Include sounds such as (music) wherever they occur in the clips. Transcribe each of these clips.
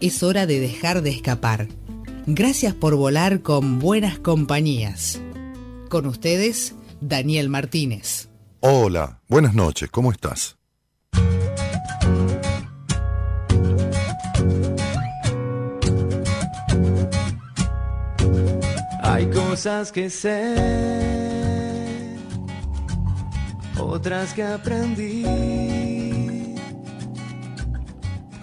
Es hora de dejar de escapar. Gracias por volar con buenas compañías. Con ustedes, Daniel Martínez. Hola, buenas noches, ¿cómo estás? Hay cosas que sé, otras que aprendí.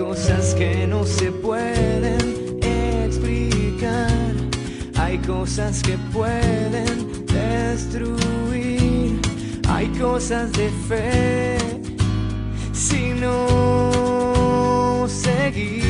cosas que no se pueden explicar, hay cosas que pueden destruir, hay cosas de fe si no seguir.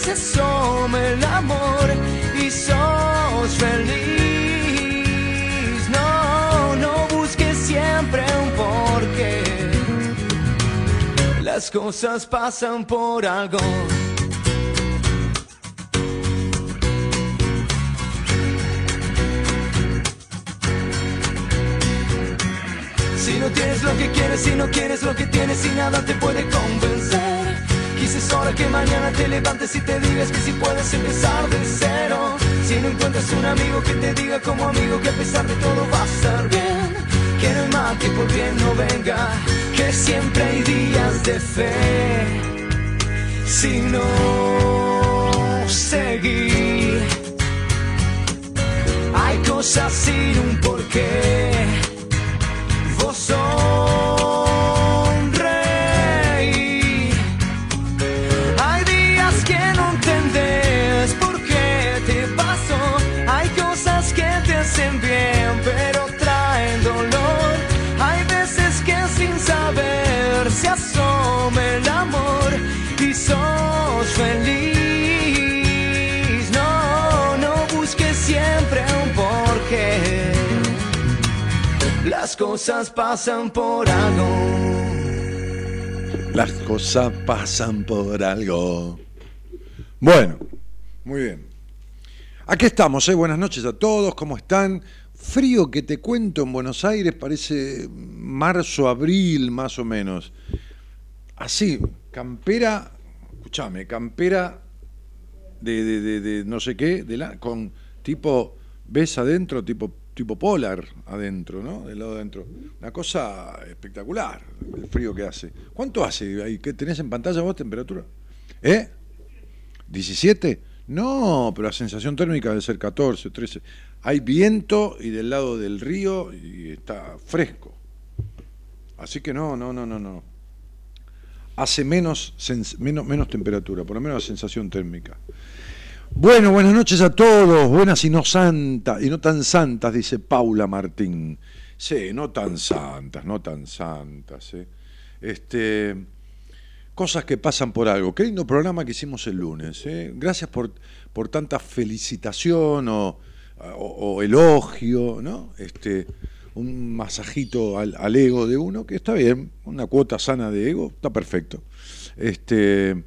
se asoma el amor y sos feliz. No, no busques siempre un porqué. Las cosas pasan por algo. Si no tienes lo que quieres, si no quieres lo que tienes y nada te puede convencer. Quizás es hora que mañana te levantes y te digas que si puedes empezar de cero. Si no encuentras un amigo que te diga como amigo que a pesar de todo va a estar bien. Que no hay mal que por bien no venga, que siempre hay días de fe. Si no seguir, hay cosas sin un porqué. Vos sonreí. Cosas pasan por algo. Las cosas pasan por algo. Bueno, muy bien. Aquí estamos, ¿eh? buenas noches a todos, ¿cómo están? Frío que te cuento en Buenos Aires, parece marzo, abril más o menos. Así, campera, escúchame, campera de, de- de- no sé qué, de la, con tipo, ves adentro, tipo, tipo polar adentro, ¿no? Del lado de adentro. Una cosa espectacular, el frío que hace. ¿Cuánto hace ahí? ¿Qué tenés en pantalla vos temperatura? ¿Eh? ¿17? No, pero la sensación térmica debe ser 14, 13. Hay viento y del lado del río y está fresco. Así que no, no, no, no, no. Hace menos, menos, menos temperatura, por lo menos la sensación térmica. Bueno, buenas noches a todos, buenas y no santas, y no tan santas, dice Paula Martín. Sí, no tan santas, no tan santas. ¿eh? Este, cosas que pasan por algo. Qué lindo programa que hicimos el lunes. ¿eh? Gracias por, por tanta felicitación o, elogio, ¿no? Este, un masajito al, al, ego de uno, que está bien, una cuota sana de ego, está perfecto. Este,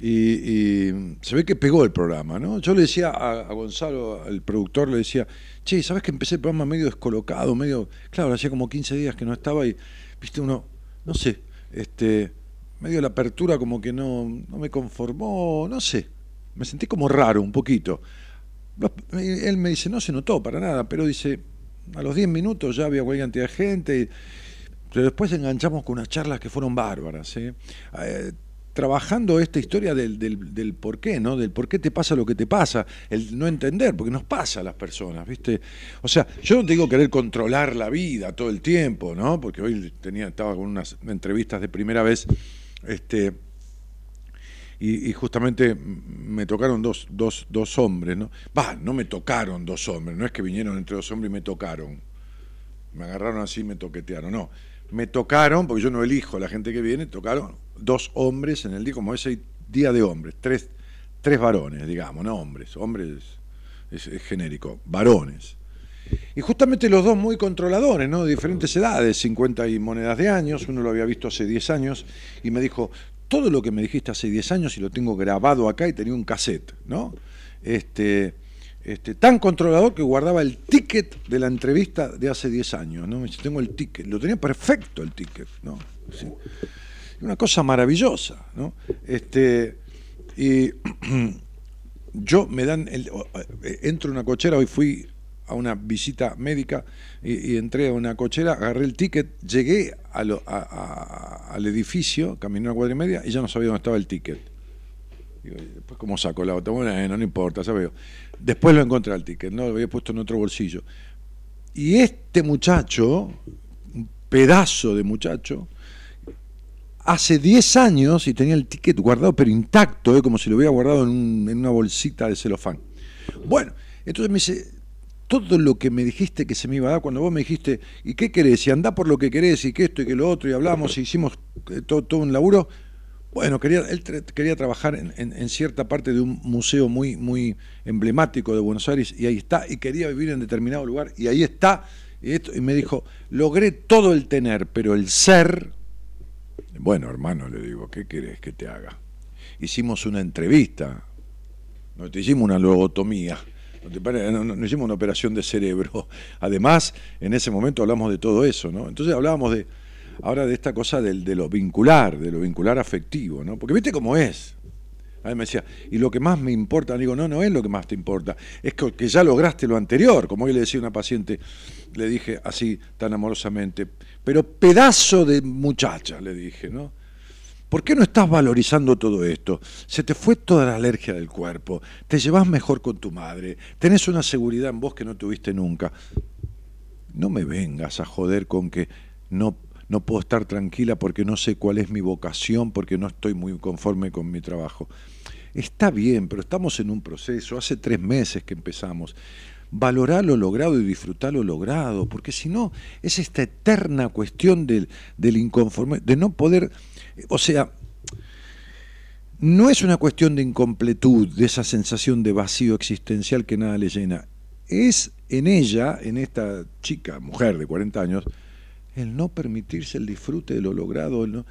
y, se ve que pegó el programa, ¿no? Yo le decía a, Gonzalo, el productor, le decía, che, ¿sabes que empecé el programa medio descolocado, medio, claro, hacía como 15 días que no estaba y, viste, uno, no sé, este, medio la apertura como que no, no me conformó, no sé, me sentí como raro un poquito. Él me dice, no se notó para nada, pero dice, a los 10 minutos ya había cualquier cantidad de gente, pero después enganchamos con unas charlas que fueron bárbaras. ¿eh? Trabajando esta historia del, del, por qué, ¿no? Del por qué te pasa lo que te pasa, el no entender, porque nos pasa a las personas, ¿viste? O sea, yo no te digo querer controlar la vida todo el tiempo, ¿no? Porque hoy tenía, estaba con unas entrevistas de primera vez, este, y, justamente me tocaron dos, dos, dos hombres, ¿no? Va, no me tocaron dos hombres, no es que vinieron entre dos hombres y me tocaron. Me agarraron así y me toquetearon, no. Me tocaron, porque yo no elijo la gente que viene, tocaron dos hombres en el día, como ese día de hombres, tres, tres varones, digamos, no hombres, hombres es, genérico, varones. Y justamente los dos muy controladores, ¿no? De diferentes edades, 50 y monedas de años, uno lo había visto hace 10 años y me dijo, todo lo que me dijiste hace 10 años y lo tengo grabado acá y tenía un cassette, ¿no? Este, este, tan controlador que guardaba el ticket de la entrevista de hace 10 años, ¿no? Tengo el ticket, lo tenía perfecto el ticket, ¿no? una cosa maravillosa, ¿no? Este, y (clears throat) yo me dan, eh, entro en una cochera, hoy fui a una visita médica y, entré a una cochera, agarré el ticket, llegué al edificio, caminé una cuadra y media y ya no sabía dónde estaba el ticket. Digo, ¿cómo saco la otra? Bueno, no, importa, ¿sabes? Después lo encontré el ticket, ¿no? Lo había puesto en otro bolsillo. Y este muchacho, un pedazo de muchacho, hace 10 años y tenía el ticket guardado, pero intacto, ¿eh? como si lo hubiera guardado en, una bolsita de celofán. Bueno, entonces me dice, todo lo que me dijiste que se me iba a dar, cuando vos me dijiste, ¿y qué querés? Y andá por lo que querés, y que esto y que lo otro, y hablamos, y hicimos eh, todo un laburo. Bueno, quería, él quería trabajar en, cierta parte de un museo muy, muy emblemático de Buenos Aires, y ahí está, y quería vivir en determinado lugar, y ahí está. Y, esto, y me dijo, logré todo el tener, pero el ser, bueno, hermano, le digo, ¿qué querés que te haga? Hicimos una entrevista, no te hicimos una lobotomía, no, hicimos una operación de cerebro. Además, en ese momento hablamos de todo eso, ¿no? Entonces hablábamos de, ahora de esta cosa del, de lo vincular, de lo vincular afectivo, ¿no? Porque viste cómo es. A mí me decía, y lo que más me importa, digo, no, no es lo que más te importa, es que, que ya lograste lo anterior, como hoy le decía a una paciente, le dije así tan amorosamente, pero pedazo de muchacha, le dije, ¿no? ¿Por qué no estás valorizando todo esto? Se te fue toda la alergia del cuerpo, te llevas mejor con tu madre, tenés una seguridad en vos que no tuviste nunca. No me vengas a joder con que no, no puedo estar tranquila porque no sé cuál es mi vocación, porque no estoy muy conforme con mi trabajo. Está bien, pero estamos en un proceso, hace tres meses que empezamos valorar lo logrado y disfrutar lo logrado, porque si no, es esta eterna cuestión del, del inconforme, de no poder, o sea, no es una cuestión de incompletud, de esa sensación de vacío existencial que nada le llena, es en ella, en esta chica, mujer de 40 años, el no permitirse el disfrute de lo logrado, el no,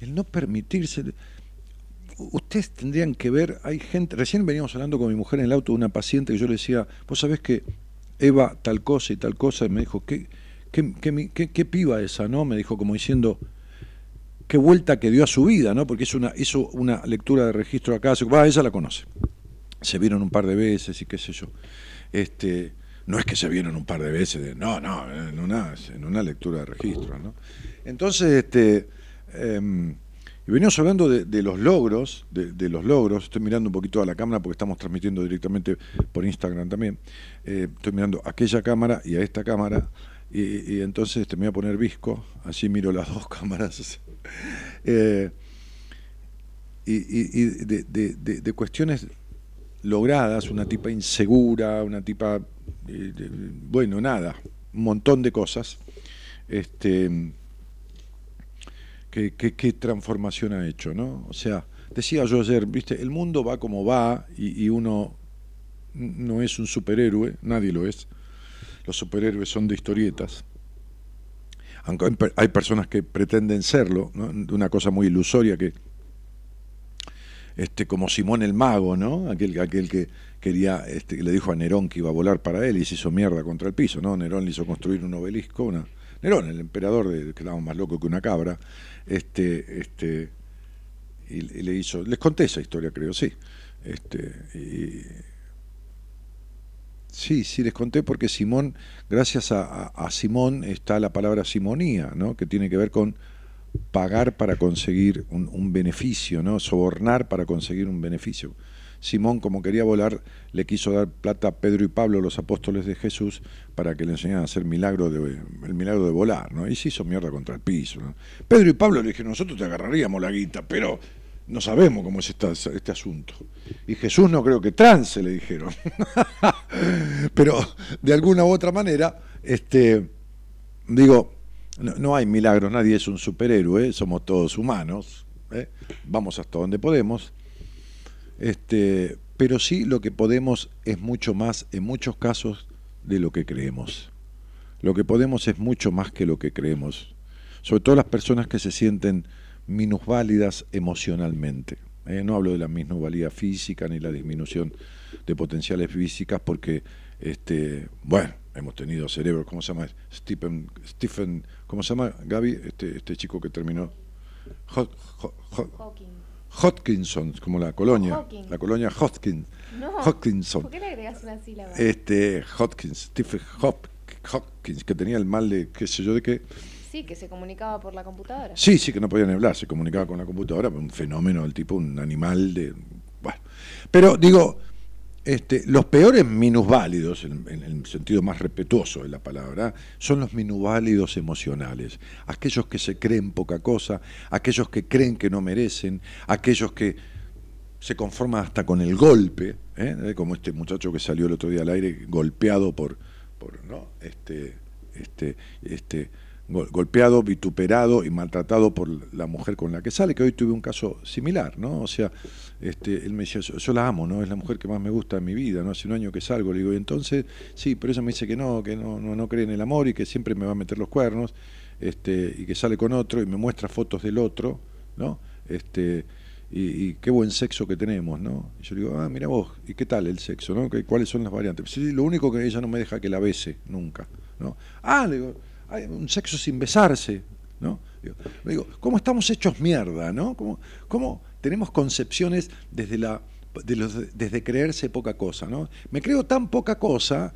el no permitirse ustedes tendrían que ver, hay gente, recién veníamos hablando con mi mujer en el auto de una paciente que yo le decía, vos sabés que Eva tal cosa y tal cosa, y me dijo, ¿qué, qué, piba esa, no? Me dijo como diciendo, qué vuelta que dio a su vida, ¿no? Porque hizo una, hizo una lectura de registro acá, va, ella la conoce. Se vieron un par de veces y qué sé yo. Este, no es que se vieron un par de veces, no, no, en una, en una lectura de registros. ¿no? Entonces, este, em, y venimos hablando de, los logros, de, los logros, estoy mirando un poquito a la cámara porque estamos transmitiendo directamente por Instagram también, eh, estoy mirando aquella cámara y a esta cámara, y, entonces este, me voy a poner visco, así miro las (laughs) dos cámaras. Eh, y, de, cuestiones logradas, una tipa insegura, una tipa, eh, bueno, nada, un montón de cosas. Este, ¿Qué, transformación ha hecho, ¿no? O sea, decía yo ayer, viste, el mundo va como va y, uno no es un superhéroe, nadie lo es. Los superhéroes son de historietas. Aunque hay personas que pretenden serlo, ¿no? una cosa muy ilusoria que este, como Simón el Mago, ¿no? Aquel, aquel que quería, este, le dijo a Nerón que iba a volar para él y se hizo mierda contra el piso, ¿no? Nerón le hizo construir un obelisco, una, Nerón, el emperador de, que más loco que una cabra, este, este, y, le hizo, les conté esa historia, creo, sí. Este, sí, sí, les conté porque Simón, gracias a, Simón está la palabra simonía, ¿no? que tiene que ver con pagar para conseguir un, beneficio, ¿no? sobornar para conseguir un beneficio. Simón, como quería volar, le quiso dar plata a Pedro y Pablo, los apóstoles de Jesús, para que le enseñaran a hacer milagro de, el milagro de volar, ¿no? Y se hizo mierda contra el piso. Pedro y Pablo le dijeron, nosotros te agarraríamos la guita, pero no sabemos cómo es este asunto. Y Jesús no creo que trance, le dijeron. (laughs) pero de alguna u otra manera, este, digo, no, hay milagros, nadie es un superhéroe, somos todos humanos, ¿eh? vamos hasta donde podemos este, pero sí lo que podemos es mucho más, en muchos casos, de lo que creemos. Lo que podemos es mucho más que lo que creemos. Sobre todo las personas que se sienten minusválidas emocionalmente. ¿eh? no hablo de la minusvalía física ni la disminución de potenciales físicas porque, este, bueno, hemos tenido cerebros, ¿cómo se llama? Stephen, Stephen ¿cómo se llama Gaby? Este, este chico que terminó. Hodkinson, como la colonia, la colonia Hodkins. Hodkinson. ¿Por qué le agregas una sílaba? Este, Hodkins, Stephen Hopkins, que tenía el mal de qué sé yo de qué. Sí, que se comunicaba por la computadora. Sí, sí, que no podían hablar, se comunicaba con la computadora, un fenómeno, el tipo, un animal de... Bueno, pero digo, este, los peores minusválidos, en, el sentido más respetuoso de la palabra, son los minusválidos emocionales. Aquellos que se creen poca cosa, aquellos que creen que no merecen, aquellos que se conforman hasta con el golpe, ¿eh? como este muchacho que salió el otro día al aire golpeado por, por ¿no? este, este, este, golpeado, vituperado y maltratado por la mujer con la que sale, que hoy tuve un caso similar, ¿no? O sea, este, él me decía, yo, la amo, ¿no? Es la mujer que más me gusta en mi vida, ¿no? Hace un año que salgo, le digo, y entonces, sí, pero ella me dice que no, que no, no, cree en el amor y que siempre me va a meter los cuernos, este, y que sale con otro y me muestra fotos del otro, ¿no? Este, y, qué buen sexo que tenemos, ¿no? Y yo le digo, ah, mira vos, ¿y qué tal el sexo, ¿no? ¿Cuáles son las variantes? Sí, lo único que ella no me deja que la bese, nunca, ¿no? Ah, le digo, hay un sexo sin besarse, ¿no? Digo, ¿cómo estamos hechos mierda, ¿no? ¿Cómo, cómo tenemos concepciones desde, la, desde creerse poca cosa, ¿no? Me creo tan poca cosa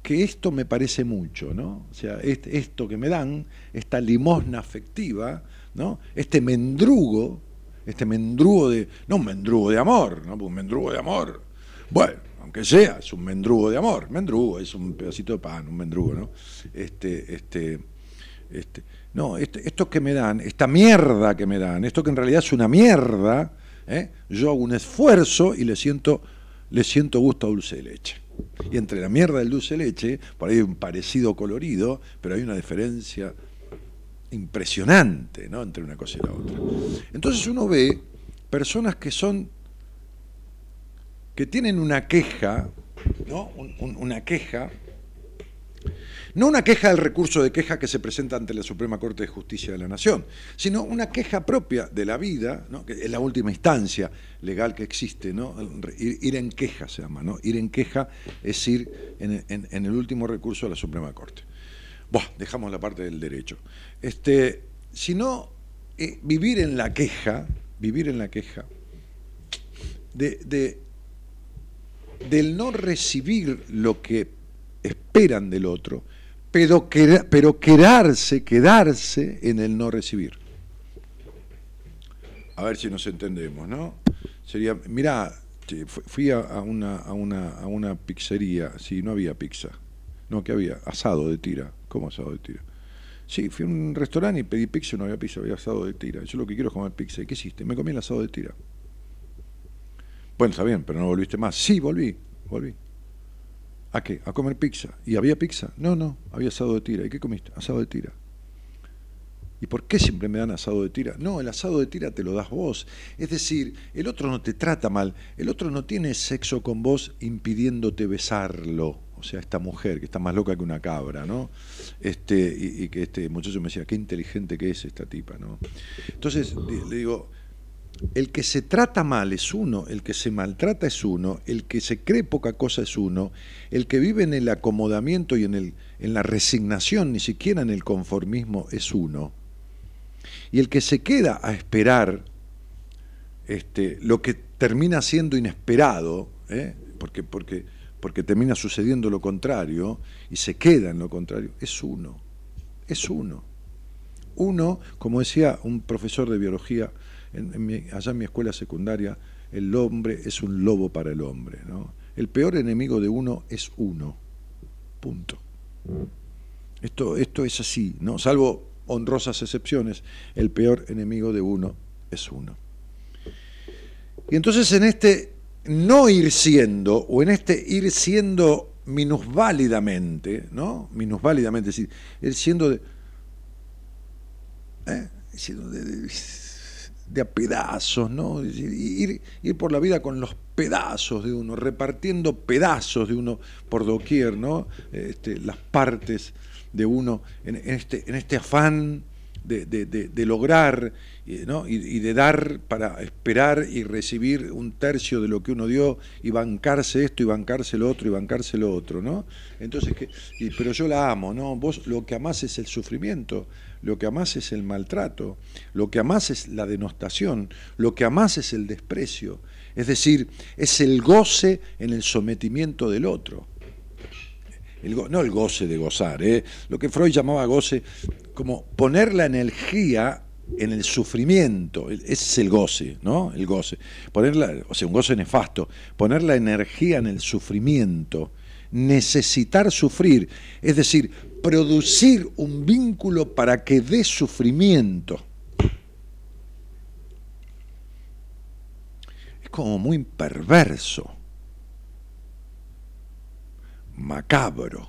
que esto me parece mucho, ¿no? O sea, esto que me dan, esta limosna afectiva, ¿no? Este mendrugo, este mendrugo de, no un mendrugo de amor, ¿no? Un mendrugo de amor. Bueno, aunque sea, es un mendrugo de amor. Mendrugo es un pedacito de pan, un mendrugo, ¿no? Este, este, este, no, este, esto que me dan, esta mierda que me dan, esto que en realidad es una mierda, ¿eh? yo hago un esfuerzo y le siento, le siento gusto a dulce de leche. Y entre la mierda del dulce de leche, por ahí hay un parecido colorido, pero hay una diferencia impresionante ¿no? entre una cosa y la otra. Entonces uno ve personas que son que tienen una queja, ¿no? una queja, no una queja del recurso de queja que se presenta ante la Suprema Corte de Justicia de la Nación, sino una queja propia de la vida, ¿no? que es la última instancia legal que existe, ¿no? ir, en queja se llama, ¿no? ir en queja es ir en, el último recurso de la Suprema Corte. Buah, dejamos la parte del derecho. Este, sino eh, vivir en la queja, vivir en la queja de del no recibir lo que esperan del otro, pero, pero quedarse, quedarse en el no recibir. A ver si nos entendemos, ¿no? Sería, mirá, fui a, una, a, una, a una pizzería, sí, no había pizza. No, que había asado de tira. ¿Cómo asado de tira? Sí, fui a un restaurante y pedí pizza no había pizza, había asado de tira. Yo lo que quiero es comer pizza. ¿Y qué hiciste? Me comí el asado de tira. Bueno, está bien, pero no volviste más. Sí, volví, volví. ¿A qué? A comer pizza. ¿Y había pizza? No, no, había asado de tira. ¿Y qué comiste? Asado de tira. ¿Y por qué siempre me dan asado de tira? No, el asado de tira te lo das vos. Es decir, el otro no te trata mal, el otro no tiene sexo con vos impidiéndote besarlo. O sea, esta mujer que está más loca que una cabra, ¿no? Este, y, que este muchacho me decía, qué inteligente que es esta tipa, ¿no? Entonces, le digo, el que se trata mal es uno, el que se maltrata es uno, el que se cree poca cosa es uno, el que vive en el acomodamiento y en, el, en la resignación, ni siquiera en el conformismo, es uno. Y el que se queda a esperar este, lo que termina siendo inesperado, ¿eh? porque, porque, porque termina sucediendo lo contrario, y se queda en lo contrario, es uno, es uno. Uno, como decía un profesor de biología allá en mi escuela secundaria, el hombre es un lobo para el hombre. El peor enemigo de uno es uno. Punto. Esto, esto es así, ¿no? Salvo honrosas excepciones, el peor enemigo de uno es uno. Y entonces en este no ir siendo, o en este ir siendo minusválidamente, ¿no? Minusválidamente, es decir, ir siendo de, ¿eh? de, a pedazos, ¿no? Ir, ir, por la vida con los pedazos de uno, repartiendo pedazos de uno por doquier, ¿no? Este, las partes de uno en, este, en este afán de, lograr ¿no? y, de dar para esperar y recibir un tercio de lo que uno dio y bancarse esto y bancarse lo otro y bancarse lo otro, ¿no? Entonces, pero yo la amo, ¿no? Vos lo que amás es el sufrimiento, lo que amás es el maltrato, lo que amás es la denostación, lo que amás es el desprecio, es decir, es el goce en el sometimiento del otro no el goce de gozar, ¿eh? lo que Freud llamaba goce, como poner la energía en el sufrimiento, ese es el goce, ¿no? El goce. Ponerla, o sea, un goce nefasto, poner la energía en el sufrimiento, necesitar sufrir, es decir, producir un vínculo para que dé sufrimiento. Es como muy perverso macabro.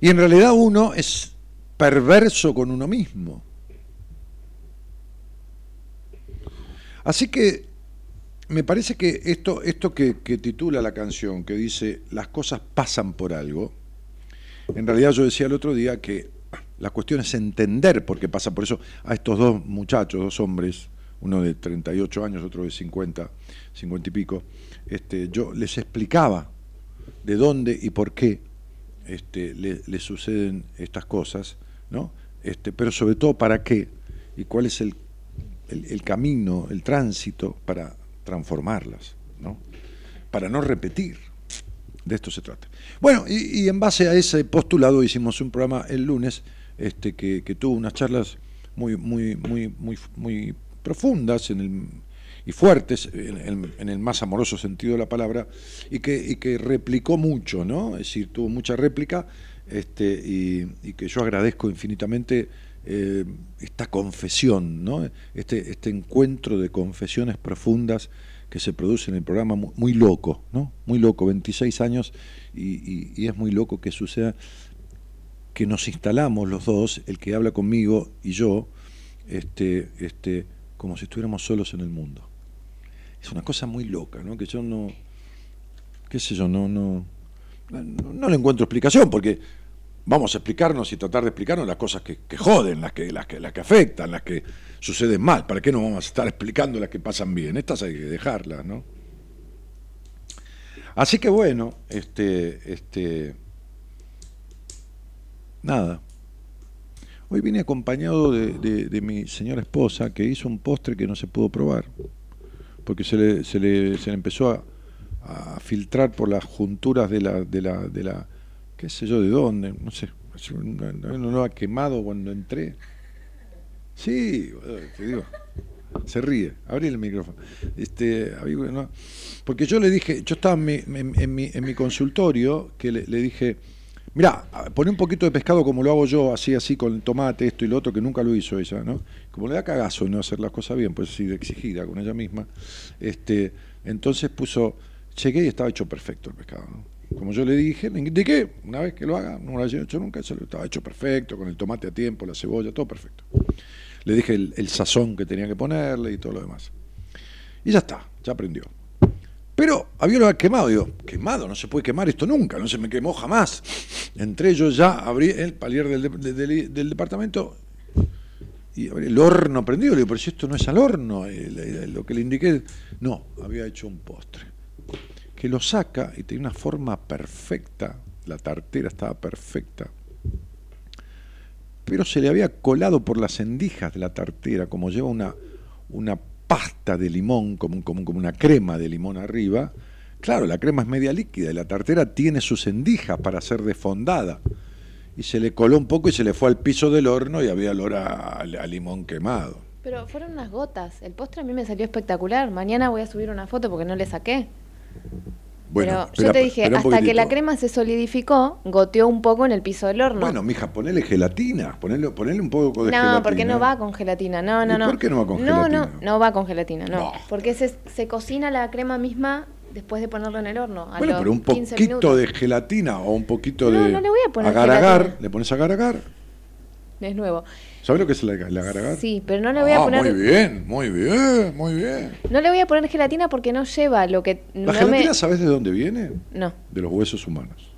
Y en realidad uno es perverso con uno mismo. Así que me parece que esto, esto que, titula la canción, que dice las cosas pasan por algo, en realidad yo decía el otro día que la cuestión es entender por qué pasa. Por eso a estos dos muchachos, dos hombres, uno de 38 años, otro de 50, 50 y pico, este, yo les explicaba de dónde y por qué este, le, suceden estas cosas, ¿no? Este, pero sobre todo para qué y cuál es el, el, camino, el tránsito para transformarlas, ¿no? para no repetir. De esto se trata. Bueno, y, en base a ese postulado hicimos un programa el lunes este, que, tuvo unas charlas muy, muy, muy, muy, profundas y fuertes, en, el más amoroso sentido de la palabra, y que, que replicó mucho, ¿no? Es decir, tuvo mucha réplica, este, y, que yo agradezco infinitamente eh, esta confesión, ¿no? Este, este encuentro de confesiones profundas que se produce en el programa, muy, loco, ¿no? Muy loco, 26 años, y, es muy loco que suceda que nos instalamos los dos, el que habla conmigo y yo, este, este, como si estuviéramos solos en el mundo. Es una cosa muy loca, ¿no? Que yo no, qué sé yo, no, no, no, le encuentro explicación, porque vamos a explicarnos y tratar de explicarnos las cosas que, joden, las que, las, que, las que afectan, las que suceden mal. ¿Para qué no vamos a estar explicando las que pasan bien? Estas hay que dejarlas, ¿no? Así que bueno, este, este, nada, Hoy vine acompañado de, mi señora esposa que hizo un postre que no se pudo probar, porque se le, se le, se le empezó a, filtrar por las junturas de la, de la, qué sé yo, de dónde, no sé, no, no, ha quemado cuando entré. Sí, te digo. Se ríe, abrí el micrófono. Este, no, porque yo le dije, yo estaba en mi, consultorio, que le, le dije, mirá, poné un poquito de pescado como lo hago yo, así, así, con el tomate, esto y lo otro, que nunca lo hizo ella, ¿no? Como le da cagazo no hacer las cosas bien, pues así de exigida con ella misma, este, entonces puso, llegué y estaba hecho perfecto el pescado, ¿no? Como yo le dije, le indiqué, una vez que lo haga, no lo haya hecho nunca, eso estaba hecho perfecto, con el tomate a tiempo, la cebolla, todo perfecto. Le dije el, el sazón que tenía que ponerle y todo lo demás. Y ya está, ya aprendió. Pero había lo quemado, digo, quemado, no se puede quemar esto nunca, no se me quemó jamás. Entré yo ya, abrí el palier del, de- del- departamento y abrí el horno prendido. Le digo, pero si esto no es al horno, lo que le indiqué, no, había hecho un postre. Que lo saca y tenía una forma perfecta, la tartera estaba perfecta, pero se le había colado por las endijas de la tartera, como lleva una, una pasta de limón, como, como, un- como una crema de limón arriba. Claro, la crema es media líquida y la tartera tiene sus endijas para ser desfondada. Y se le coló un poco y se le fue al piso del horno y había olor a limón quemado. Pero fueron unas gotas. El postre a mí me salió espectacular. Mañana voy a subir una foto porque no le saqué. Bueno, pero yo te dije, hasta que la crema se solidificó, goteó un poco en el piso del horno. Bueno, mija, ponele gelatina, ponele, ponele un poco de no, gelatina. porque no va con gelatina. No, no, ¿Y no. por qué no va con no, gelatina? No, no va con gelatina, no. Porque se, se cocina la crema misma después de ponerlo en el horno. A Bueno, los pero un 15 poquito de gelatina o un poquito No, de no le voy a poner agar-agar, gelatina. le pones agar-agar. Es nuevo. ¿Sabes lo que es el agar-agar? Sí, pero no le voy a Ah, poner. Muy bien, muy bien, muy bien. No le voy a poner gelatina porque no lleva lo que. ¿La no gelatina me- sabes de dónde viene? No. De los huesos humanos.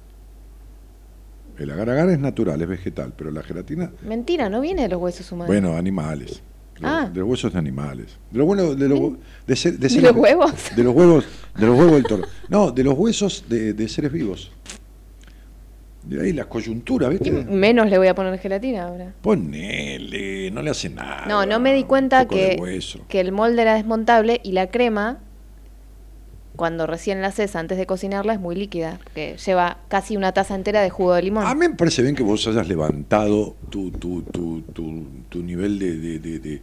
El agar-agar es natural, es vegetal, pero la gelatina, Mentira, no viene de los huesos humanos. bueno, animales. De los- Ah. De los huesos de animales. De los, bueno, de los, de ser- de ¿De seres- los huevos? De los huevos, de los huevos del toro. No, de los huesos de, de seres vivos. De ahí las coyunturas, Y ¿viste? menos le voy a poner gelatina ahora. Ponele, no le hace nada. No, no me di cuenta que, que el molde era desmontable y la crema, cuando recién la haces antes de cocinarla, es muy líquida, porque lleva casi una taza entera de jugo de limón. A mí me parece bien que vos hayas levantado tu, tu, tu, tu, tu nivel de, de- de- de-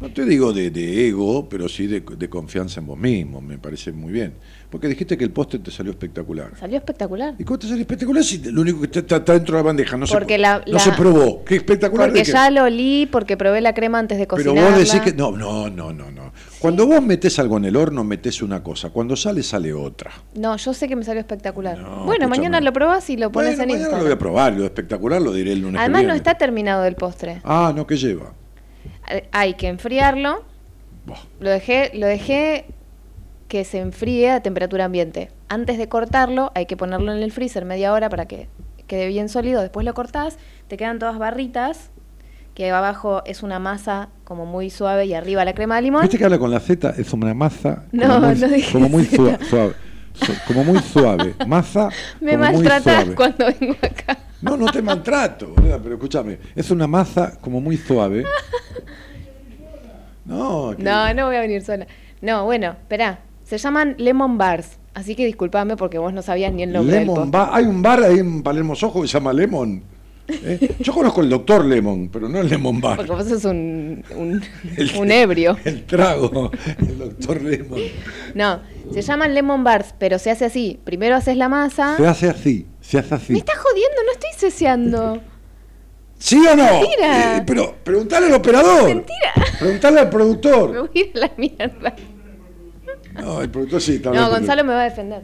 no te digo de, de ego, pero sí de, de confianza en vos mismo, me parece muy bien. Porque dijiste que el postre te salió espectacular. Salió espectacular. ¿Y cómo te salió espectacular si lo único que está, está- está dentro de la bandeja no, Porque se, la- no la- se probó? ¿Qué espectacular Porque qué? ya lo olí, porque probé la crema antes de Pero cocinarla. vos decís que... No, no, no, no. no. Cuando vos metés algo en el horno, metés una cosa. Cuando sale, sale otra. No, yo sé que me salió espectacular. No, bueno, escúchame. mañana lo probás y lo pones Bueno, en mañana Instagram. lo voy a probar. Lo espectacular lo diré el lunes que Además no está terminado el postre. Ah, no, ¿qué lleva? Eh, Hay que enfriarlo. Lo dejé, lo dejé que se enfríe a temperatura ambiente. Antes de cortarlo, hay que ponerlo en el freezer media hora para que quede bien sólido. Después lo cortás, te quedan todas barritas, que abajo es una masa como muy suave y arriba la crema de limón. Viste que habla con la Z, es una masa No, como muy, no dije como muy suave. Su- como muy suave. Masa (laughs) Me como muy suave. cuando vengo acá. No, no te maltrato, pero escúchame. Es una masa como muy suave. (laughs) No, que- No, no voy a venir sola. No, bueno, espera. Se llaman lemon bars. Así que disculpame porque vos no sabías ni el nombre Lemon. Bar. Hay un bar ahí en Palermo Sojo que se llama Lemon. ¿eh? Yo conozco el doctor Lemon, pero no el Lemon Bar. Porque vos sos un, un, El- un ebrio. (laughs) El trago, el doctor Lemon. No, se llaman lemon bars, pero se hace así. Primero haces la masa. Se hace así, se hace así. Me estás jodiendo, no estoy ceseando. ¿Sí o no? Mentira. Eh, pero preguntale al operador. Mentira. Preguntale al (laughs) Me productor. voy a ir a la mierda. No, el productor sí está No. Gonzalo me va a defender.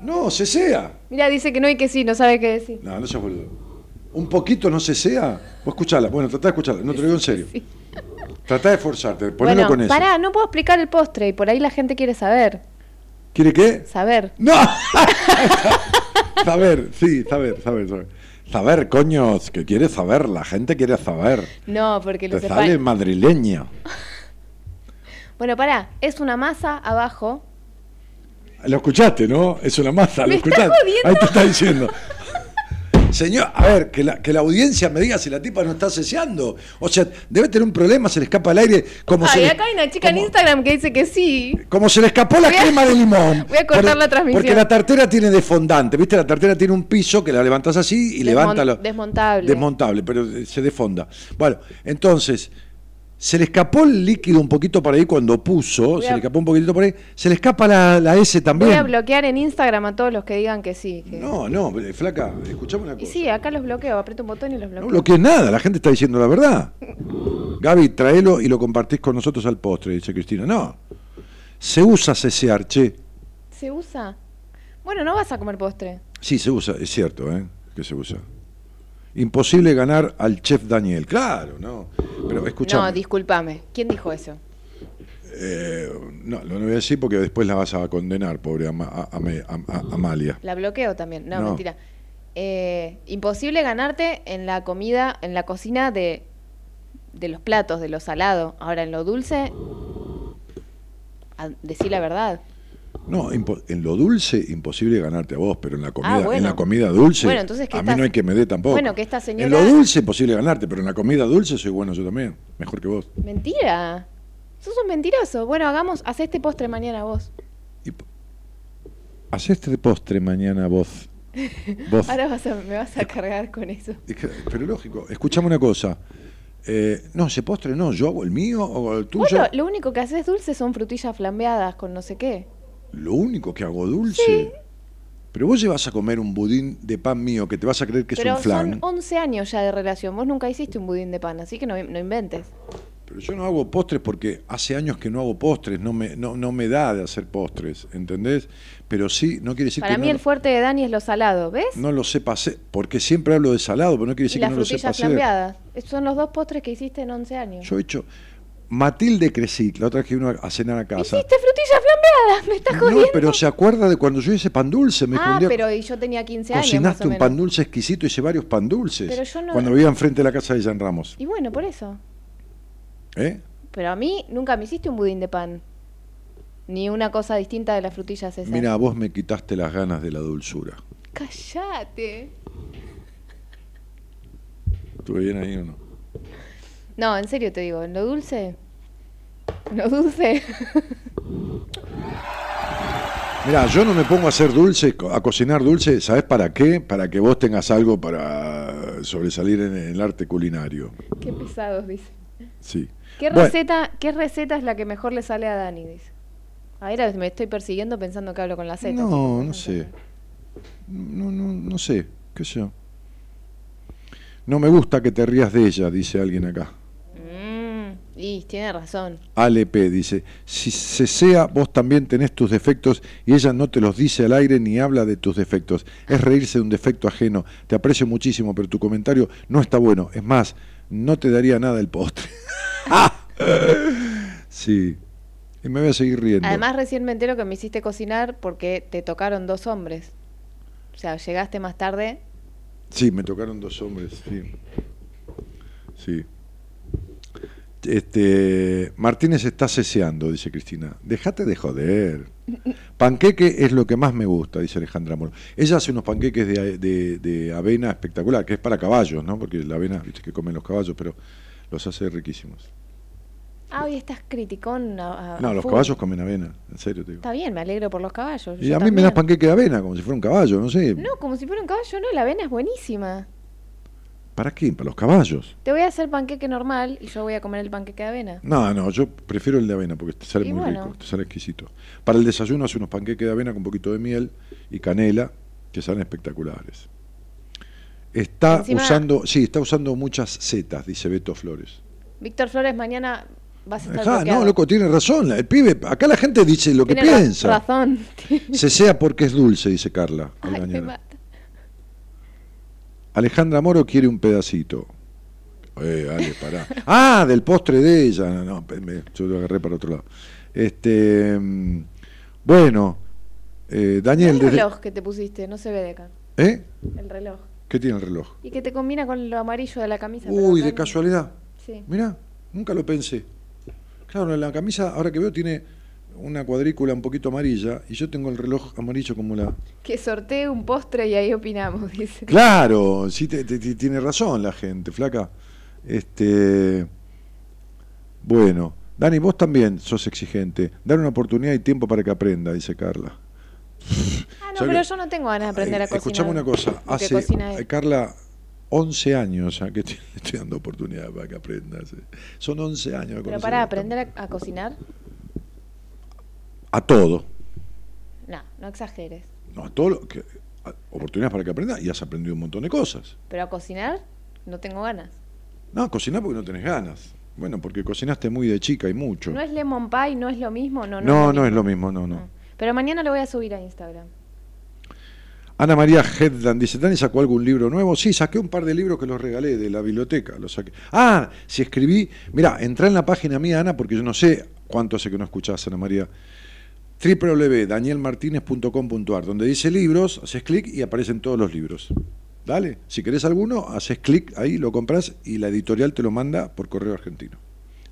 No, se sea. Mira, dice que no y que sí, no sabe qué decir. No, no seas boludo. Un poquito no se sea. Vos escuchala. Bueno, tratá de escucharla. No te lo digo en serio. Sí. Tratá de esforzarte. Ponelo Bueno, con eso. pará, no puedo explicar el postre y por ahí la gente quiere saber. ¿Quiere qué? Saber. ¡No! (laughs) saber, sí, saber, saber, saber. Saber, coño, que quiere saber. La gente quiere saber. No, porque Te los sale madrileño. (laughs) Bueno, pará, es una masa abajo. Lo escuchaste, ¿no? Es una masa, ¿Me lo escuchaste. jodiendo? Ahí te está diciendo. Señor, a ver, que la, que la audiencia me diga si la tipa no está ceseando. O sea, debe tener un problema, se le escapa el aire. Como se Ay, le- acá hay una chica en Instagram que dice que sí. Como se le escapó la a- crema de limón. (laughs) voy a cortar la transmisión. Porque la tartera tiene desfondante, ¿viste? La tartera tiene un piso que la levantás así y Desmon- levanta lo- desmontable. Desmontable, pero se defonda. Bueno, entonces, se le escapó el líquido un poquito por ahí cuando puso, se le escapó un poquito por ahí, se le escapa la, la S también. Voy a bloquear en Instagram a todos los que digan que sí. que- No, no, flaca, escuchame una Y cosa. sí, acá los bloqueo, aprieto un botón y los No bloqueo. bloquees nada, la gente está diciendo la verdad. Gaby, traelo y lo compartís con nosotros al postre, dice Cristina. No, se usa cesear, che. ¿Se usa? Bueno, no vas a comer postre. Sí, se usa, es cierto, ¿eh? Que se usa. Imposible ganar al chef Daniel. Claro, no. Pero escuchame. No, discúlpame. ¿Quién dijo eso? eh, no, lo no voy a decir porque después la vas a condenar, pobre Ama- a- a- a- Amalia. La bloqueo también. No, No. mentira. Eh, imposible ganarte en la comida, en la cocina de, de los platos, de lo salado. Ahora, en lo dulce, a- decí la verdad. No, en lo dulce imposible ganarte a vos, pero en la comida, bueno. en la comida dulce, Bueno, entonces a mí esta- no hay que me dé tampoco. Bueno, que esta En señora- lo dulce imposible ganarte, pero en la comida dulce soy bueno yo también, mejor que vos. Mentira. Sos un mentiroso. Bueno, hagamos, haz este postre mañana vos. Y Haz este postre mañana vos. Vos. (laughs) Ahora vas a- me vas a cargar con eso. Pero lógico, escuchame una cosa. Eh, no, ese postre no, yo hago el mío o el tuyo. Bueno, lo único que haces dulce son frutillas flambeadas con no sé qué. Lo único que hago dulce. Pero vos llevas a comer un budín de pan mío que te vas a creer que es un flan. son 11 años ya de relación. Vos nunca hiciste un budín de pan, así que no, no inventes. Pero yo no hago postres porque hace años que no hago postres, no me, no, no me da de hacer postres, ¿entendés? Pero sí, no quiere decir Para que mí no, el fuerte de Dani es lo salado, ¿ves? no lo sepa hacer, porque siempre hablo de salado, pero no quiere y decir que las no lo sepa frutillas hacer. flambeadas. Esos Son los dos postres que hiciste en 11 años. Yo he hecho Matilde Cresic, la otra vez que vino a cenar a casa. ¿Hiciste frutillas flambeadas? ¿Me estás No, jodiendo? pero se acuerda de cuando yo hice pan dulce, me ah, pero yo tenía 15 años Cocinaste un pan dulce exquisito, hice varios pan dulces. Pero yo no- Cuando vivía enfrente de la casa de Jan Ramos. Y bueno, por eso. ¿Eh? Pero a mí nunca me hiciste un budín de pan. Ni una cosa distinta de las frutillas esas. Mira, vos me quitaste las ganas de la dulzura. Cállate. ¿Estuve bien ahí o no? No, en serio te digo, en lo dulce. en Lo dulce. Mira, yo no me pongo a hacer dulce, a cocinar dulce, ¿sabes para qué? Para que vos tengas algo para sobresalir en el arte culinario. Qué pesados, dice. Sí. ¿Qué Bueno, receta, ¿Qué receta es la que mejor le sale a Dani? Dice. A ver, me estoy persiguiendo pensando que hablo con la Z. No, no sé. No, no, no sé, qué sé yo. No me gusta que te rías de ella, dice alguien acá. Y tiene razón. ALP dice, si se sea, vos también tenés tus defectos y ella no te los dice al aire ni habla de tus defectos. Es reírse de un defecto ajeno. Te aprecio muchísimo, pero tu comentario no está bueno. Es más, no te daría nada el postre. (laughs) sí. Y me voy a seguir riendo. Además, recién me entero que me hiciste cocinar porque te tocaron dos hombres. O sea, llegaste más tarde. Sí, me tocaron dos hombres, sí. Sí. Este, Martínez está ceseando, dice Cristina. Déjate de joder. Panqueque es lo que más me gusta, dice Alejandra Moro. Ella hace unos panqueques de, de- de avena espectacular, que es para caballos, ¿no? Porque la avena, viste que comen los caballos, pero los hace riquísimos. Ah, hoy estás criticón. A, a- No, los caballos comen avena, en serio te digo. Está bien, me alegro por los caballos. Y a mí me das panqueque de avena, como si fuera un caballo, no sé. No, como si fuera un caballo, no, la avena es buenísima. ¿Para qué? ¿Para los caballos? Te voy a hacer panqueque normal y yo voy a comer el panqueque de avena. No, no, yo prefiero el de avena porque te sale Y muy bueno. rico, te sale exquisito. Para el desayuno hace unos panqueques de avena con un poquito de miel y canela que salen espectaculares. Está Encima- usando, sí, está usando muchas setas, dice Beto Flores. Víctor Flores, mañana vas a estar Ajá, bloqueado. no, loco, tiene razón. El pibe, acá la gente dice lo que Tiene piensa. razón. (laughs) Se sea porque es dulce, dice Carla. Ay. Alejandra Moro quiere un pedacito. Eh, Ale, pará. (laughs) Ah, del postre de ella. No, no, me- yo lo agarré para otro lado. Este, mm, bueno, eh, Daniel, el desde- reloj que te pusiste, no se ve de acá. ¿eh? El reloj. ¿Qué tiene el reloj? Y que te combina con lo amarillo de la camisa. Uy, de casualidad. Sí. Mirá, nunca lo pensé. Claro, la camisa, ahora que veo, tiene una cuadrícula un poquito amarilla y yo tengo el reloj amarillo como la... Que sortee un postre y ahí opinamos, (laughs) dice. Claro, sí te- te- te- tiene razón la gente, flaca. Este, bueno, Dani, vos también sos exigente. Dar una oportunidad y tiempo para que aprenda, dice Carla. Ah, no, ¿Sabes pero yo no tengo ganas de aprender a cocinar. Escuchame una cosa, hace cocina eh, Carla 11 años ya que (laughs) estoy dando oportunidad para que aprendas. Son 11 años. de Pero para a- aprender a, a cocinar, A todo. no, no exageres. No, a todo lo que a- oportunidades para que aprendas y has aprendido un montón de cosas. Pero a cocinar, no tengo ganas. No, cocinar porque no tenés ganas. Bueno, porque cocinaste muy de chica y mucho. No es lemon pie, no es lo mismo, no, no. No, no es lo mismo, no, no. No. Pero mañana lo voy a subir a Instagram. Ana María Hedland dice, ¿Dani sacó algún libro nuevo? Sí, saqué un par de libros que los regalé de la biblioteca. Los saqué. Ah, si escribí, mira, entrá en la página mía, Ana, porque yo no sé cuánto hace que no escuchás, Ana María. www.danielmartinez.com.ar, donde dice libros, haces clic y aparecen todos los libros. Dale, si querés alguno, haces clic ahí, lo compras y la editorial te lo manda por correo argentino.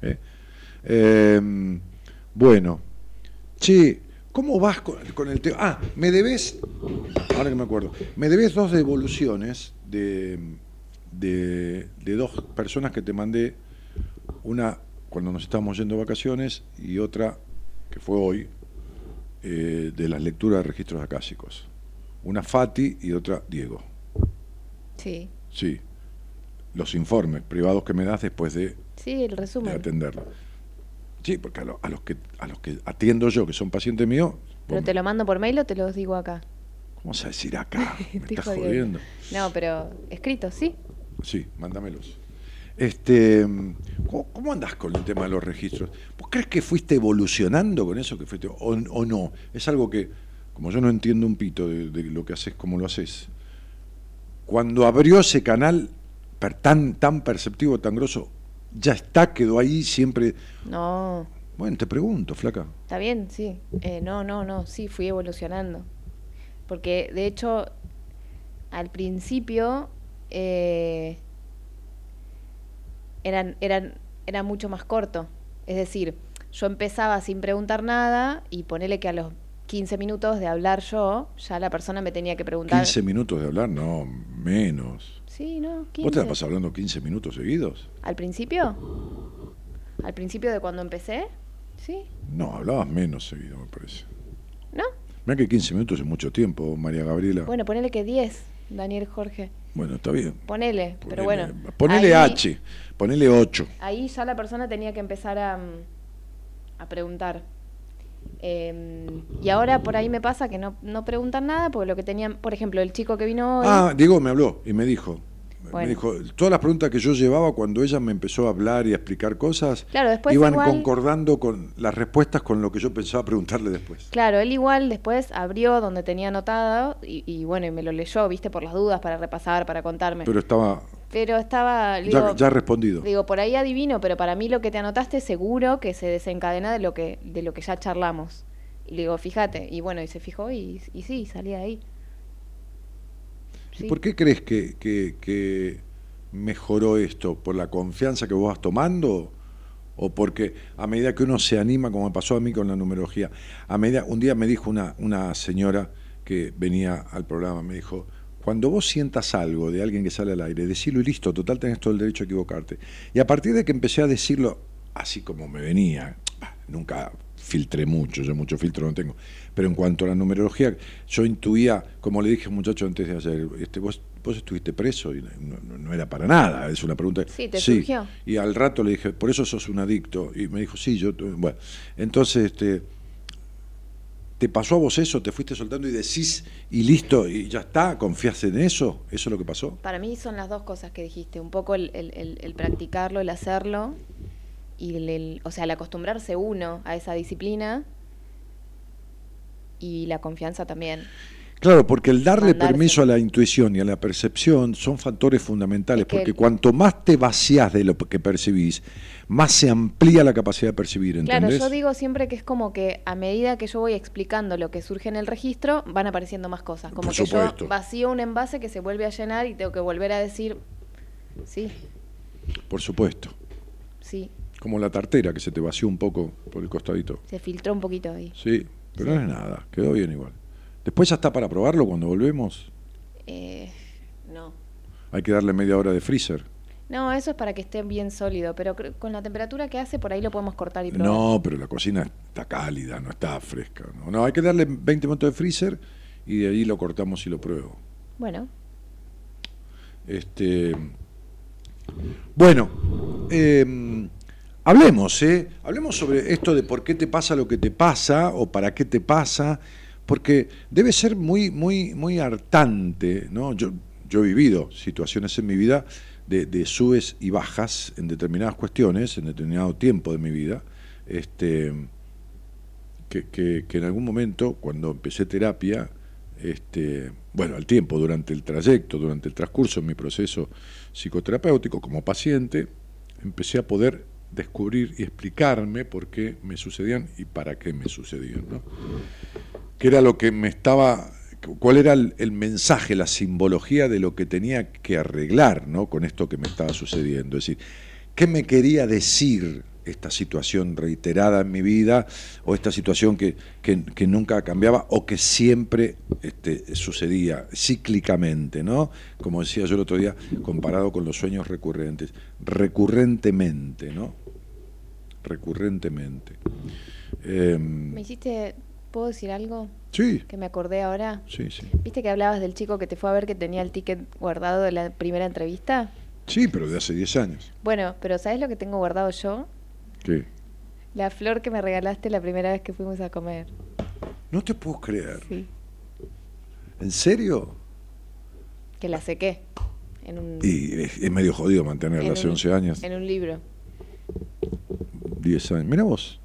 Eh. Eh, bueno, che, ¿cómo vas con, con el tema? Ah, me debes, ahora que me acuerdo, me debes dos devoluciones de, de, de dos personas que te mandé, una cuando nos estábamos yendo de vacaciones y otra que fue hoy, eh, de las lecturas de registros acásicos. Una Fati y otra Diego. Sí. Sí, los informes privados que me das después de Sí, el de resumen. atenderlo. Sí, porque a, lo- a los que a los que atiendo yo, que son pacientes míos, ¿Pero te me- lo mando por mail o te los digo acá? ¿cómo vas a decir acá? (laughs) Me estás jodiendo. No, pero escrito, sí. Sí, mándamelos. Este, ¿cómo, cómo andás con el tema de los registros? ¿Vos crees que fuiste evolucionando con eso que fuiste o, o no? Es algo que, como yo no entiendo un pito de, de lo que haces, cómo lo haces. Cuando abrió ese canal tan tan perceptivo, tan grosso, ya está, quedó ahí siempre. No, Bueno, te pregunto, flaca. está bien, sí. Eh, no, no, no, sí, fui evolucionando. Porque, de hecho, al principio eh, eran, eran, era mucho más corto. Es decir, yo empezaba sin preguntar nada y ponele que a los 15 minutos de hablar yo, ya la persona me tenía que preguntar. 15 minutos de hablar, no, menos. Sí, no, 15. ¿Vos te la pasás hablando 15 minutos seguidos? ¿Al principio? ¿Al principio de cuando empecé? Sí, No, hablabas menos seguido, me parece. ¿no? Mira que 15 minutos es mucho tiempo, María Gabriela. Bueno, ponele que 10, Daniel Jorge. Bueno, está bien. Ponele, pero bueno. Ponele ahí- H, ponele 8. Ahí ya la persona tenía que empezar a, mm, a preguntar. Eh, y ahora por ahí me pasa que no, no preguntan nada, porque lo que tenían, por ejemplo, el chico que vino hoy. Ah, Diego me habló y me dijo. Me dijo, todas las preguntas que yo llevaba cuando ella me empezó a hablar y a explicar cosas, Claro, después iban igual- concordando con las respuestas con lo que yo pensaba preguntarle después. Claro, él igual después abrió donde tenía anotado y, y bueno, y me lo leyó, viste, por las dudas, para repasar, para contarme. Pero, Pero estaba estaba, ya, respondido. digo, por ahí adivino, pero para mí lo que te anotaste seguro que se desencadena de lo que, de lo que ya charlamos. Y le digo, fíjate, y bueno, y se fijó y, y sí, salía de ¿Y por qué crees que, que- mejoró esto? ¿Por la confianza que vos vas tomando? ¿O porque a medida que uno se anima, como me pasó a mí con la numerología, a medida, un día me dijo una, una señora que venía al programa, me dijo, cuando vos sientas algo de alguien que sale al aire, decilo y listo, total tenés todo el derecho a equivocarte. Y a partir de que empecé a decirlo así como me venía, nunca filtré mucho, yo mucho filtro no tengo, pero en cuanto a la numerología, yo intuía, como le dije a un muchacho antes de ayer, este, vos, vos estuviste preso y no, era para nada, es una pregunta. Sí, te surgió. Y al rato le dije, por eso sos un adicto. Y me dijo, sí, yo. Bueno, entonces, este, ¿te pasó a vos eso? ¿Te fuiste soltando y decís, y listo, y ya está? ¿Confías en eso? ¿Eso es lo que pasó? Para mí son las dos cosas que dijiste, un poco el, el- el- el practicarlo, el hacerlo, y el, el- o sea, el acostumbrarse uno a esa disciplina y la confianza también. Claro, porque el darle Mandarse. permiso a la intuición y a la percepción son factores fundamentales, Es que porque el- cuanto más te vaciás de lo que percibís, más se amplía la capacidad de percibir, ¿entendés? Claro, yo digo siempre que es como que a medida que yo voy explicando lo que surge en el registro, van apareciendo más cosas. Como Por que supuesto. yo vacío un envase que se vuelve a llenar y tengo que volver a decir, sí, Por supuesto. sí. Como la tartera que se te vació un poco por el costadito. Se filtró un poquito ahí. Sí, pero no es nada, quedó bien igual. Después ya está para probarlo cuando volvemos. Eh, no. Hay que darle media hora de freezer. No, eso es para que esté bien sólido, pero con la temperatura que hace, por ahí lo podemos cortar y probar. No, pero la cocina está cálida, no está fresca. No, no hay que darle 20 minutos de freezer y de ahí lo cortamos y lo pruebo. Bueno, Este, bueno, eh, hablemos, ¿eh? Hablemos sobre esto de por qué te pasa lo que te pasa o para qué te pasa, porque debe ser muy, muy, muy hartante, ¿no? Yo, yo he vivido situaciones en mi vida de, subes y bajas en determinadas cuestiones, en determinado tiempo de mi vida, este, que, en algún momento, cuando empecé terapia, este, bueno, al tiempo, durante el trayecto, durante el transcurso de mi proceso psicoterapéutico como paciente, empecé a poder descubrir y explicarme por qué me sucedían y para qué me sucedían. ¿no? ¿Qué era lo que me estaba, cuál era el, mensaje, la simbología de lo que tenía que arreglar ¿no? con esto que me estaba sucediendo? Es decir, ¿qué me quería decir esta situación reiterada en mi vida o esta situación que, que- que nunca cambiaba o que siempre este, sucedía cíclicamente, ¿no? Como decía yo el otro día, comparado con los sueños recurrentes, recurrentemente, ¿no? Recurrentemente. Em, me hiciste, ¿puedo decir algo sí, que me acordé ahora? sí, sí. ¿Viste que hablabas del chico que te fue a ver que tenía el ticket guardado de la primera entrevista? Sí, pero de hace 10 años. Bueno, pero ¿sabes lo que tengo guardado yo? ¿Qué? La flor que me regalaste la primera vez que fuimos a comer. No te puedo creer. Sí. ¿En serio? Que la sequé. En un, Y es, es medio jodido mantenerla en hace un- 11 años, En un libro. 10 años. Mira vos.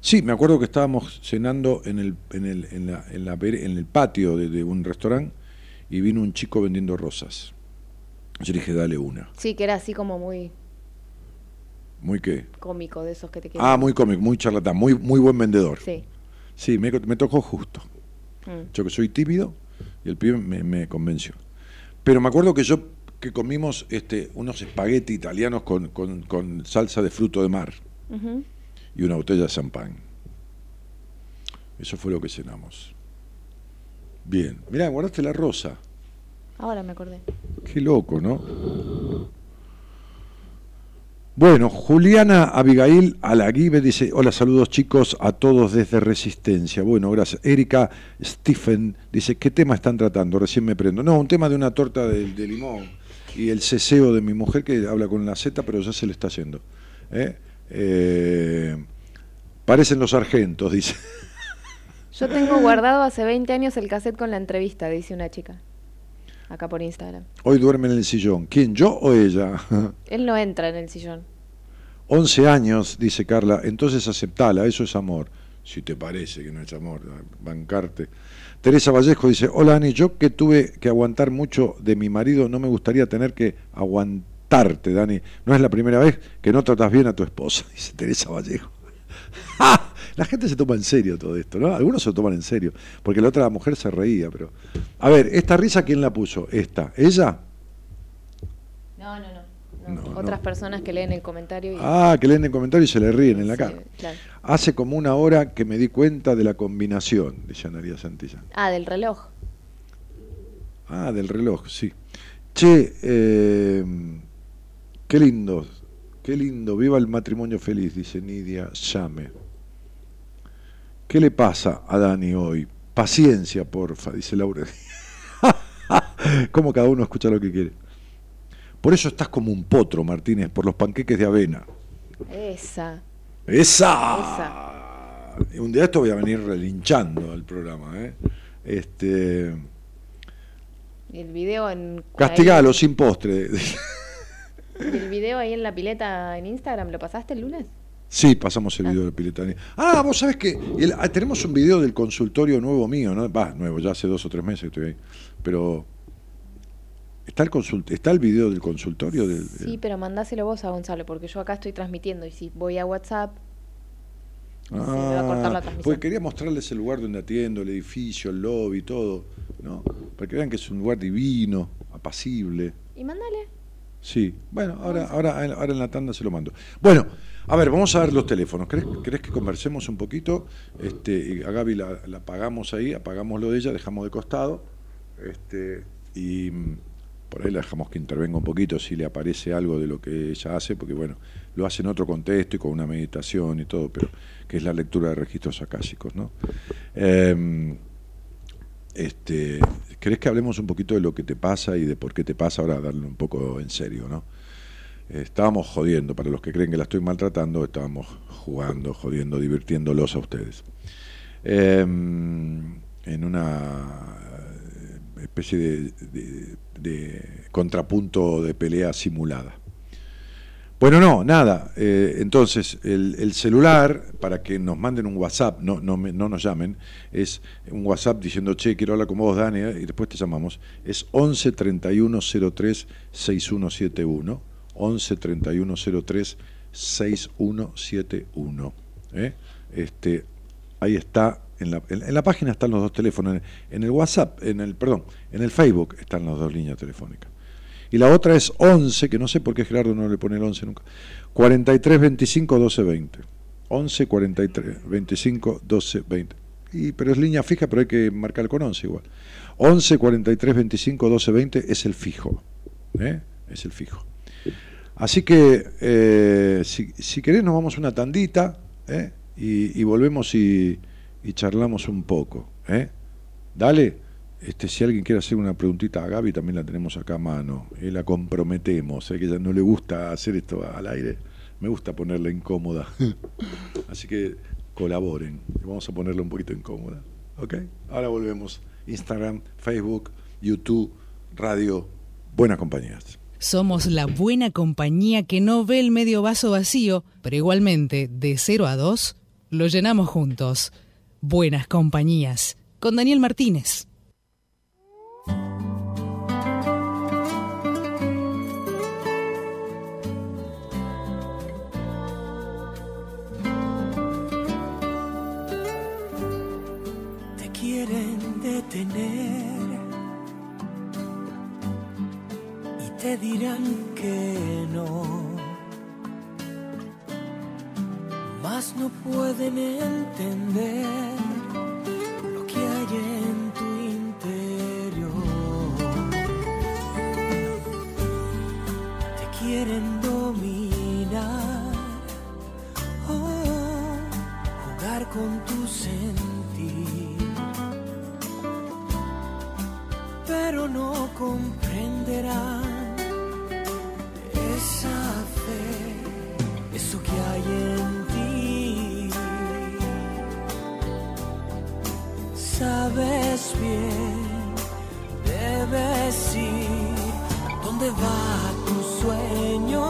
Sí, me acuerdo que estábamos cenando en el, en el, en la, en la en el patio de, de un restaurante y vino un chico vendiendo rosas. Yo dije, dale una. Sí, que era así como muy ¿Muy qué? cómico de esos que te Ah, muy cómico, muy charlatán, muy, muy buen vendedor. Sí. Sí, me, me tocó justo. Mm. Yo que soy tímido y el pibe me, me convenció. Pero me acuerdo que yo que comimos este, unos espagueti italianos con, con- con salsa de fruto de mar Y una botella de champán. Eso fue lo que cenamos. Bien. Mirá, guardaste la rosa. Ahora me acordé. Qué loco, ¿no? Bueno, Juliana Abigail Alaguibe dice, hola, saludos chicos a todos desde Resistencia. Bueno, gracias. Erika Stephen dice, ¿qué tema están tratando? Recién me prendo. No, un tema de una torta de, de limón y el ceseo de mi mujer que habla con la Z, pero ya se le está haciendo. ¿eh? Eh, parecen los sargentos, dice. Yo tengo guardado hace 20 años el cassette con la entrevista, dice una chica. Acá por Instagram. Hoy duerme en el sillón. ¿Quién, yo o ella? (laughs) Él no entra en el sillón. 11 años, dice Carla, entonces aceptala, eso es amor. Si te parece que no es amor, bancarte. Teresa Vallejo dice, hola Ani, yo que tuve que aguantar mucho de mi marido, no me gustaría tener que Dani. No es la primera vez que no tratas bien a tu esposa, (laughs) dice Teresa Vallejo. (laughs) La gente se toma en serio todo esto, ¿no? Algunos se lo toman en serio, porque la otra mujer se reía, pero... A ver, ¿esta risa quién la puso? ¿Esta? ¿Ella? No, no, no. No, Otras no. personas que leen el comentario y... Ah, que leen el comentario y se le ríen en la Sí, cara. claro. Hace como una hora que me di cuenta de la combinación, dice Analia Santillán. Ah, del reloj. Ah, del reloj, sí. Che, eh, qué lindo, qué lindo. Viva el matrimonio feliz, dice Nidia Llame. ¿Qué le pasa a Dani hoy? Paciencia, porfa, dice Laura. (laughs) como cada uno escucha lo que quiere. Por eso estás como un potro, Martínez, por los panqueques de avena. Esa. ¡Esa! Un día esto voy a venir relinchando al programa, ¿eh? Este, El video en... castigalo sin postre. (laughs) El video ahí en la pileta en Instagram, ¿lo pasaste el lunes? Sí, pasamos el video de Piletani. Ah, vos sabés que el- ah, tenemos un video del consultorio nuevo mío, ¿no? Va, nuevo, ya hace dos o tres meses que estoy ahí. Pero está el consult está el video del consultorio del, Sí, pero mandáselo vos a Gonzalo, porque yo acá estoy transmitiendo y si voy a WhatsApp, se me va a cortar la Ah, transmisión. Porque quería mostrarles el lugar donde atiendo, el edificio, el lobby, todo, ¿no? Para que vean que es un lugar divino, apacible. y mándale. Sí, bueno, ahora, ahora, ahora en la tanda se lo mando. Bueno, a ver, vamos a ver los teléfonos. ¿Crees, que conversemos un poquito? Este, a Gaby la, la apagamos ahí, apagamos lo de ella, dejamos de costado. Este, y mm, por ahí la dejamos que intervenga un poquito si le aparece algo de lo que ella hace, porque bueno, lo hace en otro contexto y con una meditación y todo, pero que es la lectura de registros acásicos, ¿no? Em, este, ¿Crees que hablemos un poquito de lo que te pasa y de por qué te pasa? Ahora darle un poco en serio, ¿no? estábamos jodiendo, para los que creen que la estoy maltratando, estábamos jugando, jodiendo, divirtiéndolos a ustedes. Em, en una especie de, de, contrapunto de pelea simulada. Bueno, no, nada. Eh, entonces, el, celular, para que nos manden un WhatsApp, no, no, no nos llamen, es un WhatsApp diciendo, che, quiero hablar con vos, Dani, y después te llamamos. Es 11 31 03 6171. 11 31 03 6171. Este, ahí está en la, en la, página están los dos teléfonos, en, el WhatsApp, en el, perdón, en el Facebook están las dos líneas telefónicas. Y la otra es 11, que no sé por qué Gerardo no le pone el 11 nunca. 43 25 12 20. 11 43 25 12 20. Y, pero es línea fija, pero hay que marcar con 11 igual. 11 43 25 12 20 es el fijo. ¿eh? Es el fijo. Así que, eh, si, si, querés, nos vamos una tandita ¿eh? y, y, volvemos y, y, charlamos un poco. ¿eh? Dale. Este, si alguien quiere hacer una preguntita a Gaby, también la tenemos acá a mano. Y la comprometemos. ¿eh? Que ella no le gusta hacer esto al aire. Me gusta ponerla incómoda. (laughs) Así que colaboren. Vamos a ponerla un poquito incómoda. ¿Ok? Ahora volvemos. Instagram, Facebook, YouTube, radio. Buenas compañías. Somos la buena compañía que no ve el medio vaso vacío, pero igualmente, de 0 a 2, lo llenamos juntos. Buenas compañías. Con Daniel Martínez. Y te dirán que no, mas no pueden entender lo que hay en tu interior. Te quieren dominar, oh, jugar con tu sentir no comprenderán esa fe, eso que hay en ti. Sabes bien, debes ir dónde va tu sueño,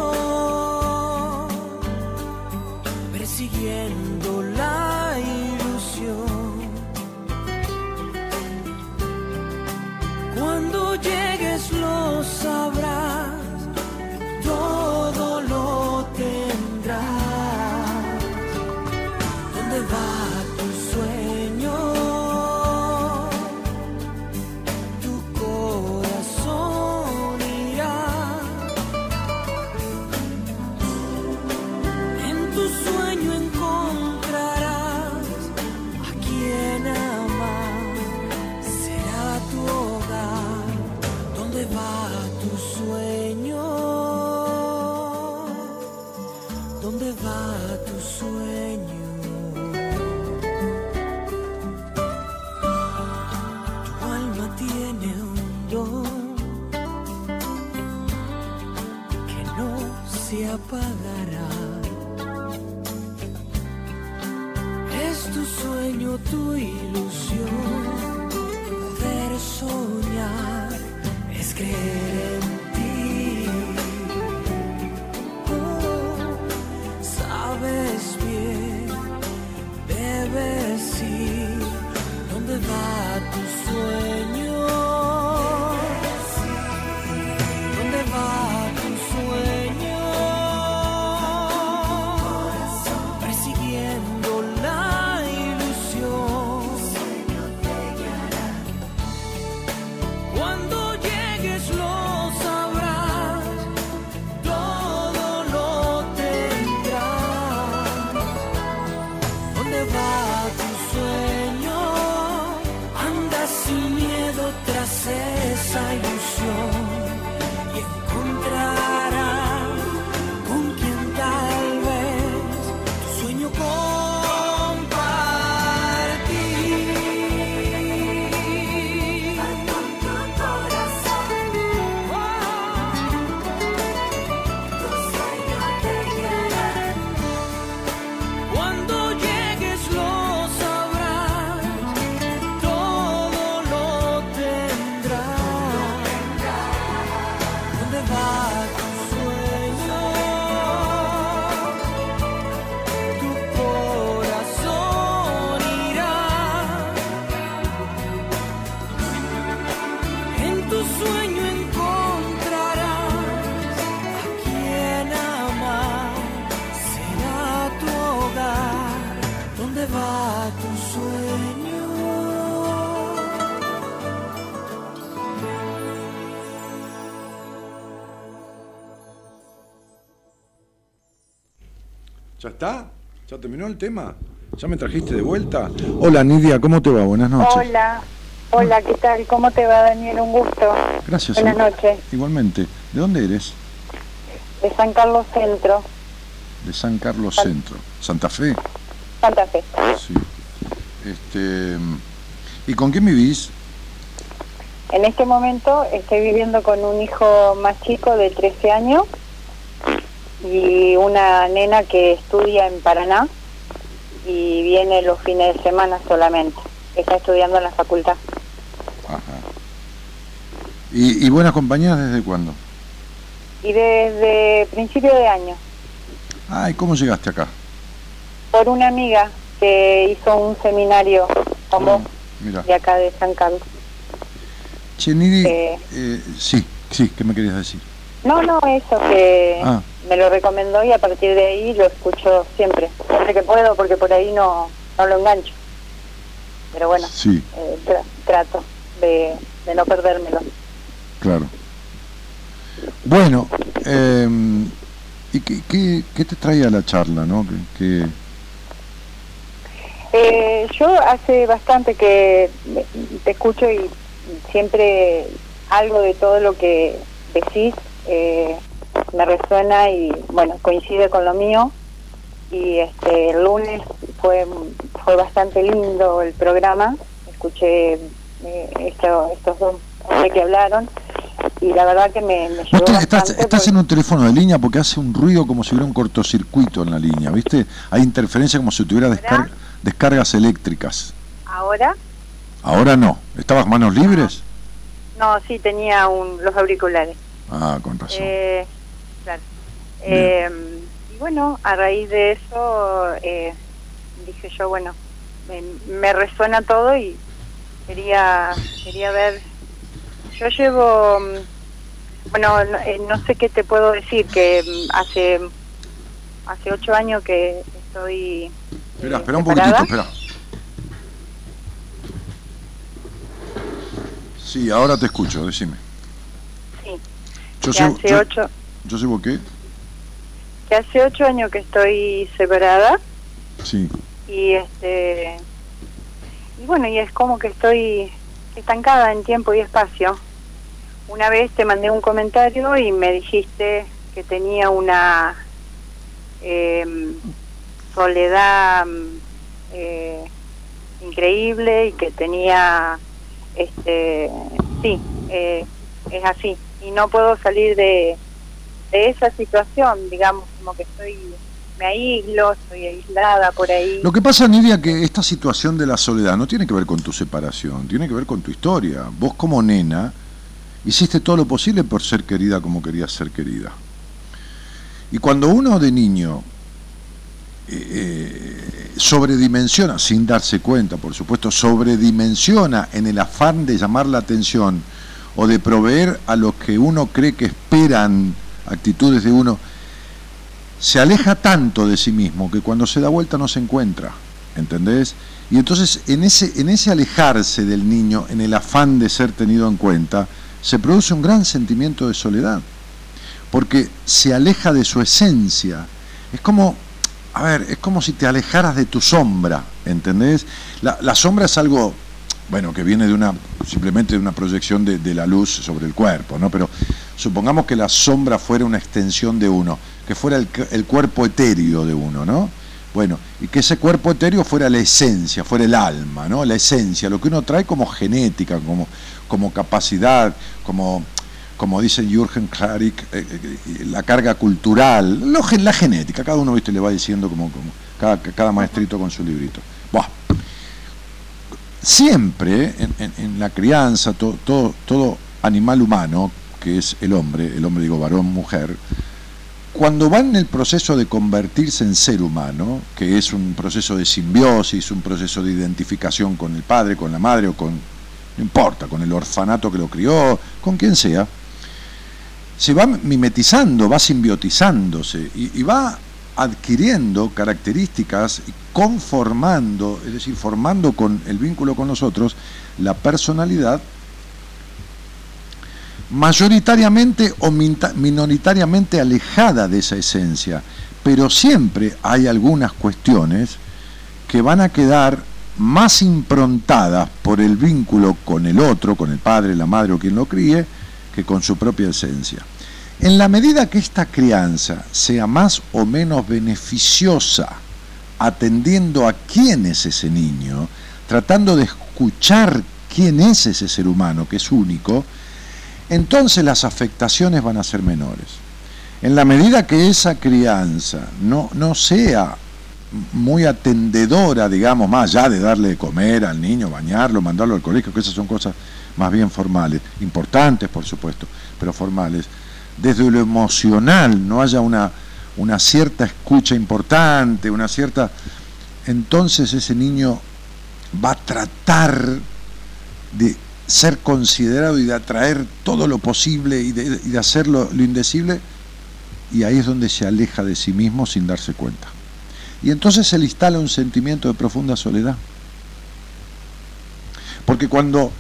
persiguiendo terminó el tema? ¿Ya me trajiste de vuelta? Hola Nidia, ¿cómo te va? Buenas noches. Hola, hola, ¿qué tal? ¿Cómo te va, Daniel? Un gusto. Gracias. Buenas noches. Igualmente. ¿De dónde eres? De San Carlos Centro, De San Carlos Centro. ¿Santa Fe? Santa Fe. Sí. Este, ¿Y con quién vivís? En este momento estoy viviendo con un hijo más chico de 13 años y una nena que estudia en Paraná y viene los fines de semana solamente. Está estudiando en la facultad. Ajá. ¿Y, y buenas compañías desde cuándo? Y desde principio de año, Ay, ¿cómo llegaste acá? por una amiga que hizo un seminario con vos Mira. de acá de San Carlos. Che, Nidi, Eh. eh, sí, sí, ¿qué me querías decir? No, no, eso que Ah. Me lo recomendó y a partir de ahí lo escucho siempre, siempre que puedo porque por ahí no, no lo engancho. Pero bueno, Sí, eh, tra- trato de, de no perdérmelo. claro. Bueno, eh, ¿y qué, qué, qué te traía la charla, no? Que, que- Eh, yo hace bastante que te escucho y siempre algo de todo lo que decís eh, me resuena y bueno, coincide con lo mío. Y este el lunes fue, fue bastante lindo el programa, escuché eh, esto- estos dos que hablaron y la verdad que me, me te- estás, estás porque- en un teléfono de línea porque hace un ruido como si hubiera un cortocircuito en la línea, ¿viste? Hay interferencia como si tuviera descar- descargas eléctricas. Ahora, Ahora no. ¿Estabas manos libres? no, sí tenía un, los auriculares. Ah, con razón. Eh. Eh, y bueno, a raíz de eso eh, dije yo, bueno, me, me resuena todo y quería quería ver. Yo llevo, mm, bueno, no, eh, no sé qué te puedo decir, que mm, hace hace ocho años que estoy. Espera, eh, espera un poquitito, espera. Sí, ahora te escucho, decime. Sí, Yo llevo, hace yo, ocho ¿yo llevo qué? Que hace ocho años que estoy separada. Sí. y este y bueno y es como que estoy estancada en tiempo y espacio. Una vez te mandé un comentario y me dijiste que tenía una em, soledad eh, increíble y que tenía este sí eh, es así. Y no puedo salir de de esa situación digamos como que estoy me aíslo estoy aislada por ahí Lo que pasa, Nidia, que esta situación de la soledad no tiene que ver con tu separación, tiene que ver con tu historia. Vos como nena hiciste todo lo posible por ser querida como querías ser querida. Y cuando uno de niño eh, eh, sobredimensiona, sin darse cuenta, por supuesto, sobredimensiona en el afán de llamar la atención o de proveer a los que uno cree que esperan actitudes de uno, se aleja tanto de sí mismo que cuando se da vuelta no se encuentra, ¿entendés? Y entonces en ese, en ese alejarse del niño, en el afán de ser tenido en cuenta, se produce un gran sentimiento de soledad, porque se aleja de su esencia. Es como, a ver, es como si te alejaras de tu sombra, ¿entendés? La, la sombra es algo, bueno, que viene de una, simplemente de una proyección de, de la luz sobre el cuerpo, ¿no? Pero supongamos que la sombra fuera una extensión de uno, que fuera el, el cuerpo etéreo de uno, ¿no? Bueno, y que ese cuerpo etéreo fuera la esencia, fuera el alma, ¿no? La esencia, lo que uno trae como genética, como, como capacidad, como, como dice Jürgen Klarik, eh, eh, la carga cultural, lo la genética, cada uno ¿viste? le va diciendo como, como cada, cada maestrito con su librito. Siempre en, la crianza, to- todo, animal humano, que es el hombre, el hombre digo varón, mujer, cuando va en el proceso de convertirse en ser humano, que es un proceso de simbiosis, un proceso de identificación con el padre, con la madre o con, no importa, con el orfanato que lo crió, con quien sea, se va mimetizando, va simbiotizando,se y, y va adquiriendo características y conformando, es decir, formando con el vínculo con nosotros la personalidad mayoritariamente o minoritariamente alejada de esa esencia, pero siempre hay algunas cuestiones que van a quedar más improntadas por el vínculo con el otro, con el padre, la madre o quien lo críe, que con su propia esencia. En la medida que esta crianza sea más o menos beneficiosa, atendiendo a quién es ese niño, tratando de escuchar quién es ese ser humano, que es único, entonces las afectaciones van a ser menores. En la medida que esa crianza no, no sea muy atendedora, digamos, más allá de darle de comer al niño, bañarlo, mandarlo al colegio, que esas son cosas más bien formales, importantes por supuesto, pero formales, desde lo emocional no haya una, una cierta escucha importante, una cierta... Entonces ese niño va a tratar de ser considerado y de atraer todo lo posible y de, de hacer lo, lo indecible, y ahí es donde se aleja de sí mismo sin darse cuenta. Y entonces se le instala un sentimiento de profunda soledad. Porque cuando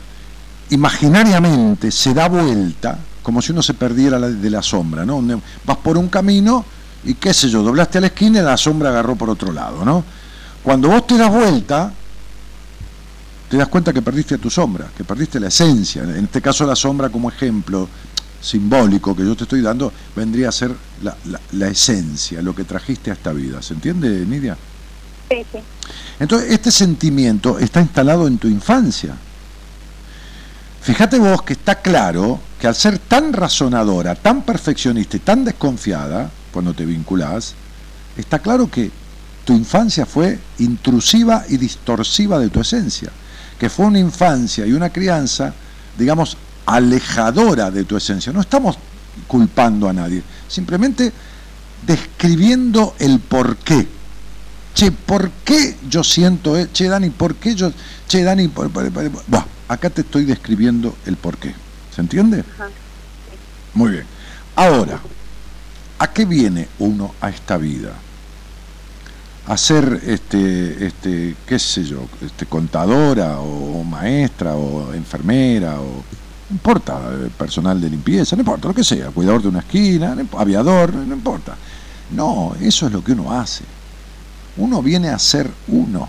imaginariamente se da vuelta, como si uno se perdiera de la sombra, ¿no? Vas por un camino y qué sé yo, doblaste a la esquina y la sombra agarró por otro lado, ¿no? Cuando vos te das vuelta, te das cuenta que perdiste a tu sombra, que perdiste la esencia. En este caso la sombra como ejemplo simbólico que yo te estoy dando vendría a ser la, la, la esencia, lo que trajiste a esta vida. ¿Se entiende, Nidia? Sí, sí. Entonces, este sentimiento está instalado en tu infancia. Fíjate vos que está claro que al ser tan razonadora, tan perfeccionista y tan desconfiada, cuando te vinculás, está claro que tu infancia fue intrusiva y distorsiva de tu esencia, que fue una infancia y una crianza, digamos, alejadora de tu esencia. No estamos culpando a nadie, simplemente describiendo el por qué. Che, ¿por qué yo siento, eh? che, Dani, ¿por qué yo, che, Dani, por, acá te estoy describiendo el por qué. ¿Se entiende? Ajá. Muy bien. Ahora, ¿a qué viene uno a esta vida? A ser, este, este, qué sé yo, este, contadora o maestra o enfermera o no importa, eh, personal de limpieza, no importa, lo que sea, cuidador de una esquina, aviador, no importa. No, eso es lo que uno hace. Uno viene a ser uno.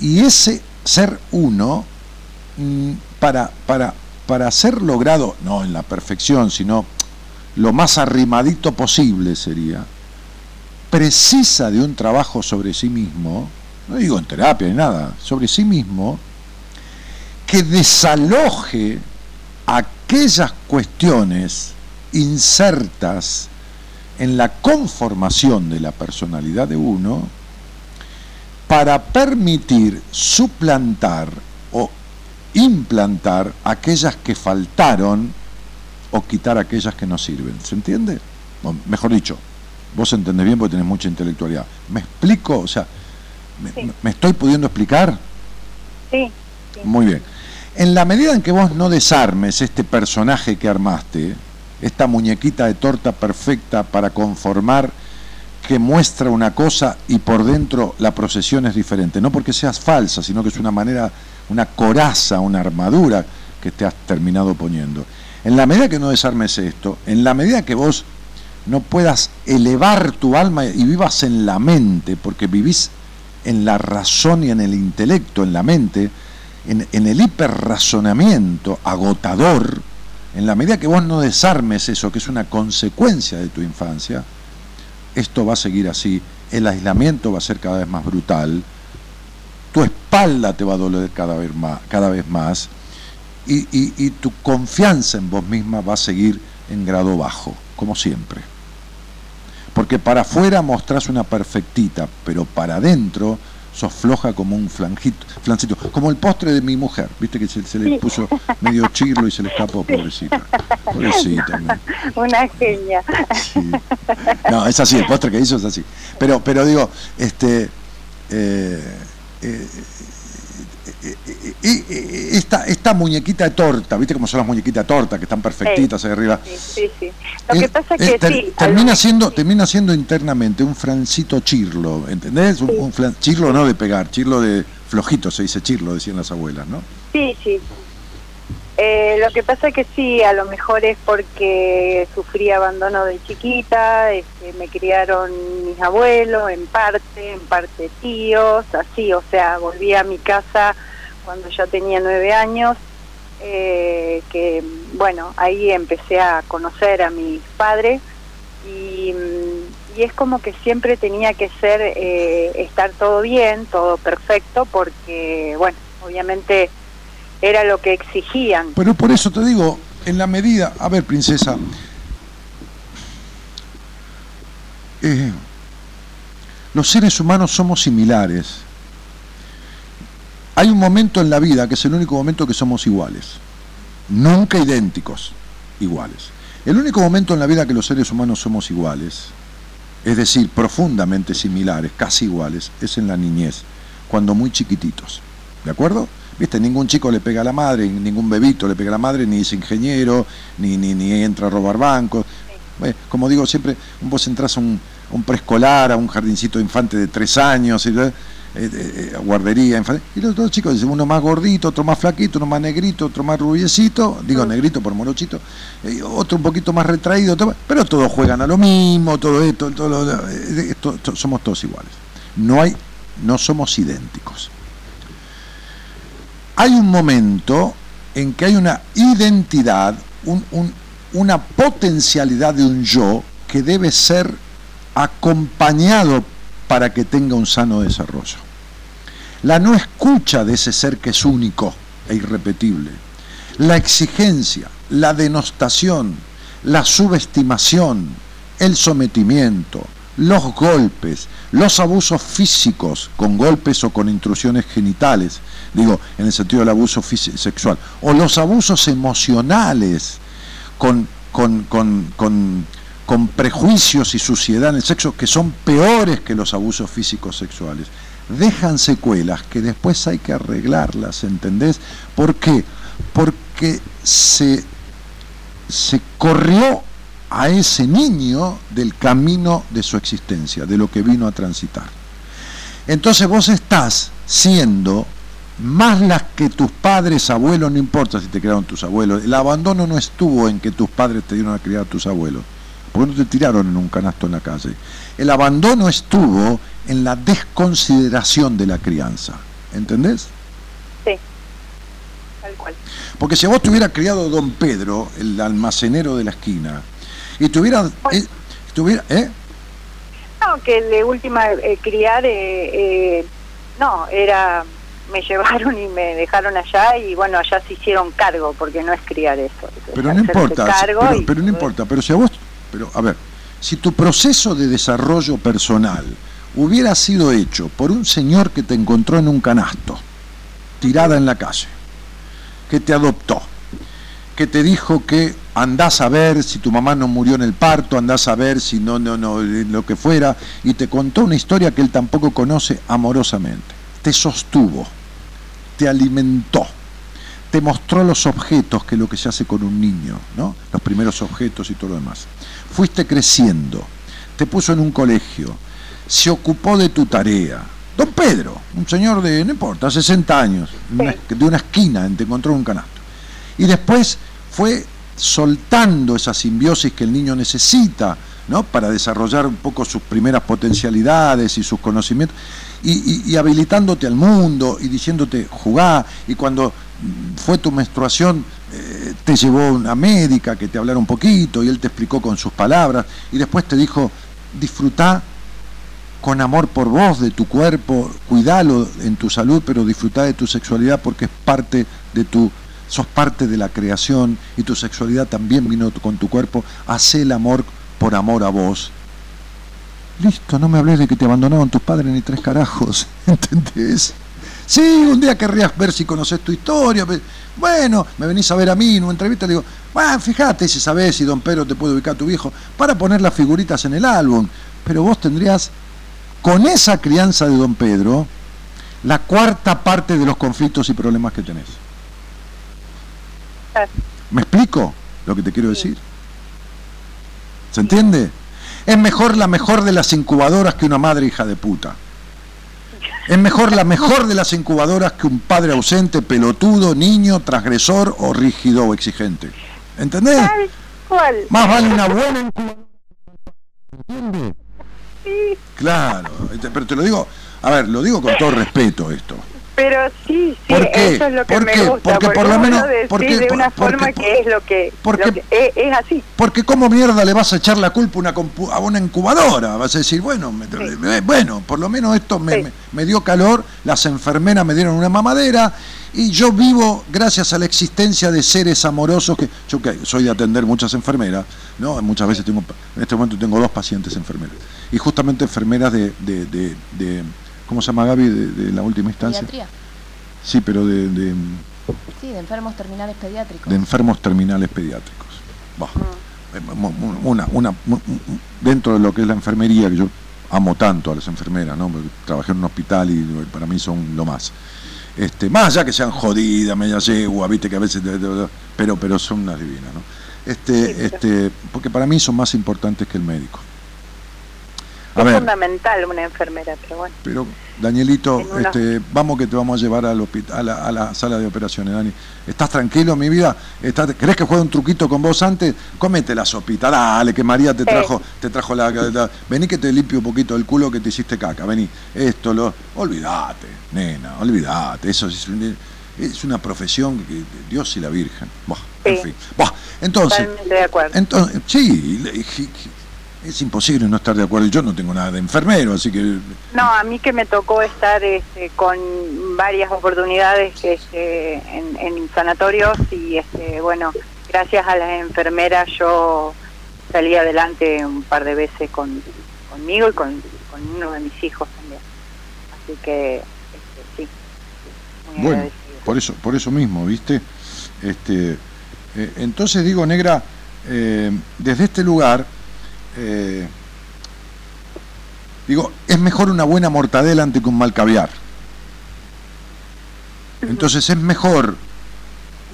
Y ese ser uno, mm, para, para, para ser logrado, no en la perfección, sino lo más arrimadito posible sería, precisa de un trabajo sobre sí mismo, no digo en terapia ni nada, sobre sí mismo, que desaloje aquellas cuestiones insertas en la conformación de la personalidad de uno para permitir suplantar o implantar aquellas que faltaron o quitar aquellas que no sirven. ¿Se entiende? O mejor dicho, vos entendés bien porque tenés mucha intelectualidad. ¿Me explico? O sea, ¿me, Sí. me estoy pudiendo explicar? Sí, sí. Muy bien. En la medida en que vos no desarmes este personaje que armaste, esta muñequita de torta perfecta para conformar que muestra una cosa y por dentro la procesión es diferente, no porque seas falsa, sino que es una manera, una coraza, una armadura que te has terminado poniendo. En la medida que no desarmes esto, en la medida que vos no puedas elevar tu alma y vivas en la mente, porque vivís en la razón y en el intelecto, en la mente, en, el hiperrazonamiento agotador, en la medida que vos no desarmes eso, que es una consecuencia de tu infancia, esto va a seguir así, el aislamiento va a ser cada vez más brutal, tu espalda te va a doler cada vez más, cada vez más y, y- y tu confianza en vos misma va a seguir en grado bajo, como siempre. Porque para afuera mostrás una perfectita, pero para adentro sos floja como un flanjito, flancito, como el postre de mi mujer, viste que se, se le Sí. puso medio chirlo y se le escapó, pobrecita. Pobrecita. ¿no? Una genia. Sí. No, es así, el postre que hizo es así. Pero, pero digo, este, eh, eh, esta, esta muñequita de torta, ¿viste cómo son las muñequitas de torta que están perfectitas ahí arriba? Sí, sí, sí. Lo que Eh, pasa es eh, que ter- sí. termina siendo termina siendo internamente un francito chirlo, ¿entendés? Un, un flan- chirlo no de pegar, chirlo de flojito se dice chirlo, decían las abuelas, ¿no? Sí, sí. Eh, lo que pasa es que sí, a lo mejor es porque sufrí abandono de chiquita, este, me criaron mis abuelos en parte, en parte tíos, así, o sea, volví a mi casa cuando ya tenía nueve años, eh, que bueno, ahí empecé a conocer a mis padres y, y es como que siempre tenía que ser, eh, estar todo bien, todo perfecto, porque bueno, obviamente era lo que exigían. Pero por eso te digo, en la medida, a ver, princesa, eh, los seres humanos somos similares. Hay un momento en la vida que es el único momento que somos iguales, nunca idénticos, iguales. El único momento en la vida que los seres humanos somos iguales, es decir, profundamente similares, casi iguales, es en la niñez, cuando muy chiquititos. ¿De acuerdo? ¿Viste? Ningún chico le pega a la madre, ningún bebito le pega a la madre, ni es ingeniero, ni, ni, ni entra a robar bancos. Bueno, como digo siempre, vos entras a un, un preescolar, a un jardincito de infante de tres años, y, eh, eh, eh, guardería, infante, y los dos chicos uno más gordito, otro más flaquito, uno más negrito, otro más rubiecito, digo negrito por morochito, eh, otro un poquito más retraído, pero todos juegan a lo mismo, todo esto, todo eh, esto- somos todos iguales. No hay, no somos idénticos hay un momento en que hay una identidad, un- un- una potencialidad de un yo que debe ser acompañado para que tenga un sano desarrollo. La no escucha de ese ser que es único e irrepetible. La exigencia, la denostación, la subestimación, el sometimiento, los golpes, los abusos físicos con golpes o con intrusiones genitales, digo, en el sentido del abuso sexual, o los abusos emocionales con, con, con, con, con prejuicios y suciedad en el sexo que son peores que los abusos físicos sexuales. Dejan secuelas que después hay que arreglarlas, ¿entendés? ¿Por qué? Porque se, se corrió a ese niño del camino de su existencia, de lo que vino a transitar. Entonces vos estás siendo más las que tus padres, abuelos, no importa si te criaron tus abuelos, el abandono no estuvo en que tus padres te dieron a criar a tus abuelos, porque no te tiraron en un canasto en la calle. El abandono estuvo en la desconsideración de la crianza, ¿entendés? Sí, tal cual. Porque si vos te hubiera criado don Pedro, el almacenero de la esquina, y te hubiera... eh, tuviera- ¿eh? No, que de última eh, criar, eh, eh, no, era, me llevaron y me dejaron allá y bueno, allá se hicieron cargo, porque no es criar eso. es Pero no importa, cargo pero, y- pero no importa, pero si a vos, pero a ver, si tu proceso de desarrollo personal hubiera sido hecho por un señor que te encontró en un canasto, tirada en la calle, que te adoptó, que te dijo que andás a ver si tu mamá no murió en el parto, andás a ver si no, no, no, eh, lo que fuera, y te contó una historia que él tampoco conoce amorosamente. Te sostuvo, te alimentó, te mostró los objetos, que es lo que se hace con un niño, ¿no? Los primeros objetos y todo lo demás. Fuiste creciendo, te puso en un colegio, se ocupó de tu tarea. Don Pedro, un señor de, no importa, 60 años, de una esquina, te encontró en un canasto. Y después fue soltando esa simbiosis que el niño necesita, ¿no? Para desarrollar un poco sus primeras potencialidades y sus conocimientos, y, y- habilitándote al mundo y diciéndote jugá, y cuando fue tu menstruación eh, te llevó una médica que te hablara un poquito y él te explicó con sus palabras, y después te dijo, disfrutá con amor por vos, de tu cuerpo, cuidalo en tu salud, pero disfrutá de tu sexualidad porque es parte de tu, sos parte de la creación y tu sexualidad también vino con tu cuerpo, hacé el amor por amor a vos. Listo, no me hables de que te abandonaron tus padres ni tres carajos, (laughs) ¿entendés? Sí, un día querrías ver si conoces tu historia. Bueno, me venís a ver a mí en una entrevista, le digo, bueno, fíjate si sabés si don Pedro te puede ubicar a tu viejo, para poner las figuritas en el álbum. Pero vos tendrías, con esa crianza de don Pedro, la cuarta parte de los conflictos y problemas que tenés. ¿Me explico lo que te quiero decir? ¿Se entiende? Es mejor la mejor de las incubadoras que una madre hija de puta. Es mejor la mejor de las incubadoras que un padre ausente, pelotudo, niño, transgresor o rígido o exigente. ¿Entendés? Tal cual. Más vale una buena incubadora. ¿Entiendes? Sí, Claro, este, pero te lo digo, a ver, lo digo con todo respeto esto. Pero sí, sí, eso es lo que ¿Por me qué? gusta. Porque por lo menos- porque- de una porque- forma que es lo que, porque- lo que- es, es así. Porque cómo mierda le vas a echar la culpa a una, compu- a una incubadora, vas a decir, bueno, me- me- bueno, por lo menos esto me, Sí. me- me dio calor, las enfermeras me dieron una mamadera y yo vivo gracias a la existencia de seres amorosos que yo que soy de atender muchas enfermeras, no, muchas veces tengo en este momento tengo dos pacientes enfermeras y justamente enfermeras de, de, de- de- ¿cómo se llama Gaby de, de la última instancia? Pediatría. Sí, pero de, de- Sí, de enfermos terminales pediátricos. de enfermos terminales pediátricos. Bah, eh, Una, una, dentro de lo que es la enfermería, que yo amo tanto a las enfermeras, ¿no? Porque trabajé en un hospital y para mí son lo más. Este, más allá que sean jodidas, media yegua, viste que a veces, pero, pero son unas divinas, ¿no? Este, este, porque para mí son más importantes que el médico. A es ver, fundamental una enfermera, pero bueno. pero Danielito, En una- este, vamos que te vamos a llevar al hospital, a, la, a la sala de operaciones, Dani. ¿Estás tranquilo, mi vida? ¿Estás, ¿Crees que juegue un truquito con vos antes? Cómete la sopita, dale, que María te Sí. trajo, te trajo la, la- Vení que te limpio un poquito el culo que te hiciste caca, vení. Esto, lo. Olvídate, nena, olvídate. Eso es, es una profesión que Dios y la Virgen. Buah, en Sí. fin. Buah, entonces, Totalmente de acuerdo. entonces, sí, le- es imposible no estar de acuerdo. Yo no tengo nada de enfermero, así que No, a mí que me tocó estar este, con varias oportunidades este, en, en sanatorios y este, bueno, gracias a las enfermeras yo salí adelante un par de veces con, conmigo y con, con uno de mis hijos también. Así que este, sí, muy Bueno, agradecida. por eso, por eso mismo, ¿viste? Este, eh, entonces digo, negra, eh, desde este lugar, eh, digo, es mejor una buena mortadela ante que un mal caviar. Entonces es mejor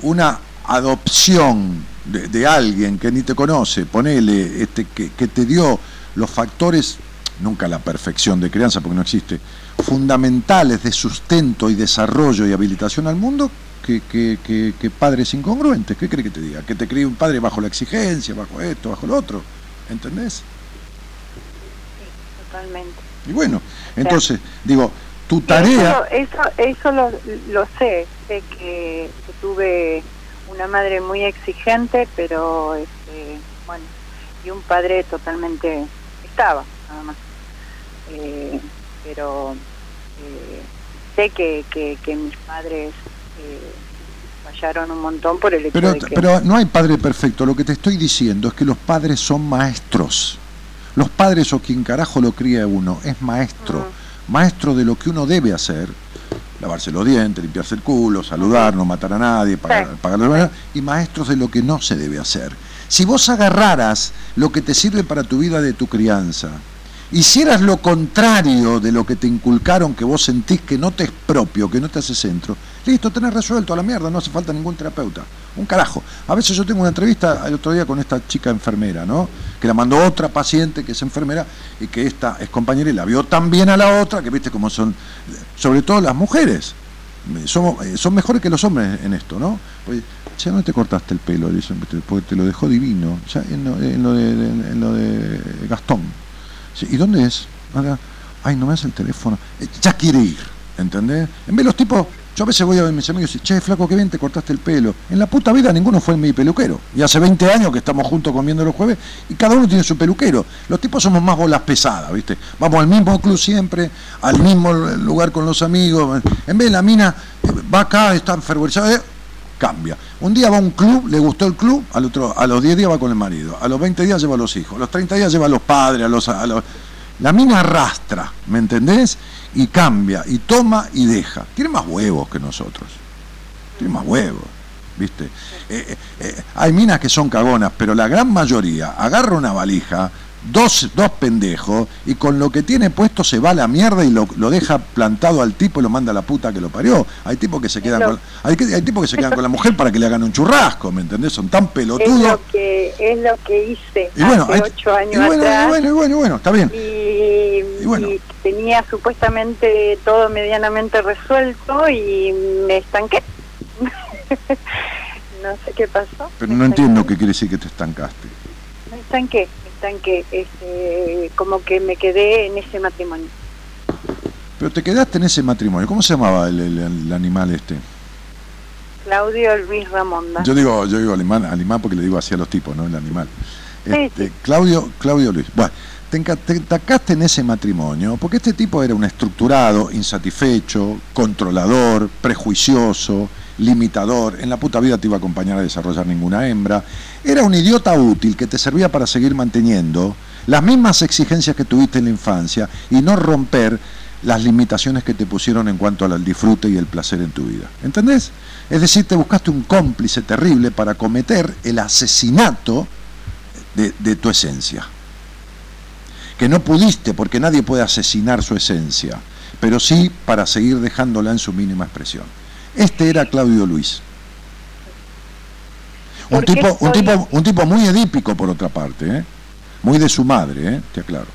una adopción de, de alguien que ni te conoce, ponele, este, que, que te dio los factores, nunca la perfección de crianza porque no existe, fundamentales de sustento y desarrollo y habilitación al mundo que, que- que- que padres incongruentes. ¿Qué cree que te diga? Que te críe un padre bajo la exigencia, bajo esto, bajo lo otro. ¿Entendés? Totalmente. Y bueno, entonces, digo, tu tarea... Eso, eso, eso lo, lo sé, sé que, que tuve una madre muy exigente, pero este, bueno, y un padre totalmente estaba, nada más. Eh, pero eh, sé que, que, que mis padres eh, fallaron un montón por el hecho Pero, de que pero no hay padre perfecto. Lo que te estoy diciendo es que los padres son maestros. Los padres o quien carajo lo cría uno es maestro. Maestro de lo que uno debe hacer. Lavarse los dientes, limpiarse el culo, saludar, no matar a nadie, pagar, Sí. pagar y maestros de lo que no se debe hacer. Si vos agarraras lo que te sirve para tu vida de tu crianza, hicieras lo contrario de lo que te inculcaron, que vos sentís que no te es propio, que no te hace centro, listo, tenés resuelto a la mierda, no hace falta ningún terapeuta. Un carajo. A veces yo tengo una entrevista el otro día con esta chica enfermera, ¿no? Que la mandó otra paciente que es enfermera y que esta es compañera y la vio tan bien a la otra, que viste cómo son, sobre todo las mujeres, somos, eh, son mejores que los hombres en esto, ¿no? Pues, che, ¿dónde te cortaste el pelo? Porque te lo dejó divino, ya en lo, de, en lo de Gastón. ¿Y dónde es? Ay, no me hace el teléfono. Eh, Ya quiere ir, ¿entendés? En vez de los tipos, yo a veces voy a ver mis amigos y che, flaco, qué bien te cortaste el pelo. En la puta vida ninguno fue mi peluquero. Y hace 20 años que estamos juntos comiendo los jueves y cada uno tiene su peluquero. Los tipos somos más bolas pesadas, ¿viste? Vamos al mismo club siempre, al mismo lugar con los amigos. En vez de la mina, va acá, está enfervorizada, eh, cambia. Un día va a un club, le gustó el club, al otro, a los 10 días va con el marido, a los 20 días lleva a los hijos, a los 30 días lleva a los padres, a los- La mina arrastra, ¿me entendés? Y cambia, y toma y deja. Tiene más huevos que nosotros. Tiene más huevos, ¿viste? Eh, eh, eh, hay minas que son cagonas, pero la gran mayoría agarra una valija, dos, dos pendejos, y con lo que tiene puesto se va a la mierda y lo, lo deja plantado al tipo y lo manda a la puta que lo parió. Hay tipos que se quedan lo- con, hay, hay tipos que se quedan con la mujer para que le hagan un churrasco, ¿me entendés? Son tan es pelotudos. lo que es lo que hice Y bueno, hace hay- ocho años y bueno, y atrás bueno, y bueno, y bueno, está bien. y Y bueno. tenía supuestamente todo medianamente resuelto y me estanqué. (laughs) no sé qué pasó. Pero no entiendo qué quiere decir que te estancaste. Me estanqué, estanqué. Este, como que me quedé en ese matrimonio. Pero te quedaste en ese matrimonio. ¿Cómo se llamaba el, el- el animal este? Claudio Luis Ramonda. Yo digo, yo digo animal, animal porque le digo así a los tipos, ¿no? El animal. Este, sí. Claudio, Claudio Luis. Bueno, te, te atacaste en ese matrimonio porque este tipo era un estructurado, insatisfecho, controlador, prejuicioso, limitador. En la puta vida te iba a acompañar a desarrollar ninguna hembra. Era un idiota útil que te servía para seguir manteniendo las mismas exigencias que tuviste en la infancia y no romper las limitaciones que te pusieron en cuanto al disfrute y el placer en tu vida. ¿Entendés? Es decir, te buscaste un cómplice terrible para cometer el asesinato de, de tu esencia. Que no pudiste porque nadie puede asesinar su esencia, pero sí para seguir dejándola en su mínima expresión. Este era Claudio Luis. Un ¿Por qué tipo, un, tipo, un tipo muy edípico por otra parte, ¿eh? muy de su madre, ¿eh? te aclaro.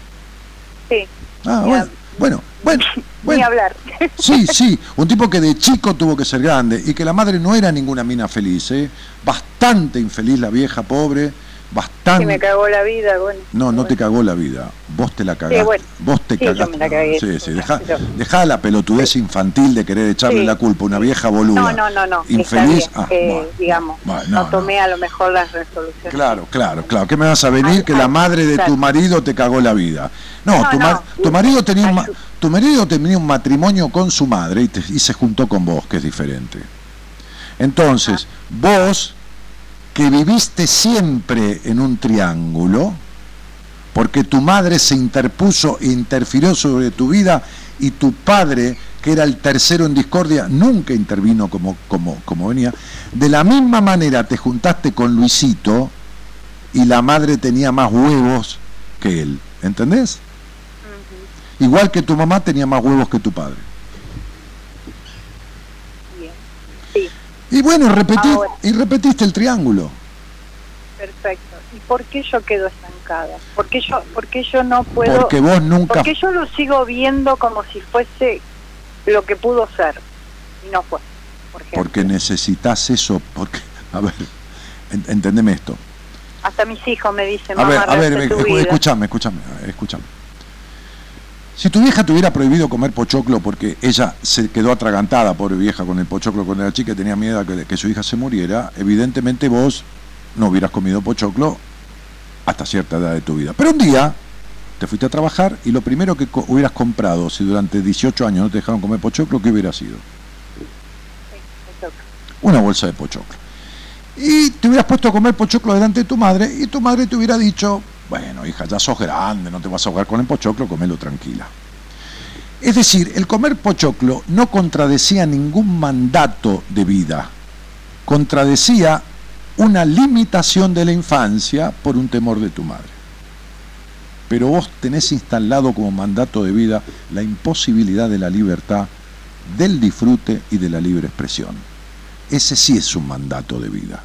Sí, Ah, bueno, hab- bueno, bueno, (laughs) ni bueno. hablar. (laughs) Sí, sí, (laughs) un tipo que de chico tuvo que ser grande y que la madre no era ninguna mina feliz, ¿eh? bastante infeliz la vieja pobre, bastante... me cagó la vida, bueno. No, no te cagó la vida, vos te la cagaste. bueno. Vos te Sí, yo cagaste. me la cagué. Sí, sí, dejá, dejá la pelotudez infantil de querer echarle Sí. la culpa a una vieja boluda. No, no, no, no. está Infeliz. Ah, eh, bueno, digamos, bueno, no, no, no. tomé a lo mejor las resoluciones. Claro, claro, claro. ¿Qué me vas a venir? Ay, Que la madre de tu marido te cagó la vida. No, No, tu, mar- no. tu marido tenía un ma- tu marido tenía un matrimonio con su madre y, te- y se juntó con vos, que es diferente. Entonces, vos que viviste siempre en un triángulo, porque tu madre se interpuso e interfirió sobre tu vida y tu padre, que era el tercero en discordia, nunca intervino como, como, como venía. De la misma manera te juntaste con Luisito y la madre tenía más huevos que él, ¿entendés? Igual que tu mamá tenía más huevos que tu padre. Bien. Sí, Y bueno, repetí, Ahora. y repetiste el triángulo. perfecto. ¿Y por qué yo quedo estancada? ¿Por qué yo, por qué yo no puedo...? Porque vos nunca... Porque yo lo sigo viendo como si fuese lo que pudo ser y no fue, por. Porque necesitas eso, porque... (laughs) A ver, en- entendeme esto. Hasta mis hijos me dicen, A ver, a ver, vida". escúchame, escúchame, escúchame. Si tu vieja te hubiera prohibido comer pochoclo porque ella se quedó atragantada, pobre vieja, con el pochoclo cuando era chica y tenía miedo a que, su hija se muriera, evidentemente vos no hubieras comido pochoclo hasta cierta edad de tu vida. Pero un día te fuiste a trabajar y lo primero que hubieras comprado, si durante 18 años no te dejaron comer pochoclo, ¿qué hubiera sido? Una bolsa de pochoclo. Y te hubieras puesto a comer pochoclo delante de tu madre y tu madre te hubiera dicho, bueno, hija, ya sos grande, no te vas a ahogar con el pochoclo, comelo tranquila. Es decir, el comer pochoclo no contradecía ningún mandato de vida, contradecía una limitación de la infancia por un temor de tu madre. Pero vos tenés instalado como mandato de vida la imposibilidad de la libertad, del disfrute y de la libre expresión. Ese sí es un mandato de vida.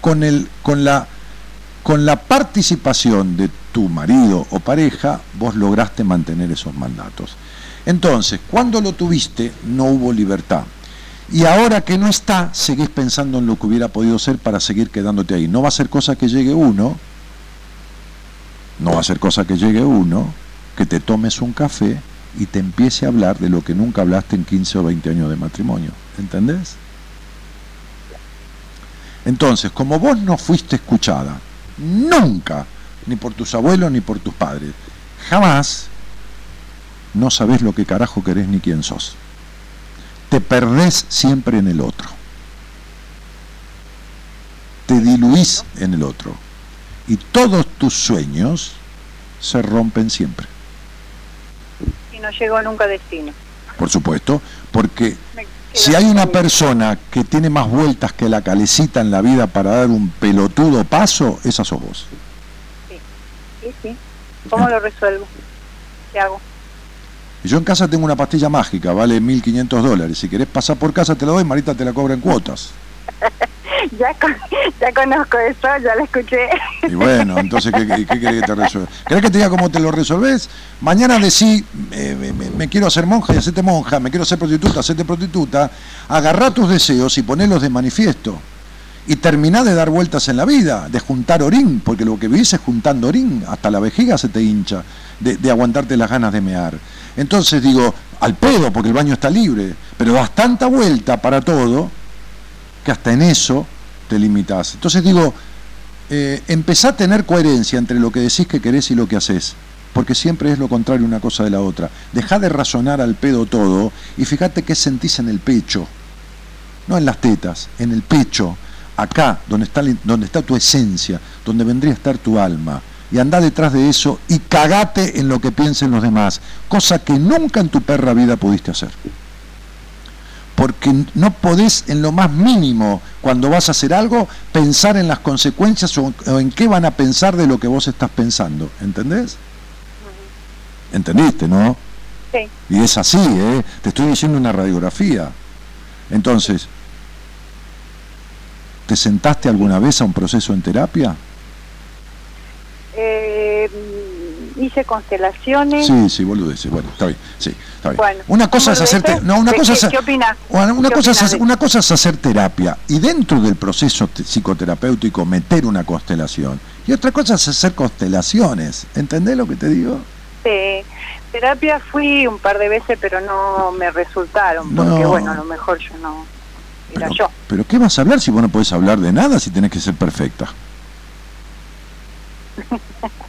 Con, el, con, la, con la participación de tu marido o pareja, vos lograste mantener esos mandatos. Entonces, cuando lo tuviste, no hubo libertad. Y ahora que no está, seguís pensando en lo que hubiera podido ser para seguir quedándote ahí. No va a ser cosa que llegue uno, no va a ser cosa que llegue uno, que te tomes un café y te empiece a hablar de lo que nunca hablaste en 15 o 20 años de matrimonio. ¿Entendés? Entonces, como vos no fuiste escuchada, nunca, ni por tus abuelos ni por tus padres, jamás, no sabés lo que carajo querés ni quién sos. Te perdés siempre en el otro. Te diluís en el otro. Y todos tus sueños se rompen siempre. Y no llegó nunca a destino. Por supuesto, porque si hay una persona que tiene más vueltas que la calecita en la vida para dar un pelotudo paso, esa sos vos. Sí, sí. ¿Cómo lo resuelvo? ¿Qué hago? Yo en casa tengo una pastilla mágica, vale 1.500 dólares. Si querés pasar por casa te la doy, Marita te la cobra en cuotas. (laughs) ya, ya conozco eso, ya lo escuché. Y bueno, entonces, ¿qué, qué, que te resuelva? ¿Querés que te diga cómo te lo resolvés? Mañana decí, eh, me, me, quiero hacer monja y hacete monja, me quiero hacer prostituta, hacete prostituta, agarrá tus deseos y ponelos de manifiesto. Y terminá de dar vueltas en la vida, de juntar orín, porque lo que vivís es juntando orín, hasta la vejiga se te hincha, de, de aguantarte las ganas de mear. Entonces digo, al pedo, porque el baño está libre, pero das tanta vuelta para todo que hasta en eso te limitas. Entonces digo, eh, empezá a tener coherencia entre lo que decís que querés y lo que haces, porque siempre es lo contrario una cosa de la otra. Dejá de razonar al pedo todo y fíjate qué sentís en el pecho, no en las tetas, en el pecho, acá, donde está, donde está tu esencia, donde vendría a estar tu alma. Y andá detrás de eso y cagate en lo que piensen los demás, cosa que nunca en tu perra vida pudiste hacer porque no podés en lo más mínimo, cuando vas a hacer algo, pensar en las consecuencias o, en qué van a pensar de lo que vos estás pensando. ¿Entendés? ¿Entendiste, no? Sí. Y es así, ¿eh? Te estoy diciendo una radiografía. Entonces, ¿te sentaste alguna vez a un proceso en terapia? Eh, hice constelaciones. Sí, sí, boludeces. Bueno, está bien. Sí, está bien. Bueno, una cosa es hacer no, una ¿de cosa qué- es qué? Bueno, una ¿Qué cosa es una cosa es hacer terapia y dentro del proceso te- psicoterapéutico meter una constelación y otra cosa es hacer constelaciones. ¿Entendés lo que te digo? Sí. Terapia fui un par de veces, pero no me resultaron, No. porque bueno, a lo mejor yo no era Pero, yo. pero ¿qué vas a hablar si vos no podés hablar de nada si tenés que ser perfecta? (laughs)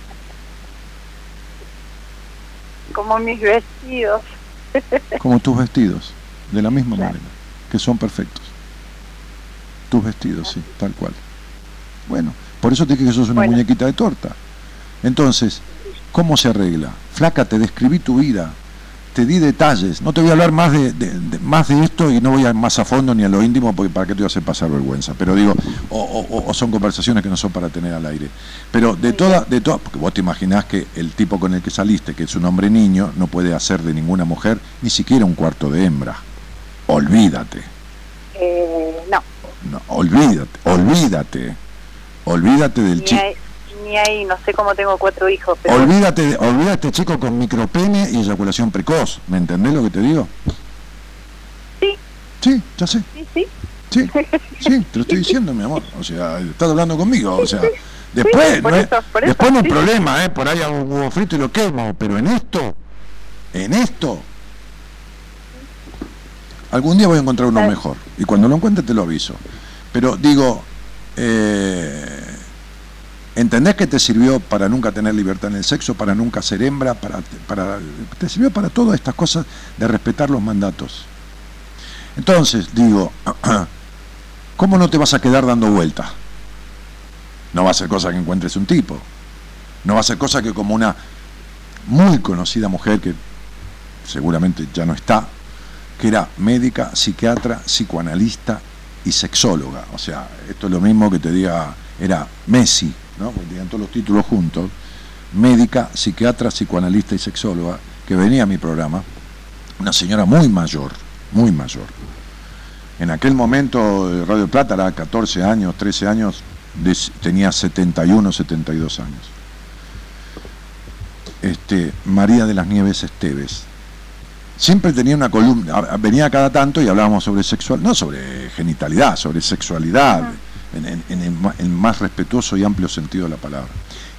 Como mis vestidos. Como tus vestidos, de la misma manera, que son perfectos. Tus vestidos, sí, tal cual. Bueno, por eso te dije que sos una Bueno. muñequita de torta. Entonces, ¿cómo se arregla? Flaca, te describí tu vida, te di detalles. No te voy a hablar más de, de- de- más de esto y no voy a más a fondo ni a lo íntimo porque para qué te voy a hacer pasar vergüenza. Pero digo, o, o- o son conversaciones que no son para tener al aire. Pero de toda, de toda, porque vos te imaginás que el tipo con el que saliste, que es un hombre niño, no puede hacer de ninguna mujer ni siquiera un cuarto de hembra. Olvídate. Eh, no, No, olvídate, olvídate. Olvídate del chico. Ni ahí, no sé cómo tengo cuatro hijos, pero Olvídate, olvídate chico con micropene y eyaculación precoz. ¿Me entendés lo que te digo? Sí. Sí, ya sé. sí, sí. Sí, (laughs) sí, te lo estoy diciendo, mi amor. O sea, estás hablando conmigo. O sea, después, Sí, por no eso, por eso, después no hay sí. problema, ¿eh? Por ahí hago un huevo frito y lo quemo. Pero en esto, en esto, algún día voy a encontrar uno mejor. Y cuando lo encuentre te lo aviso. Pero digo, eh, ¿entendés que te sirvió para nunca tener libertad en el sexo, para nunca ser hembra, para, para, te sirvió para todas estas cosas de respetar los mandatos? Entonces, digo, (clears throat) ¿cómo no te vas a quedar dando vueltas? No va a ser cosa que encuentres un tipo. No va a ser cosa que como una muy conocida mujer que seguramente ya no está, que era médica, psiquiatra, psicoanalista y sexóloga. O sea, esto es lo mismo que te diga, era Messi, ¿no? Que digan todos los títulos juntos. Médica, psiquiatra, psicoanalista y sexóloga, que venía a mi programa, una señora muy mayor, muy mayor. En aquel momento eh, Radio Plata era 14 años, 13 años, tenía 71, 72 años. Este, María de las Nieves Esteves. Siempre tenía una columna, venía cada tanto y hablábamos sobre sexual, no sobre genitalidad, sobre sexualidad, en, en- en el, ma- el más respetuoso y amplio sentido de la palabra.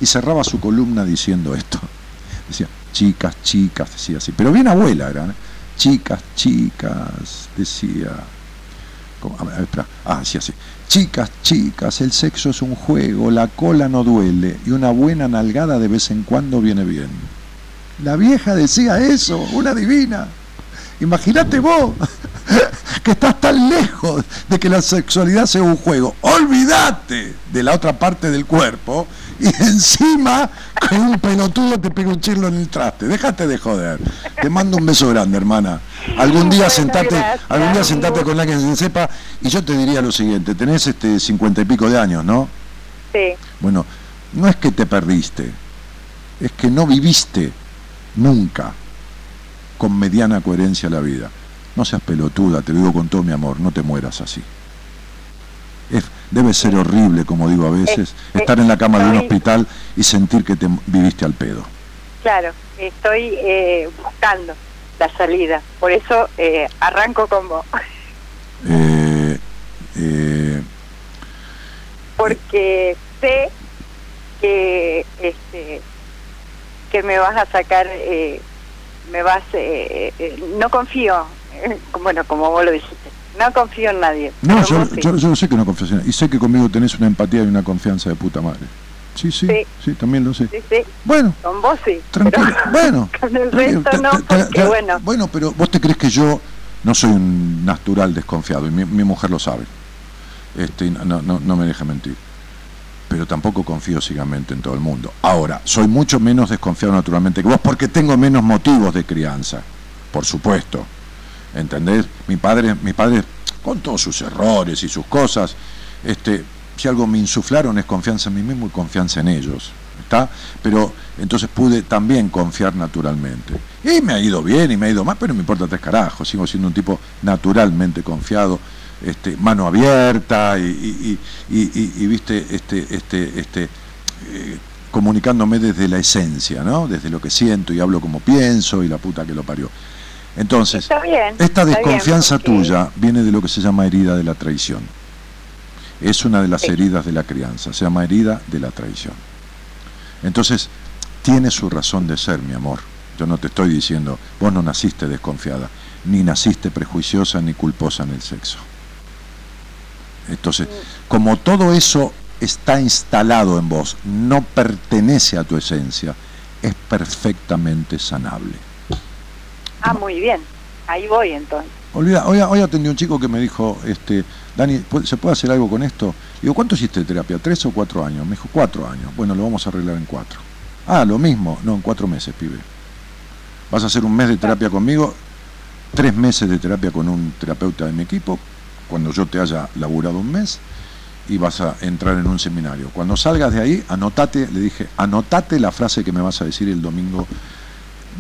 Y cerraba su columna diciendo esto. (laughs) Decía, chicas, chicas, decía así. Pero bien abuela era, ¿eh? Chicas, chicas, decía. A ver, espera. Ah, decía así. Chicas, chicas, el sexo es un juego, la cola no duele y una buena nalgada de vez en cuando viene bien. La vieja decía eso, una divina. Imagínate vos, (laughs) que estás tan lejos de que la sexualidad sea un juego. Olvídate de la otra parte del cuerpo y (laughs) encima con un pelotudo te pega un chirlo en el traste. Déjate de joder. Te mando un beso grande, hermana. Algún día Bueno, sentate, gracias. algún día sentate con alguien que sepa y yo te diría lo siguiente, tenés este cincuenta y pico de años, ¿no? Sí, Bueno, no es que te perdiste, es que no viviste nunca con mediana coherencia la vida. No seas pelotuda, te lo digo con todo mi amor, no te mueras así. Es- Debe ser horrible, como digo a veces, estar en la cama de un hospital y sentir que te viviste al pedo. Claro, estoy eh, buscando la salida. Por eso eh, arranco con vos. Eh, eh, porque sé que este que me vas a sacar eh, me vas eh, eh, no confío eh, bueno como vos lo dijiste no confío en nadie no, yo, yo, yo sé que no confías en nadie, Y sé que conmigo tenés una empatía y una confianza de puta madre. Sí, sí, sí, Sí. también lo sé. Sí, sí, Bueno, con vos sí tranquilo. pero (laughs) Bueno, con el resto no porque bueno Bueno, pero vos te crees que yo no soy un natural desconfiado y mi, mi mujer lo sabe. Este, no, no, no me deja mentir. Pero tampoco confío ciegamente en todo el mundo. Ahora, soy mucho menos desconfiado naturalmente que vos porque tengo menos motivos de crianza. Por supuesto. ¿Entendés? Mi padre, mi padre, con todos sus errores y sus cosas, este, si algo me insuflaron es confianza en mí mismo y confianza en ellos. ¿Está? Pero entonces pude también confiar naturalmente. Y me ha ido bien y me ha ido mal, pero no me importa tres carajos. Sigo siendo un tipo naturalmente confiado, este, mano abierta y, y- y- y- y- y, viste, este, este, este, eh, comunicándome desde la esencia, ¿no? Desde lo que siento y hablo como pienso y la puta que lo parió. Entonces, bien esta bien, desconfianza porque- tuya viene de lo que se llama herida de la traición. Es una de las Sí. heridas de la crianza, se llama herida de la traición. Entonces, tiene su razón de ser, mi amor. Yo no te estoy diciendo, vos no naciste desconfiada, ni naciste prejuiciosa ni culposa en el sexo. Entonces, como todo eso está instalado en vos, no pertenece a tu esencia, es perfectamente sanable. ah muy bien ahí voy entonces Olvida, hoy, hoy atendí a un chico que me dijo, este, Dani, ¿pu- ¿se puede hacer algo con esto? Digo, ¿cuánto hiciste de terapia? ¿Tres o cuatro años? Me dijo, cuatro años. Bueno, lo vamos a arreglar en cuatro. Ah, lo mismo. No, en cuatro meses, pibe. Vas a hacer un mes de terapia conmigo, tres meses de terapia con un terapeuta de mi equipo, cuando yo te haya laburado un mes, y vas a entrar en un seminario. Cuando salgas de ahí, anotate, le dije, anotate la frase que me vas a decir el domingo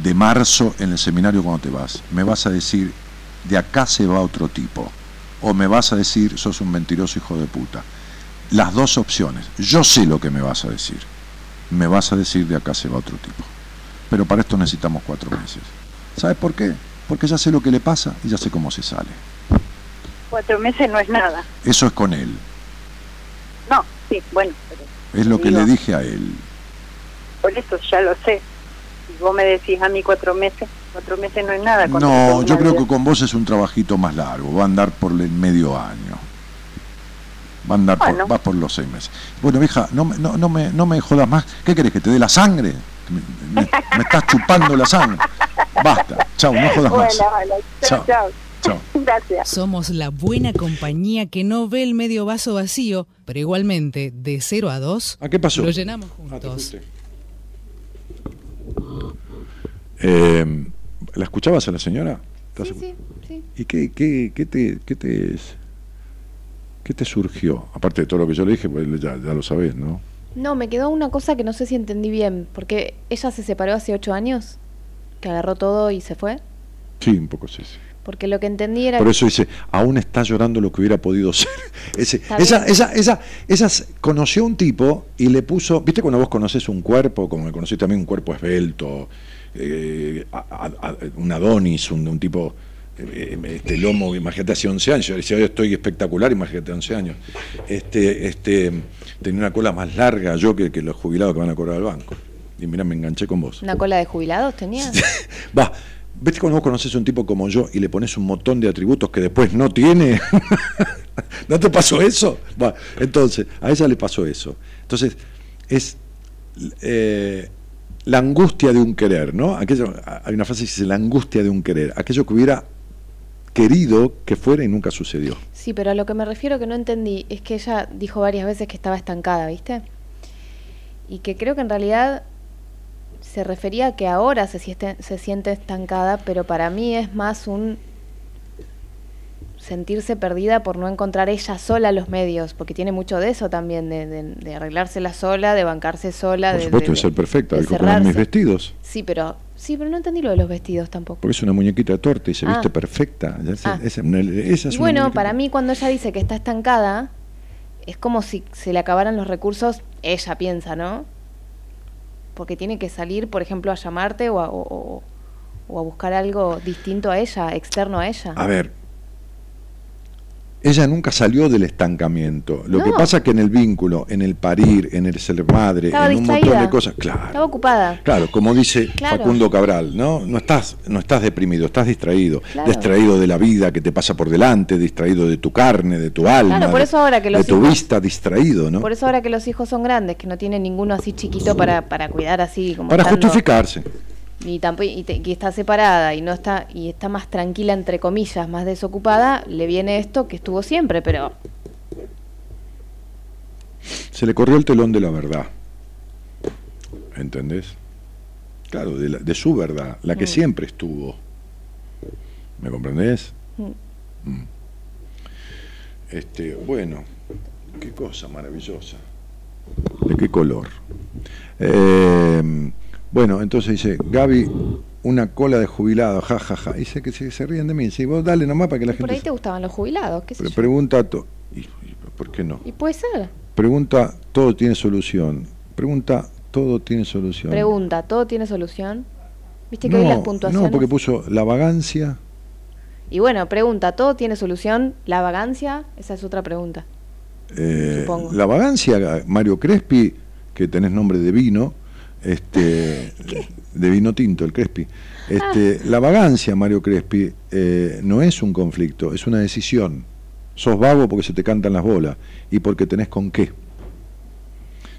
de marzo en el seminario cuando te vas. Me vas a decir, de acá se va otro tipo. O me vas a decir, sos un mentiroso hijo de puta. Las dos opciones. Yo sé lo que me vas a decir. Me vas a decir, de acá se va otro tipo. Pero para esto necesitamos cuatro meses. ¿Sabes por qué? Porque ya sé lo que le pasa y ya sé cómo se sale. Cuatro meses no es nada Eso es con él. no sí bueno pero Es lo que le dije a él. por eso ya lo sé si vos me decís a mí cuatro meses cuatro meses no es nada cuando No, yo creo vida- que con vos es un trabajito más largo. Va a andar por el medio año. Va a andar Bueno. por, va por los seis meses. Bueno, hija, no, me- no, no, me, no me jodas más. ¿Qué querés? ¿Que te dé la sangre? Me, me- me estás chupando la sangre. Basta. Chau, no jodas más. Bueno, chao, Chao. chao. Chao. Gracias. Somos la buena compañía que no ve el medio vaso vacío, pero igualmente, de 0 a 2, ¿A qué pasó? lo llenamos Ah, juntos. Eh, ¿La escuchabas a la señora? ¿Estás Sí, sí, sí. ¿Y qué, qué, qué te, qué, te, qué te surgió? Aparte de todo lo que yo le dije, pues ya, ya lo sabés, ¿no? No, me quedó una cosa que no sé si entendí bien, porque ella se separó hace ocho años, que agarró todo y se fue. Sí, un poco sí. sí. Porque lo que entendí era Por eso dice, aún está llorando lo que hubiera podido ser. (laughs) Ese- esa, esa, esa, esas conoció un tipo y le puso, viste cuando vos conoces un cuerpo, como me conocés también un cuerpo esbelto, eh, a- a- a- un Adonis, un, un tipo, eh, este lomo, imagínate hace 11 años, yo decía, hoy estoy espectacular, imagínate 11 años. Este, este, tenía una cola más larga yo que, que los jubilados que van a cobrar al banco. Y mira, me enganché con vos. una cola de jubilados, tenía. (laughs) Va, ¿ves cuando vos conoces a un tipo como yo y le pones un montón de atributos que después no tiene? (laughs) ¿No te pasó eso? Va, entonces, a ella le pasó eso. Entonces, es eh, la angustia de un querer, ¿no? Aquello, hay una frase que dice la angustia de un querer, aquello que hubiera querido que fuera y nunca sucedió. Sí, pero a lo que me refiero que no entendí es que ella dijo varias veces que estaba estancada, ¿viste? Y que creo que en realidad se refería a que ahora se siente, se siente estancada, pero para mí es más un sentirse perdida por no encontrar ella sola los medios, porque tiene mucho de eso también, de, de, de arreglársela sola, de bancarse sola, Por de, supuesto, de, ser perfecta, de comprar mis cerrarse. vestidos. Sí, pero sí, pero no entendí lo de los vestidos tampoco. Porque es una muñequita de torta y se Ah. viste perfecta. Ah. Esa, esa es Y bueno, muñequita. para mí cuando ella dice que está estancada, es como si se le acabaran los recursos, ella piensa, ¿no? Porque tiene que salir, por ejemplo, a llamarte o a, buscar algo distinto a ella, externo a ella. A ver, ella nunca salió del estancamiento. Lo que pasa es que en el vínculo, en el parir, en el ser madre, Estaba en un montón distraída. de cosas, Estaba ocupada. Claro, como dice Claro. Facundo Cabral, ¿no? No estás, no estás deprimido, estás distraído. Claro. Distraído de la vida que te pasa por delante, distraído de tu carne, de tu alma. Claro, por de- eso ahora que de los tu hijos- vista distraído, ¿no? Por eso ahora que los hijos son grandes, que no tienen ninguno así chiquito para, para cuidar así como Para estando- justificarse. Y, tampo- y, te- y está separada y no está y está más tranquila entre comillas, más desocupada, le viene esto que estuvo siempre, pero Se le corrió el telón de la verdad. ¿Entendés? Claro, de, la- de su verdad, la que Mm. siempre estuvo. ¿Me comprendés? Mm. Mm. Este, bueno, qué cosa maravillosa. ¿De qué color? Eh, bueno, entonces dice, Gaby, una cola de jubilado, jajaja. Ja, ja. Dice que se, se ríen de mí. Sí, vos dale nomás para que la por gente... ahí te gustaban los jubilados, qué sé yo. pregunta, a to- y- y- ¿por qué no? Y puede ser. Pregunta, todo tiene solución. Pregunta, todo tiene solución. Pregunta, ¿todo tiene solución? ¿Viste que hoy las puntuaciones? no, porque puso la vagancia. Y bueno, pregunta, ¿todo tiene solución? ¿La vagancia? Esa es otra pregunta. eh, Supongo. la vagancia, Mario Crespi, que tenés nombre de vino, este, de vino tinto, el Crespi. Este, La vagancia, Mario Crespi, eh, no es un conflicto, es una decisión. Sos vago porque se te cantan las bolas y porque tenés con qué.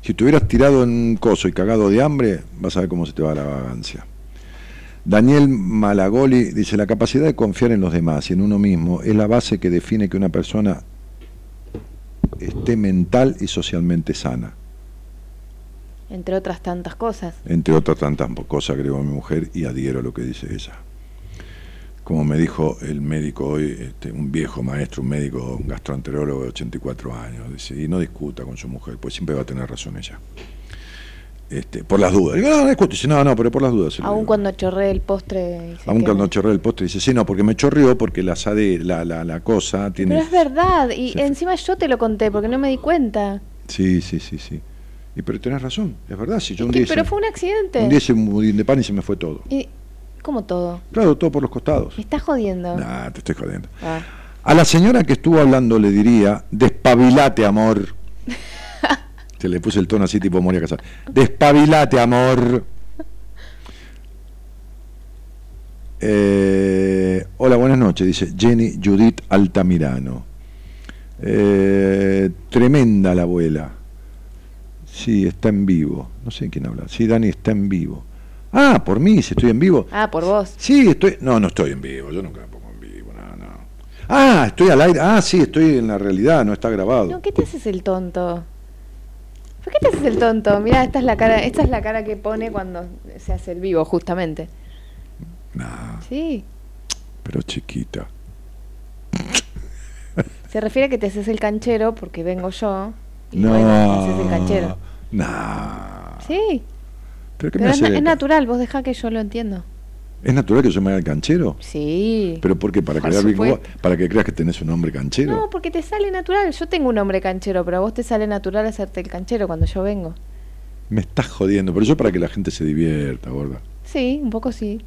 Si te hubieras tirado en un coso y cagado de hambre, vas a ver cómo se te va la vagancia. Daniel Malagoli dice, la capacidad de confiar en los demás y en uno mismo es la base que define que una persona esté mental y socialmente sana. Entre otras tantas cosas. Entre otras tantas cosas, agregó mi mujer, y adhiero a lo que dice ella. Como me dijo el médico hoy, este, un viejo maestro, un médico, un gastroenterólogo de 84 años, dice, y no discuta con su mujer, pues siempre va a tener razón ella. Este, por las dudas. Digo, no, no discute. Dice, no, no, pero por las dudas. Aún cuando chorré el postre. Aún cuando chorreó el postre, dice, sí, no, porque me chorreó, porque la, sade, la, la, la cosa tiene... Pero es verdad, y Sí. encima yo te lo conté porque no me di cuenta. Sí, sí, sí, sí. Y pero tenés razón, es verdad. Si yo un día pero hice- fue un accidente. un día hice un budín de pan y se me fue todo. Y, ¿Cómo todo? Claro, todo por los costados. Me estás jodiendo. Nah, te estoy jodiendo. Ah. A la señora que estuvo hablando le diría, despabilate, amor. (laughs) Se le puse el tono así tipo Moria Casal. Despabilate, amor. Eh, hola, buenas noches, dice Jenny Judith Altamirano. Eh, tremenda la abuela. Sí, está en vivo. No sé quién habla. Sí, Dani está en vivo. Ah, por mí, si estoy en vivo. Ah, por vos. Sí, estoy. No, no estoy en vivo. Yo nunca me pongo en vivo. No, no. Ah, estoy al aire. Ah, sí, estoy en la realidad. No está grabado. No, ¿qué te haces el tonto? ¿Por qué te haces el tonto? Mira, esta es la cara, esta es la cara que pone cuando se hace el vivo, justamente. Nah, Sí. pero chiquita. Se refiere a que te haces el canchero porque vengo yo. Y No. bueno, el canchero. Nah. Sí. ¿Pero qué Pero me es, na- natural, vos deja que yo lo entiendo. ¿Es natural que yo me haga el canchero? Sí. ¿Pero por qué? ¿Para, Por crear. ¿Para que creas que tenés un hombre canchero? No, porque te sale natural. Yo tengo un hombre canchero, pero a vos te sale natural hacerte el canchero cuando yo vengo. Me estás jodiendo. Pero yo para que la gente se divierta, gorda. Sí, un poco sí.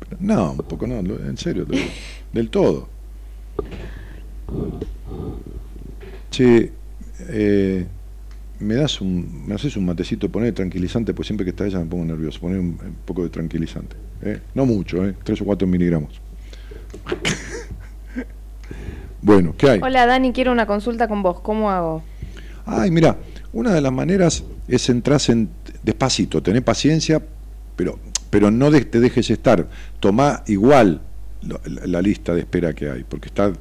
Pero- No, un poco no. En serio. (laughs) Del todo. Che, eh, me das un, me haces un matecito, poner tranquilizante, pues siempre que está ella me pongo nervioso, poner un, un poco de tranquilizante. ¿eh? No mucho, ¿eh? 3 o 4 miligramos. (laughs) bueno, ¿qué hay? Hola Dani, quiero una consulta con vos. ¿Cómo hago? Ay, mira, una de las maneras es centrarse en despacito, tener paciencia, pero, pero no de- te dejes estar. Tomá igual la, la lista de espera que hay, porque está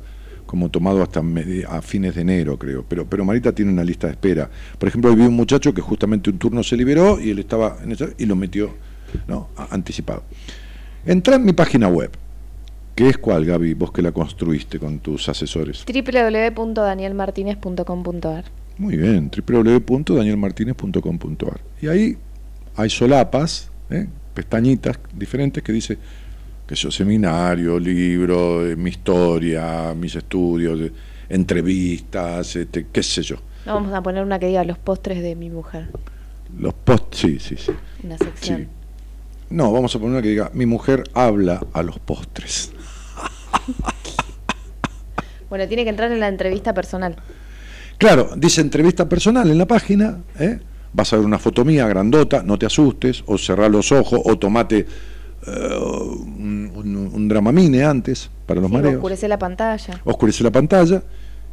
como tomado hasta a fines de enero, creo. Pero, pero Marita tiene una lista de espera. Por ejemplo, vi un muchacho que justamente un turno se liberó y él estaba en esa, y lo metió ¿no? anticipado. Entra en mi página web, que es cuál, Gaby, vos que la construiste con tus asesores. www.danielmartinez.com.ar Muy bien, www.danielmartinez.com.ar. Y ahí hay solapas, ¿eh? pestañitas diferentes que dice que yo seminario, libro, eh, mi historia, mis estudios, eh, entrevistas, este, qué sé yo. No, vamos a poner una que diga los postres de mi mujer. Los post, sí, sí, sí. Una sección. Sí. No, vamos a poner una que diga, mi mujer habla a los postres. Bueno, tiene que entrar en la entrevista personal. Claro, dice entrevista personal en la página, ¿eh? vas a ver una foto mía grandota, no te asustes, o cerrar los ojos, o tomate eh, un, un- un dramamine antes para los Sí, mareos. oscurece la pantalla. oscurece la pantalla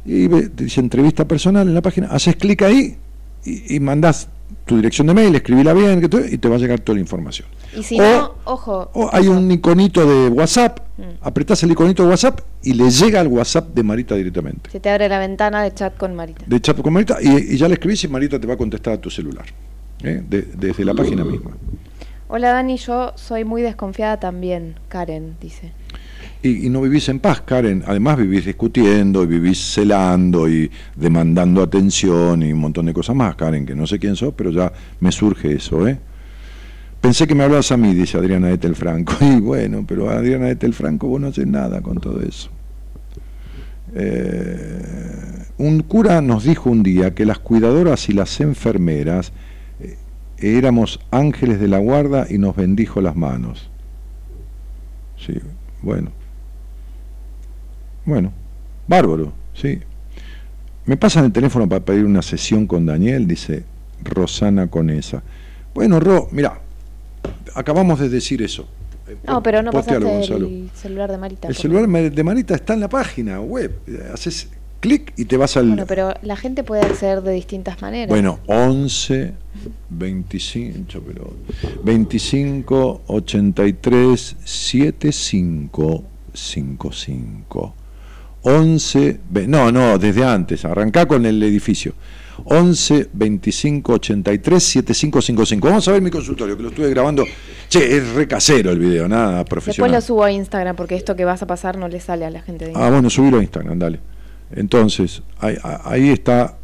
y ve- te dice entrevista personal en la página, haces clic ahí y, y mandás tu dirección de mail, escribila bien y te va a llegar toda la información. Y si O- no, ojo. O hay un iconito de WhatsApp, Mm. apretás el iconito de WhatsApp y le llega al WhatsApp de Marita directamente. Se te abre la ventana de chat con Marita. De chat con Marita y, y ya le escribís y Marita te va a contestar a tu celular, ¿eh? De- desde la página misma. Hola Dani, yo soy muy desconfiada también. Karen dice. Y, no vivís en paz, Karen. Además vivís discutiendo y vivís celando y demandando atención y un montón de cosas más, Karen, que no sé quién sos, pero ya me surge eso, ¿eh? Pensé que me hablabas a mí, dice Adriana Etel Franco. (laughs) Y bueno, pero Adriana Etel Franco, vos no haces nada con todo eso. Eh, un cura nos dijo un día que las cuidadoras y las enfermeras éramos ángeles de la guarda y nos bendijo las manos. Sí, bueno. Bueno, bárbaro, sí. Me pasan el teléfono para pedir una sesión con Daniel, dice Rosana Conesa. Bueno, Ro, mira, acabamos de decir eso. Eh, No, pero no postealo, pasaste Gonzalo. el celular de Marita. El celular de Marita está en la página web. Haces clic y te vas al. Bueno, pero la gente puede acceder de distintas maneras. Bueno, 11 25, pero 25 83 75 55. 11 ve- no, no, desde antes, arrancá con el edificio. 11 25 83 7555. Vamos a ver mi consultorio, que lo estuve grabando. Che, es re casero el video, nada Después profesional. lo subo a Instagram porque esto que vas a pasar no le sale a la gente de Ah, Instagram. bueno, subilo a Instagram, dale. Entonces, ahí, ahí está.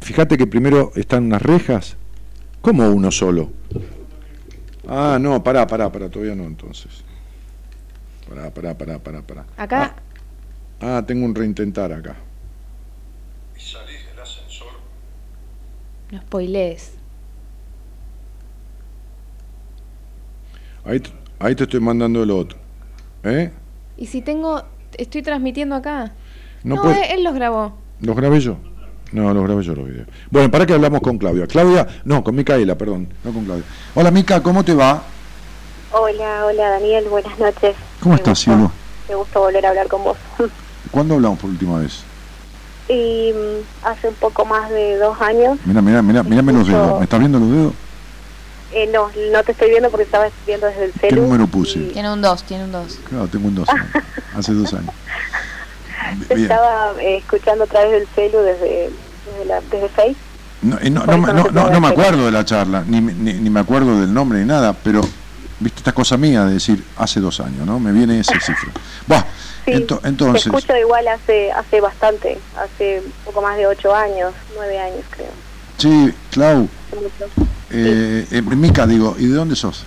Fíjate que primero están unas rejas. ¿Cómo uno solo? Ah, no, pará, pará, pará, todavía no, entonces. Pará, pará, pará, pará, pará. Acá, Ah, ah, tengo un reintentar acá. Y salís del ascensor. no spoilees. Ahí, ahí te estoy mandando el otro. ¿Eh? Y si tengo, estoy transmitiendo acá. No, No, puede- él, los grabó. ¿Los grabé yo? No, los grabé yo los videos. Bueno, para que hablamos con Claudia. Claudia, no, con Micaela, perdón, no con Claudia. Hola Mica, ¿cómo te va? Hola, hola Daniel, buenas noches. ¿Cómo Me estás, cielo? Me gusta volver a hablar con vos. (laughs) ¿Cuándo hablamos por última vez? y mm, hace un poco más de dos años, Mira, mira, mira, mírame los dedos. ¿Me estás viendo los dedos? eh, no, no te estoy viendo porque estaba viendo desde el ¿Qué celu. número puse? y Tiene un 2, tiene un 2. Claro, tengo un dos años. (laughs) Hace dos años. Te estaba eh, escuchando a través del celu desde, desde, la, desde Face. No, no, no, no, no me acuerdo de la charla, ni, ni, ni me acuerdo del nombre ni nada, pero viste esta cosa mía de decir hace dos años, ¿no? Me viene esa cifra. (laughs) Buah, Sí, ento- Te entonces, escucho igual hace hace bastante, hace poco más de ocho años, nueve años creo. sí, Clau, eh, eh, Mica, digo, ¿y de dónde sos?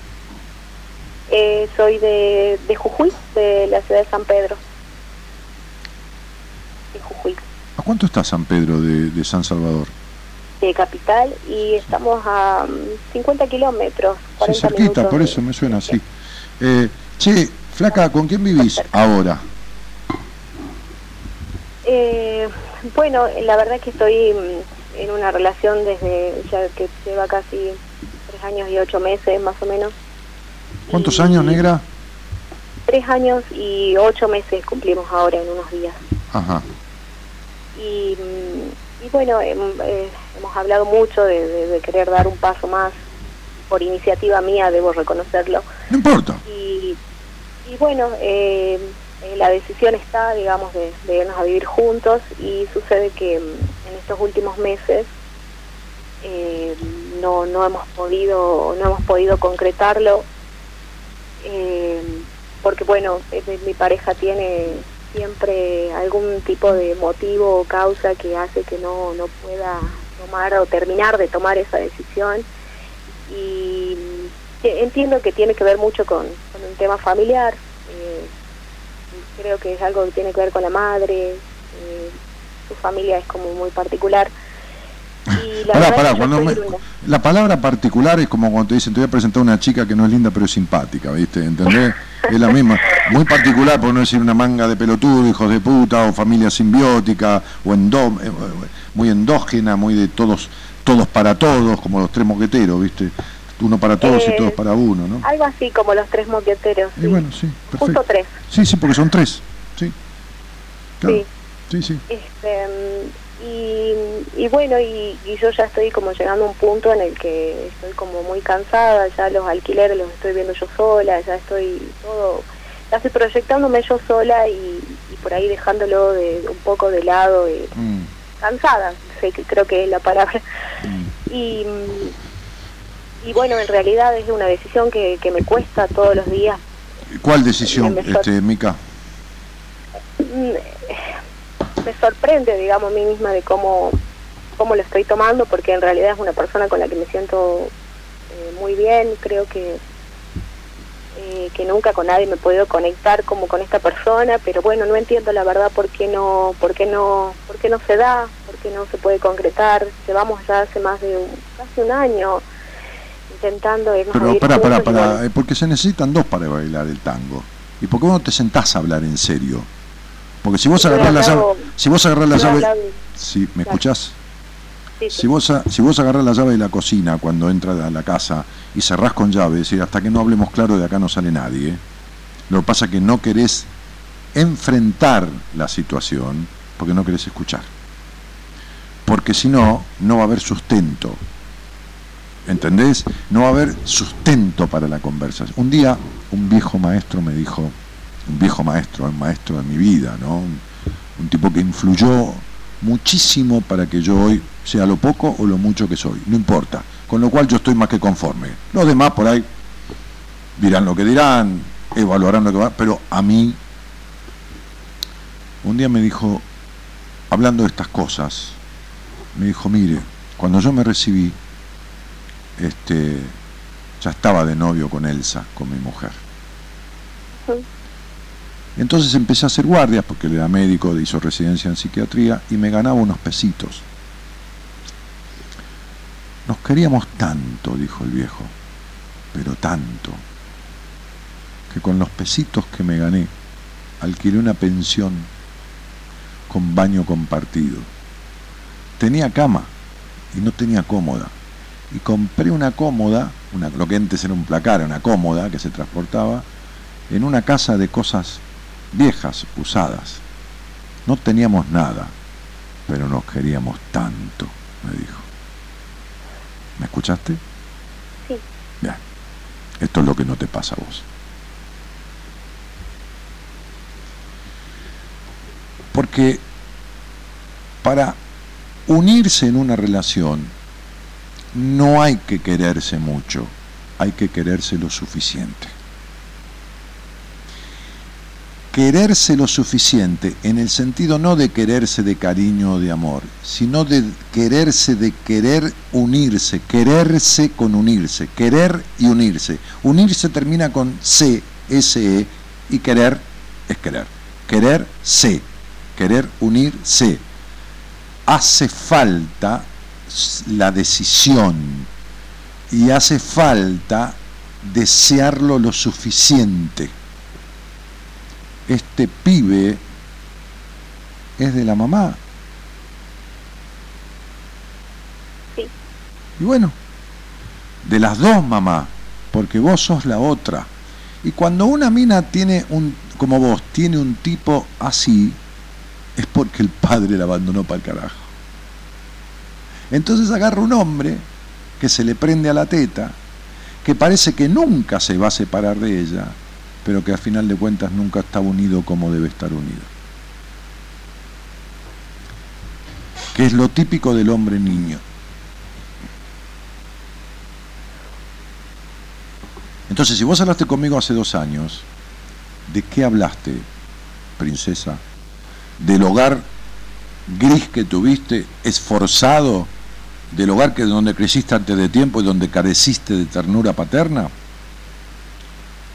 Eh, soy de, de Jujuy, de la ciudad de San Pedro. Jujuy, ¿A cuánto está San Pedro de, de San Salvador? de capital, y estamos a mm, 50 kilómetros, Sí, 40 cerquita, por eso me suena así. Eh, che, Flaca, ¿con quién vivís ahora? Eh, bueno, la verdad es que estoy mm, en una relación desde ya que lleva casi tres años y ocho meses más o menos. ¿Cuántos Y- años, negra? Tres años y ocho meses cumplimos ahora en unos días. Ajá. Y, y bueno, hem- eh, hemos hablado mucho de, de- de querer dar un paso más por iniciativa mía, debo reconocerlo. No importa. Y, y bueno, eh, eh, la decisión está, digamos, de, de irnos a vivir juntos y sucede que mm, en estos últimos meses eh, no, no hemos podido no hemos podido concretarlo eh, porque bueno eh, mi pareja tiene siempre algún tipo de motivo o causa que hace que no, no pueda tomar o terminar de tomar esa decisión. Y mm, entiendo que tiene que ver mucho con, con un tema familiar eh, creo que es algo que tiene que ver con la madre eh, su familia es como muy particular Y la Pará, pará, cuando me- la palabra particular es como cuando te dicen, te voy a presentar una chica que no es linda pero es simpática, ¿viste? ¿Entendés? Es la misma. Muy particular, por no decir una manga de pelotudo, hijos de puta, o familia simbiótica, o endo, eh, muy endógena, muy de todos, todos para todos, como los tres moqueteros, ¿viste? Uno para todos y Eh, todos para uno, ¿no? Algo así como los tres moqueteros. Y sí. bueno, sí, Justo tres. Sí, sí, porque son tres, sí. Claro. Sí. Sí, sí. Este, mm, y, y bueno, y, y yo ya estoy como llegando a un punto en el que estoy como muy cansada, ya los alquileres los estoy viendo yo sola, ya estoy todo, ya estoy proyectándome yo sola y, y por ahí dejándolo de, un poco de lado, y Mm, cansada, sé que creo que es la palabra. mm. Y, mm, y bueno, en realidad es una decisión que, que me cuesta todos los días. ¿Cuál decisión, este, Mica? Me sorprende, digamos, a mí misma de cómo, cómo lo estoy tomando, porque en realidad es una persona con la que me siento eh, muy bien, creo que eh, que nunca con nadie me he podido conectar como con esta persona, pero bueno, no entiendo la verdad por qué no, por qué no, por qué no se da, por qué no se puede concretar. Llevamos ya hace más de un, casi un año intentando irnos a Pero y pará, bueno, eh, porque se necesitan dos para bailar el tango. ¿Y por qué no te sentás a hablar en serio? Porque si vos agarrás la llave, hablado- si vos agarrás la llave, si me escuchás, si vos si vos agarrás la llave de la cocina cuando entras a la casa y cerrás con llave, es decir, hasta que no hablemos claro de acá no sale nadie. ¿eh? Lo que pasa es que no querés enfrentar la situación porque no querés escuchar. Porque si no, no va a haber sustento. ¿Entendés? No va a haber sustento para la conversación. Un día un viejo maestro me dijo, un viejo maestro, un maestro de mi vida, ¿no? Un, tipo que influyó muchísimo para que yo hoy sea lo poco o lo mucho que soy, no importa. Con lo cual yo estoy más que conforme. Los demás por ahí dirán lo que dirán, evaluarán lo que va, pero a mí un día me dijo, hablando de estas cosas, me dijo, mire, cuando yo me recibí, este, ya estaba de novio con Elsa, con mi mujer. Ujú. Entonces empecé a hacer guardias, porque él era médico, hizo residencia en psiquiatría, y me ganaba unos pesitos. Nos queríamos tanto, dijo el viejo, pero tanto, que con los pesitos que me gané, alquilé una pensión con baño compartido. Tenía cama y no tenía cómoda. Y compré una cómoda, una, lo que antes era un placar, una cómoda que se transportaba, en una casa de cosas viejas, usadas. No teníamos nada, pero nos queríamos tanto, me dijo. ¿Me escuchaste? Sí. Bien. Esto es lo que no te pasa a vos. Porque para unirse en una relación no hay que quererse mucho, hay que quererse lo suficiente. Quererse lo suficiente en el sentido no de quererse de cariño o de amor, sino de quererse de querer unirse, quererse con unirse, querer y unirse. Unirse termina con C, S-E, y querer es querer. Querer, C, querer unirse. Hace falta la decisión y hace falta desearlo lo suficiente. Este pibe es de la mamá. Sí. Y bueno, de las dos mamás, porque vos sos la otra. Y cuando una mina tiene un, como vos, tiene un tipo así, es porque el padre la abandonó para el carajo. Entonces agarra un hombre que se le prende a la teta, que parece que nunca se va a separar de ella, pero que a final de cuentas nunca está unido como debe estar unido. Que es lo típico del hombre niño. Entonces, si vos hablaste conmigo hace dos años, ¿de qué hablaste, princesa? ¿Del hogar gris que tuviste, esforzado? ¿Del hogar que donde creciste antes de tiempo y donde careciste de ternura paterna?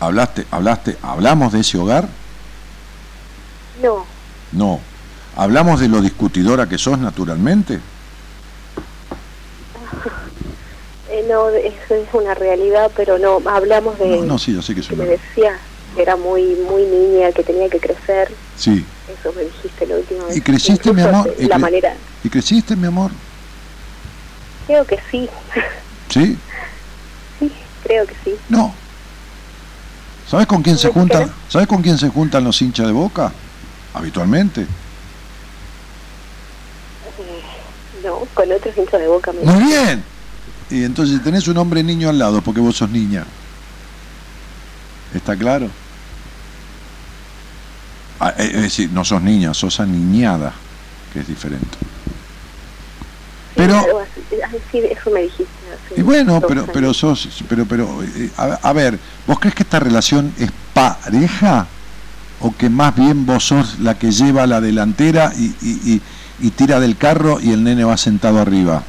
¿Hablaste, hablaste, hablamos de ese hogar? No, No. ¿Hablamos de lo discutidora que sos naturalmente? (laughs) no, eso es una realidad, pero no, hablamos de... No, no, sí, yo sé que es una... me decías que era muy muy niña, que tenía que crecer. Sí. Eso me dijiste la última vez. ¿Y creciste, mi amor? ¿Y La cre- manera... ¿Y creciste, mi amor? Creo que sí. ¿Sí? (laughs) sí, creo que sí. No. ¿Sabes con quién se ¿Me juntan? ¿Sabes con quién se juntan los hinchas de Boca? Habitualmente. Eh, no, con otros hinchas de boca me Muy bien. Y entonces tenés un hombre niño al lado porque vos sos niña. ¿Está claro? Ah, eh, es decir, no sos niña, sos aniñada, que es diferente. Pero, sí, eso me dijiste. Y bueno, pero, pero sos, pero, pero, eh, a, a ver, ¿vos crees que esta relación es pareja? ¿O que más bien vos sos la que lleva la delantera y, y- y- y tira del carro y el nene va sentado arriba?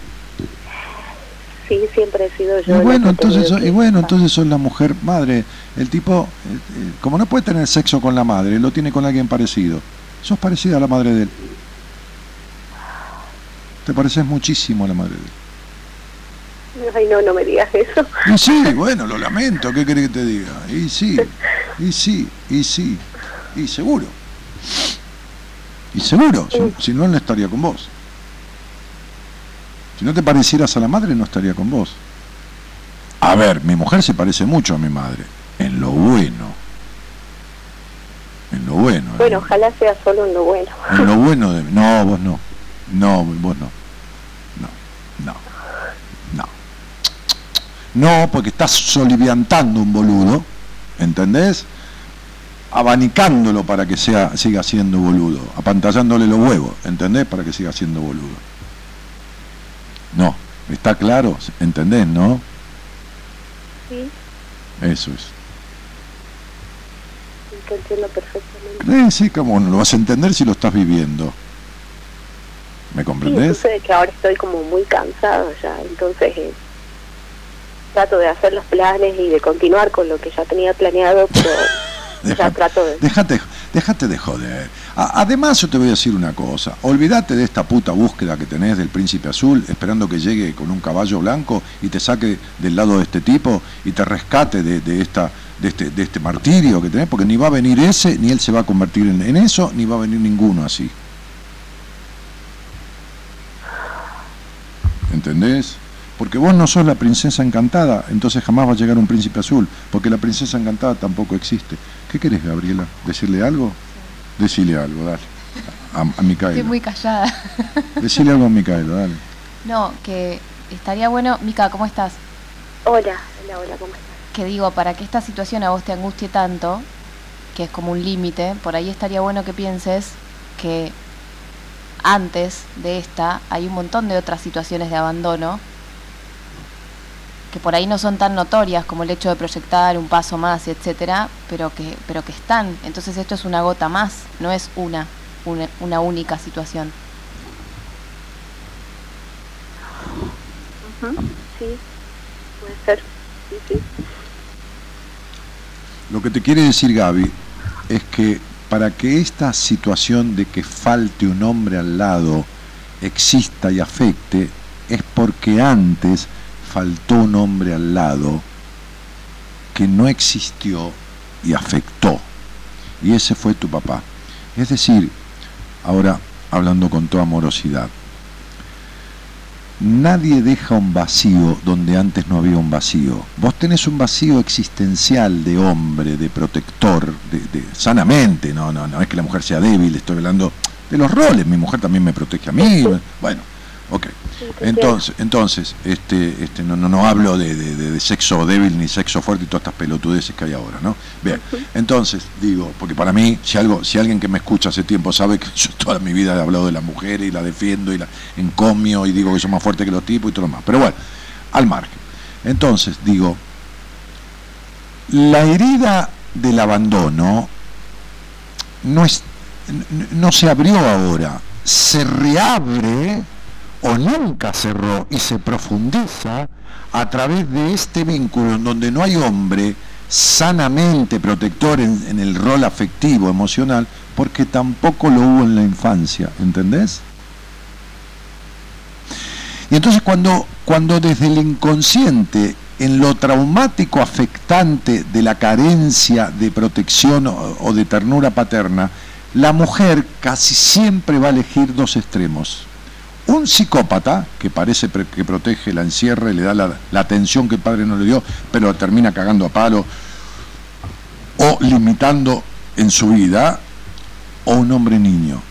Sí, siempre he sido Y yo. la bueno, entonces, y bueno, entonces sos la mujer madre. El tipo, eh, eh, como no puede tener sexo con la madre, lo tiene con alguien parecido. Sos parecida a la madre de él. Te pareces muchísimo a la madre de él. Ay, no, no me digas eso. Y sí, bueno, lo lamento, ¿qué querés que te diga? Y sí, (laughs) y sí, y sí, y seguro. Y seguro, si, si no, él no estaría con vos. Si no te parecieras a la madre, no estaría con vos. A ver, mi mujer se parece mucho a mi madre, en lo bueno. En lo bueno. ¿eh? Bueno, ojalá sea solo en lo bueno. En lo bueno de... No, vos no. No, vos. No, no, no. No, porque estás soliviantando un boludo, ¿entendés? Abanicándolo para que sea, siga siendo boludo, apantallándole los huevos, ¿entendés? Para que siga siendo boludo. No, está claro, ¿entendés, no? Sí, Eso es. sí, te entiendo perfectamente. Eh, sí, como no lo vas a entender si lo estás viviendo. ¿Me Sí, comprendés? sucede que ahora estoy como muy cansado ya, entonces eh, trato de hacer los planes y de continuar con lo que ya tenía planeado, pero (laughs) ya trato de... déjate, déjate de joder. A- además, yo te voy a decir una cosa. Olvídate de esta puta búsqueda que tenés del príncipe azul, esperando que llegue con un caballo blanco y te saque del lado de este tipo y te rescate de, de esta, de, este, de este martirio que tenés, porque ni va a venir ese, ni él se va a convertir en, en eso, ni va a venir ninguno así. ¿Entendés? Porque vos no sos la princesa encantada, entonces jamás va a llegar un príncipe azul, porque la princesa encantada tampoco existe. ¿Qué querés, Gabriela? ¿Decirle algo? Decirle algo, dale. A, a Estoy Micaela. muy callada. Decirle algo a Micaela, dale. (laughs) No, que estaría bueno, Mica, ¿cómo estás? Hola, hola, hola, ¿cómo estás? Que digo, para que esta situación a vos te angustie tanto, que es como un límite, por ahí estaría bueno que pienses que antes de esta hay un montón de otras situaciones de abandono que por ahí no son tan notorias como el hecho de proyectar un paso más, etcétera, pero que pero que están. Entonces esto es una gota más, no es una una, una única situación. Sí, puede ser, sí, sí. Lo que te quiere decir Gaby es que para que esta situación de que falte un hombre al lado exista y afecte, es porque antes faltó un hombre al lado que no existió y afectó. Y ese fue tu papá. Es decir, ahora hablando con toda amorosidad, nadie deja un vacío donde antes no había un vacío. Vos tenés un vacío existencial de hombre, de protector, de, sanamente, no, no, no es que la mujer sea débil, estoy hablando de los roles, mi mujer también me protege a mí, bueno, ok. Entonces, entonces, este, este, no, no, no hablo de, de- sexo débil ni sexo fuerte y todas estas pelotudeces que hay ahora, ¿no? Bien, entonces, digo, porque para mí, si algo, si alguien que me escucha hace tiempo sabe que yo toda mi vida he hablado de la mujer y la defiendo y la encomio y digo que son más fuertes que los tipos y todo lo más. Pero bueno, al margen. Entonces, digo, la herida del abandono no, es, no se abrió ahora, se reabre o nunca cerró y se profundiza a través de este vínculo en donde no hay hombre sanamente protector en, el rol afectivo, emocional, porque tampoco lo hubo en la infancia, ¿entendés? Y entonces cuando, cuando desde el inconsciente, en lo traumático afectante de la carencia de protección o de ternura paterna, la mujer casi siempre va a elegir dos extremos. Un psicópata, que parece que protege, la encierra y le da la, la atención que el padre no le dio, pero termina cagando a palo o limitando en su vida, o un hombre niño.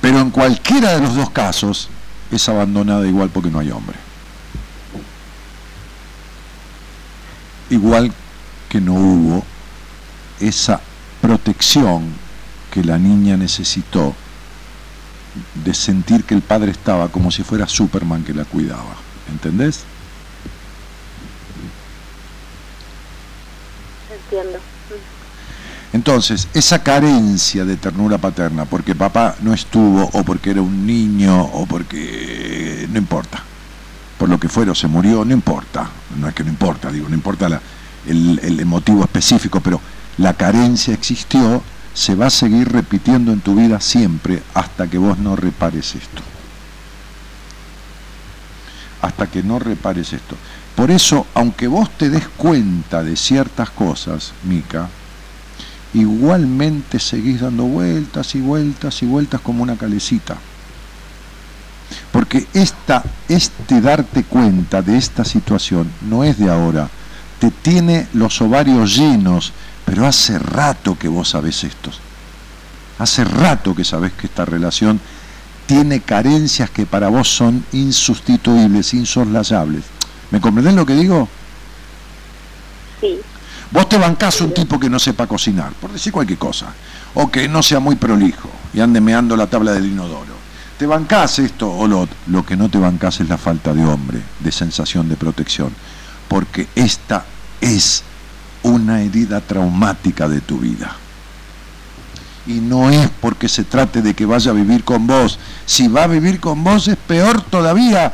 Pero en cualquiera de los dos casos es abandonada igual porque no hay hombre. Igual que no hubo esa protección que la niña necesitó de sentir que el padre estaba como si fuera Superman que la cuidaba. ¿Entendés? Entiendo. Entonces, esa carencia de ternura paterna, porque papá no estuvo, o porque era un niño, o porque no importa, por lo que fuera o se murió, no importa, no es que no importa, digo, no importa la- el, el motivo específico, pero la carencia existió, se va a seguir repitiendo en tu vida siempre hasta que vos no repares esto. Hasta que no repares esto. Por eso, aunque vos te des cuenta de ciertas cosas, Mica, igualmente seguís dando vueltas y vueltas y vueltas como una calecita. Porque esta, este darte cuenta de esta situación no es de ahora, te tiene los ovarios llenos, pero hace rato que vos sabés esto. Hace rato que sabés que esta relación tiene carencias que para vos son insustituibles, insoslayables. ¿Me comprendés lo que digo? Sí, Vos te bancás un tipo que no sepa cocinar, por decir cualquier cosa, o que no sea muy prolijo y ande meando la tabla del inodoro. Te bancás esto o lo. Lo que no te bancás es la falta de hombre, de sensación de protección, porque esta es una herida traumática de tu vida. Y no es porque se trate de que vaya a vivir con vos. Si va a vivir con vos es peor todavía.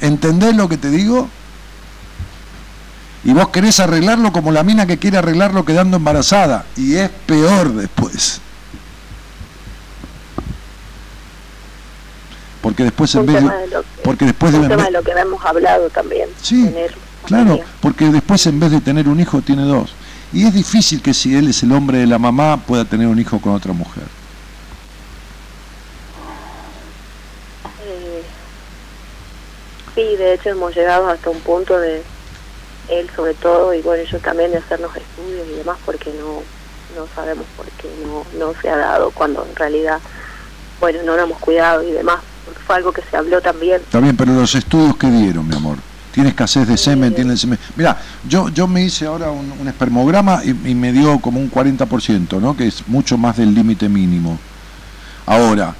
¿Entendés lo que te digo? y vos querés arreglarlo como la mina que quiere arreglarlo quedando embarazada y es peor después. Porque después en vez de, de lo que, porque después de, un tema de lo que hemos hablado también. Sí, tener claro, porque después en vez de tener un hijo tiene dos. Y es difícil que si él es el hombre de la mamá pueda tener un hijo con otra mujer. Eh, sí, de hecho hemos llegado hasta un punto de él sobre todo y bueno, yo también de hacernos estudios y demás porque no no sabemos por qué no, no se ha dado cuando en realidad, bueno, no lo hemos cuidado y demás, porque fue algo que se habló también. Bien, pero los estudios que dieron, mi amor. Tiene escasez de semen, tiene semen. Mira, yo, yo me hice ahora un, un espermograma y, y me dio como un 40%, ¿no? Que es mucho más del límite mínimo. Ahora,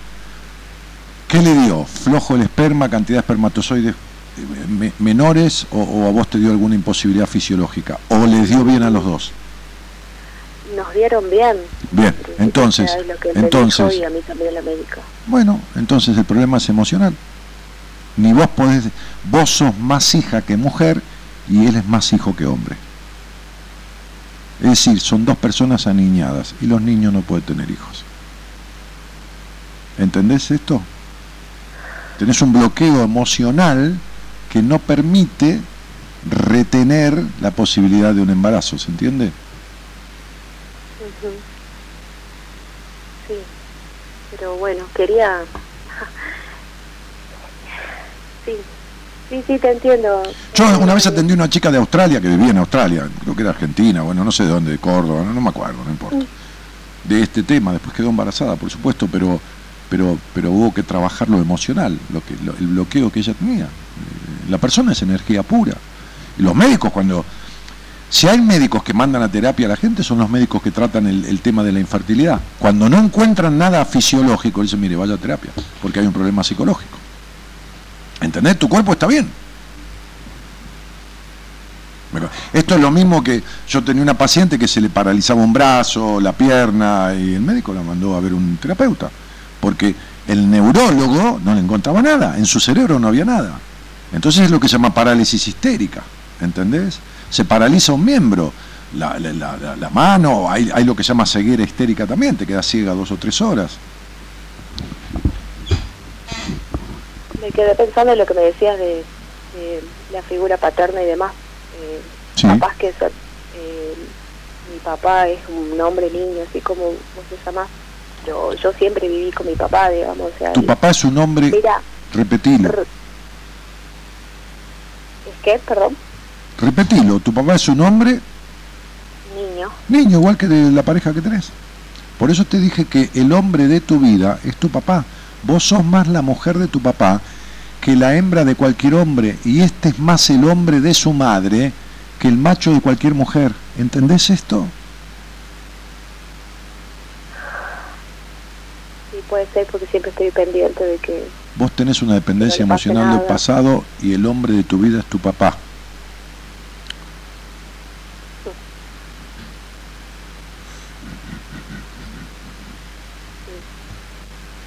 ¿qué le dio? ¿Flojo el esperma, cantidad de espermatozoides eh, me- menores o, o a vos te dio alguna imposibilidad fisiológica? ¿O les dio bien a los dos? Nos dieron bien. Bien, entonces, entonces- y a mí también la médica. Bueno, entonces el problema es emocional. Ni vos podés, vos sos más hija que mujer y él es más hijo que hombre. Es decir, son dos personas aniñadas y los niños no pueden tener hijos. ¿Entendés esto? Tenés un bloqueo emocional que no permite retener la posibilidad de un embarazo, ¿se entiende? Sí, pero bueno, quería... sí, sí, sí, te entiendo. Yo una vez atendí a una chica de Australia que vivía en Australia, creo que era argentina, bueno, no sé de dónde, de Córdoba, no, no me acuerdo, no importa. De este tema, después quedó embarazada, por supuesto, pero pero pero hubo que trabajar lo emocional, lo que lo- el bloqueo que ella tenía. Eh, La persona es energía pura. Y los médicos cuando si hay médicos que mandan a terapia a la gente, son los médicos que tratan el, el tema de la infertilidad. Cuando no encuentran nada fisiológico, dicen, mire, vaya a terapia, porque hay un problema psicológico. ¿Entendés? Tu cuerpo está bien. Esto es lo mismo que yo tenía una paciente que se le paralizaba un brazo, la pierna, y el médico la mandó a ver un terapeuta, porque el neurólogo no le encontraba nada, en su cerebro no había nada. Entonces es lo que se llama parálisis histérica, ¿entendés? Se paraliza un miembro, la, la- la- la- la mano, hay, hay lo que se llama ceguera histérica también, te quedas ciega dos o tres horas. Me quedé pensando en lo que me decías de, de la figura paterna y demás. Eh, Sí. Capaz que eso, eh, mi papá es un hombre niño, así como vos se llamás. Yo, yo siempre viví con mi papá, digamos. O sea, Tu y- papá es un hombre, Mira, repetilo, ¿es que, perdón? repetilo, tu papá es un hombre Niño. niño, igual que de la pareja que tenés. Por eso te dije que el hombre de tu vida es tu papá. Vos sos más la mujer de tu papá que la hembra de cualquier hombre. Y este es más el hombre de su madre que el macho de cualquier mujer. ¿Entendés esto? Sí, puede ser porque siempre estoy pendiente de que... Vos tenés una dependencia No emocional del pasado y el hombre de tu vida es tu papá.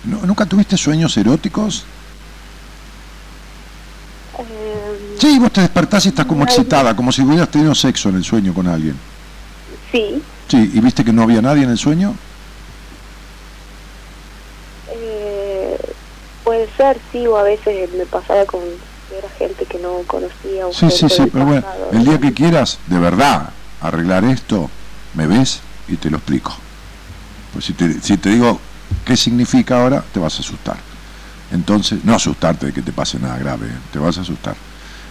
¿No- ¿Nunca tuviste sueños eróticos? Eh, Sí, vos te despertás y estás como excitada, como si hubieras tenido sexo en el sueño con alguien. sí, Sí, ¿y viste que no había nadie en el sueño? eh, puede ser, sí, o a veces me pasaba con ver a gente que no conocía. O Sí, sí, sí, pero bueno, el día que quieras, de verdad, arreglar esto, me ves y te lo explico. Pues si te, si te digo qué significa ahora, te vas a asustar. Entonces, no asustarte de que te pase nada grave, te vas a asustar.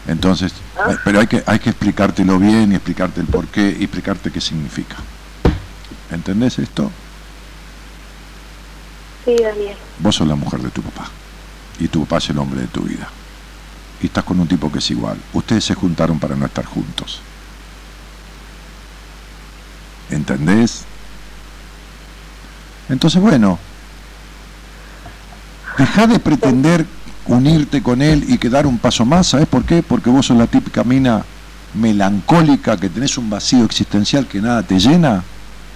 Entonces, Ah. pero hay que, hay que explicártelo bien y explicarte el por qué y explicarte qué significa. ¿Entendés esto? Sí, Daniel. Vos sos la mujer de tu papá y tu papá es el hombre de tu vida. Y estás con un tipo que es igual. Ustedes se juntaron para no estar juntos. ¿Entendés? Entonces, bueno, deja de pretender unirte con él y que dar un paso más. ¿Sabes por qué? Porque vos sos la típica mina melancólica, que tenés un vacío existencial que nada te llena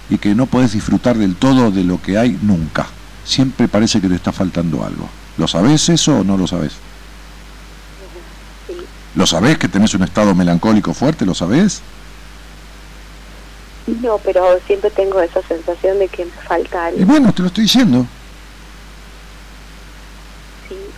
y que no podés disfrutar del todo de lo que hay nunca. Siempre parece que te está faltando algo. ¿Lo sabés eso o no lo sabés? Sí. ¿Lo sabés que tenés un estado melancólico fuerte? ¿Lo sabés? No, pero siempre tengo esa sensación de que me falta Y algo. bueno, te lo estoy diciendo.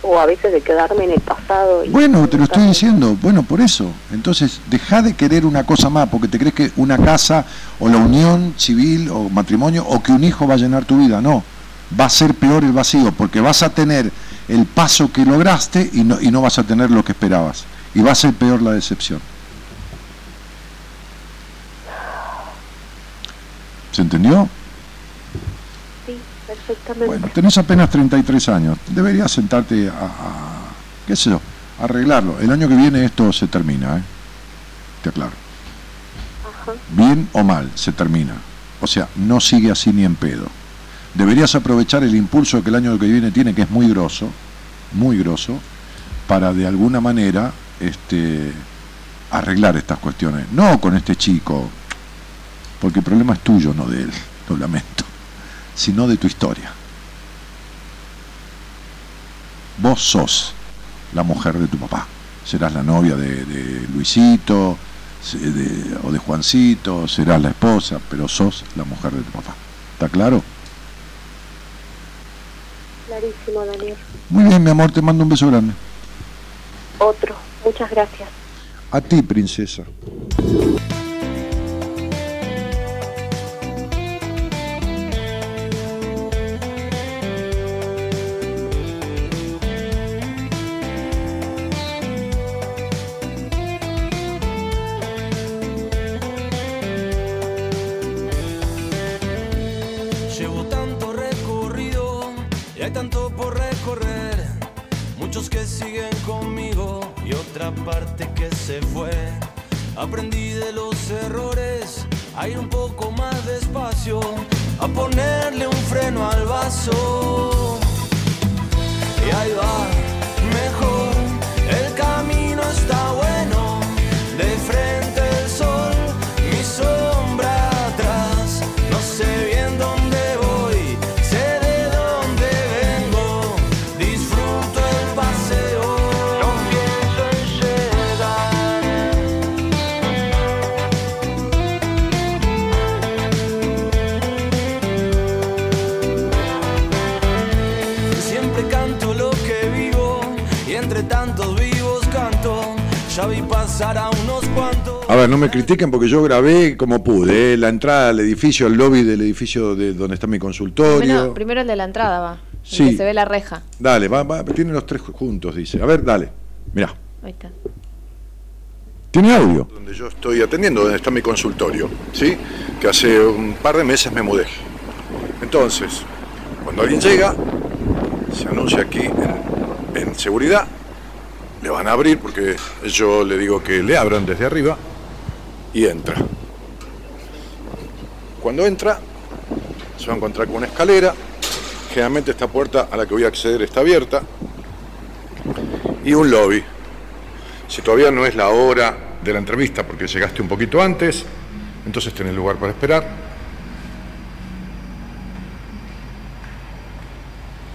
O a veces de quedarme en el pasado. y- Bueno, te lo estoy diciendo. Bueno, por eso. Entonces, deja de querer una cosa más, porque te crees que una casa o la unión civil o matrimonio o que un hijo va a llenar tu vida. No. Va a ser peor el vacío, porque vas a tener el paso que lograste y no, y no vas a tener lo que esperabas. Y va a ser peor la decepción. ¿Se entendió? Perfectamente. Bueno, tenés apenas 33 años. Deberías sentarte a, a- qué sé yo, a arreglarlo. El año que viene esto se termina, ¿eh? Te aclaro. Ajá. Bien o mal, se termina. O sea, no sigue así ni en pedo. Deberías aprovechar el impulso que el año que viene tiene, que es muy grosso, muy grosso, para de alguna manera este, arreglar estas cuestiones. No con este chico, porque el problema es tuyo, no de él, lo lamento, sino de tu historia. Vos sos la mujer de tu papá. Serás la novia de, de Luisito de- o de Juancito, serás la esposa, pero sos la mujer de tu papá. ¿Está claro? Clarísimo, Daniel. Muy bien, mi amor, te mando un beso grande. Otro. Muchas gracias. A ti, princesa. Ya vi pasar a unos cuantos. A ver, no me critiquen porque yo grabé como pude, ¿eh? la entrada al edificio, al lobby del edificio de donde está mi consultorio. Primero, primero el de la entrada va. el Sí. que se ve la reja. Dale, va, va, tiene los tres juntos, dice. A ver, dale, mirá. Ahí está. Tiene audio. Donde yo estoy atendiendo, donde está mi consultorio, ¿sí? Que hace un par de meses me mudé. Entonces, cuando alguien llega, se anuncia aquí en, en seguridad, le van a abrir porque yo le digo que le abran desde arriba y entra. Cuando entra, se va a encontrar con una escalera. Generalmente esta puerta a la que voy a acceder está abierta. Y un lobby. Si todavía no es la hora de la entrevista porque llegaste un poquito antes, entonces tenés lugar para esperar.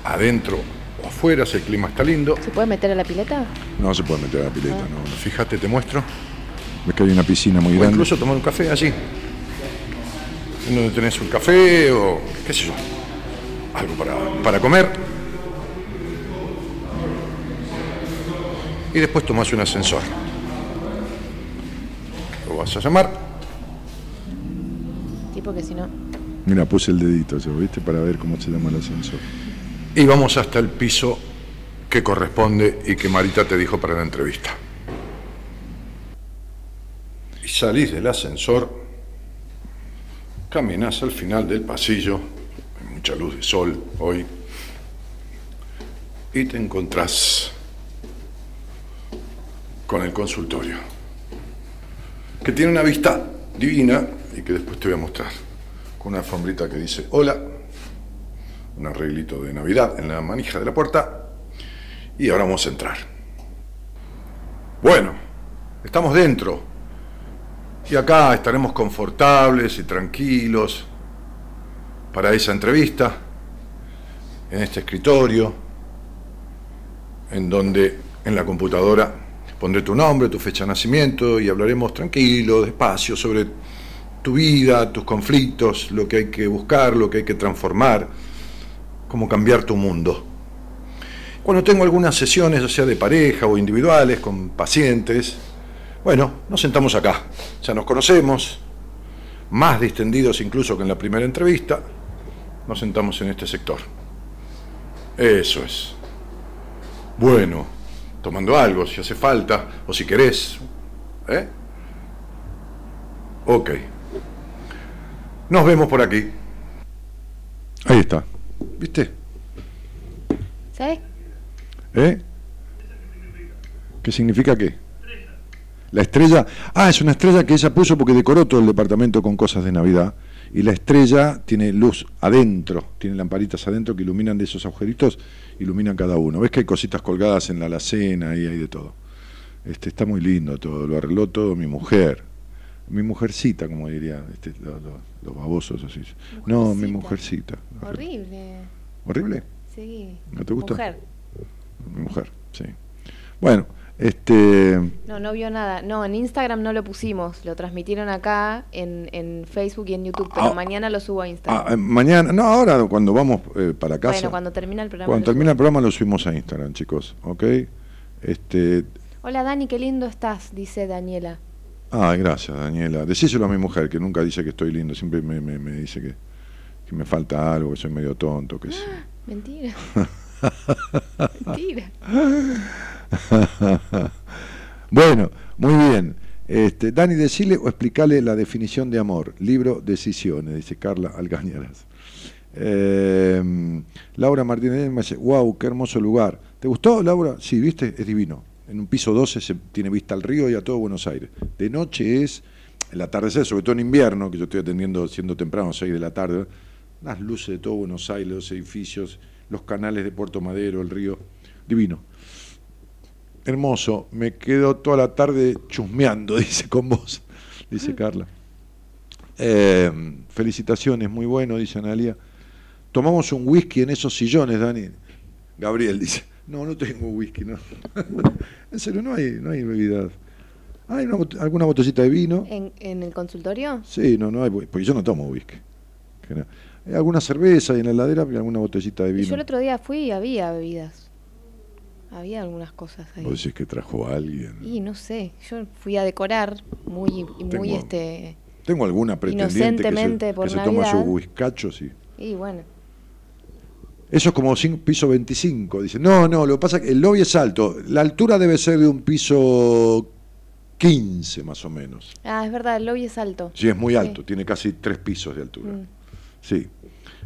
Adentro afuera, si el clima está lindo. ¿Se puede meter a la pileta? No se puede meter a la pileta, no. Fíjate, te muestro. Ves que hay una piscina muy grande. incluso tomar un café allí. En donde tenés un café o qué sé yo. Algo para, para comer. Y después tomás un ascensor. Lo vas a llamar. Tipo que si no. Mira, puse el dedito ¿viste? Para ver cómo se llama el ascensor. Y vamos hasta el piso que corresponde y que Marita te dijo para la entrevista. Y salís del ascensor, caminás al final del pasillo, hay mucha luz de sol hoy, y te encontrás con el consultorio, que tiene una vista divina y que después te voy a mostrar, con una alfombrita que dice hola, un arreglito de Navidad en la manija de la puerta, y ahora vamos a entrar. Bueno, estamos dentro, y acá estaremos confortables y tranquilos para esa entrevista, en este escritorio, en donde en la computadora pondré tu nombre, tu fecha de nacimiento y hablaremos tranquilo, despacio, sobre tu vida, tus conflictos, lo que hay que buscar, lo que hay que transformar, cómo cambiar tu mundo. Cuando tengo algunas sesiones, ya sea de pareja o individuales, con pacientes, bueno, nos sentamos acá, ya nos conocemos, más distendidos incluso que en la primera entrevista, nos sentamos en este sector. Eso es. Bueno, tomando algo si hace falta, o si querés. ¿Eh? Ok. Nos vemos por aquí. Ahí está. ¿Viste? ¿Sabes? ¿Eh? ¿Qué significa qué? La estrella. Ah, es una estrella que ella puso porque decoró todo el departamento con cosas de Navidad. Y la estrella tiene luz adentro, tiene lamparitas adentro que iluminan de esos agujeritos, iluminan cada uno. ¿Ves que hay cositas colgadas en la alacena y hay de todo? Este, está muy lindo todo, lo arregló todo mi mujer. Mi mujercita, como diría este, lo- lo- los babosos así. No, mi mujercita. Horrible. ¿Horrible? Sí. ¿No te gusta? Mujer. Mi mujer, sí. Bueno, este. No, no vio nada. No, en Instagram no lo pusimos. Lo transmitieron acá en, en Facebook y en YouTube. Pero Ah. mañana lo subo a Instagram. ah, eh, mañana, no, ahora cuando vamos eh, para casa. bueno, cuando termina el programa. Cuando termina el programa lo subimos a Instagram, chicos, ¿ok? Este. Hola Dani, qué lindo estás, dice Daniela. Ah, gracias, Daniela. Decíselo a mi mujer, que nunca dice que estoy lindo, siempre me, me- me dice que, que me falta algo, que soy medio tonto, que sí. Mentira. (laughs) Mentira. bueno, muy bien. Este, Dani, decile o explícale la definición de amor. Libro Decisiones, dice Carla Algañaras. Eh, Laura Martínez me dice, wow, qué hermoso lugar. ¿Te gustó, Laura? Sí, viste, es divino. En un piso 12 se tiene vista al río y a todo Buenos Aires. De noche es el atardecer, sobre todo en invierno, que yo estoy atendiendo siendo temprano, 6 de la tarde, las luces de todo Buenos Aires, los edificios, los canales de Puerto Madero, el río, divino. Hermoso, me quedo toda la tarde chusmeando, (laughs) dice con vos, dice Carla. Eh, felicitaciones, muy bueno, dice Analia. Tomamos un whisky en esos sillones, Dani. Gabriel dice, no, no tengo whisky, no. (laughs) en serio, no hay, no hay bebidas. ¿Hay una alguna botellita de vino? ¿En, en el consultorio? Sí, no, no hay, porque yo no tomo whisky. Hay alguna cerveza y en la heladera y alguna botellita de vino. yo el otro día fui y había bebidas. Había algunas cosas ahí. ¿Vos decís que trajo a alguien? Y no sé, yo fui a decorar muy, y muy Tengo- este. Tengo alguna pretendiente que se, Inocentemente por que se toma sus whiskachos y... Y bueno. Eso es como piso 25. Dice, no, no, lo que pasa es que el lobby es alto. La altura debe ser de un piso 15 más o menos. Ah, es verdad, el lobby es alto. Sí, es muy Sí. alto, tiene casi tres pisos de altura. Mm. Sí.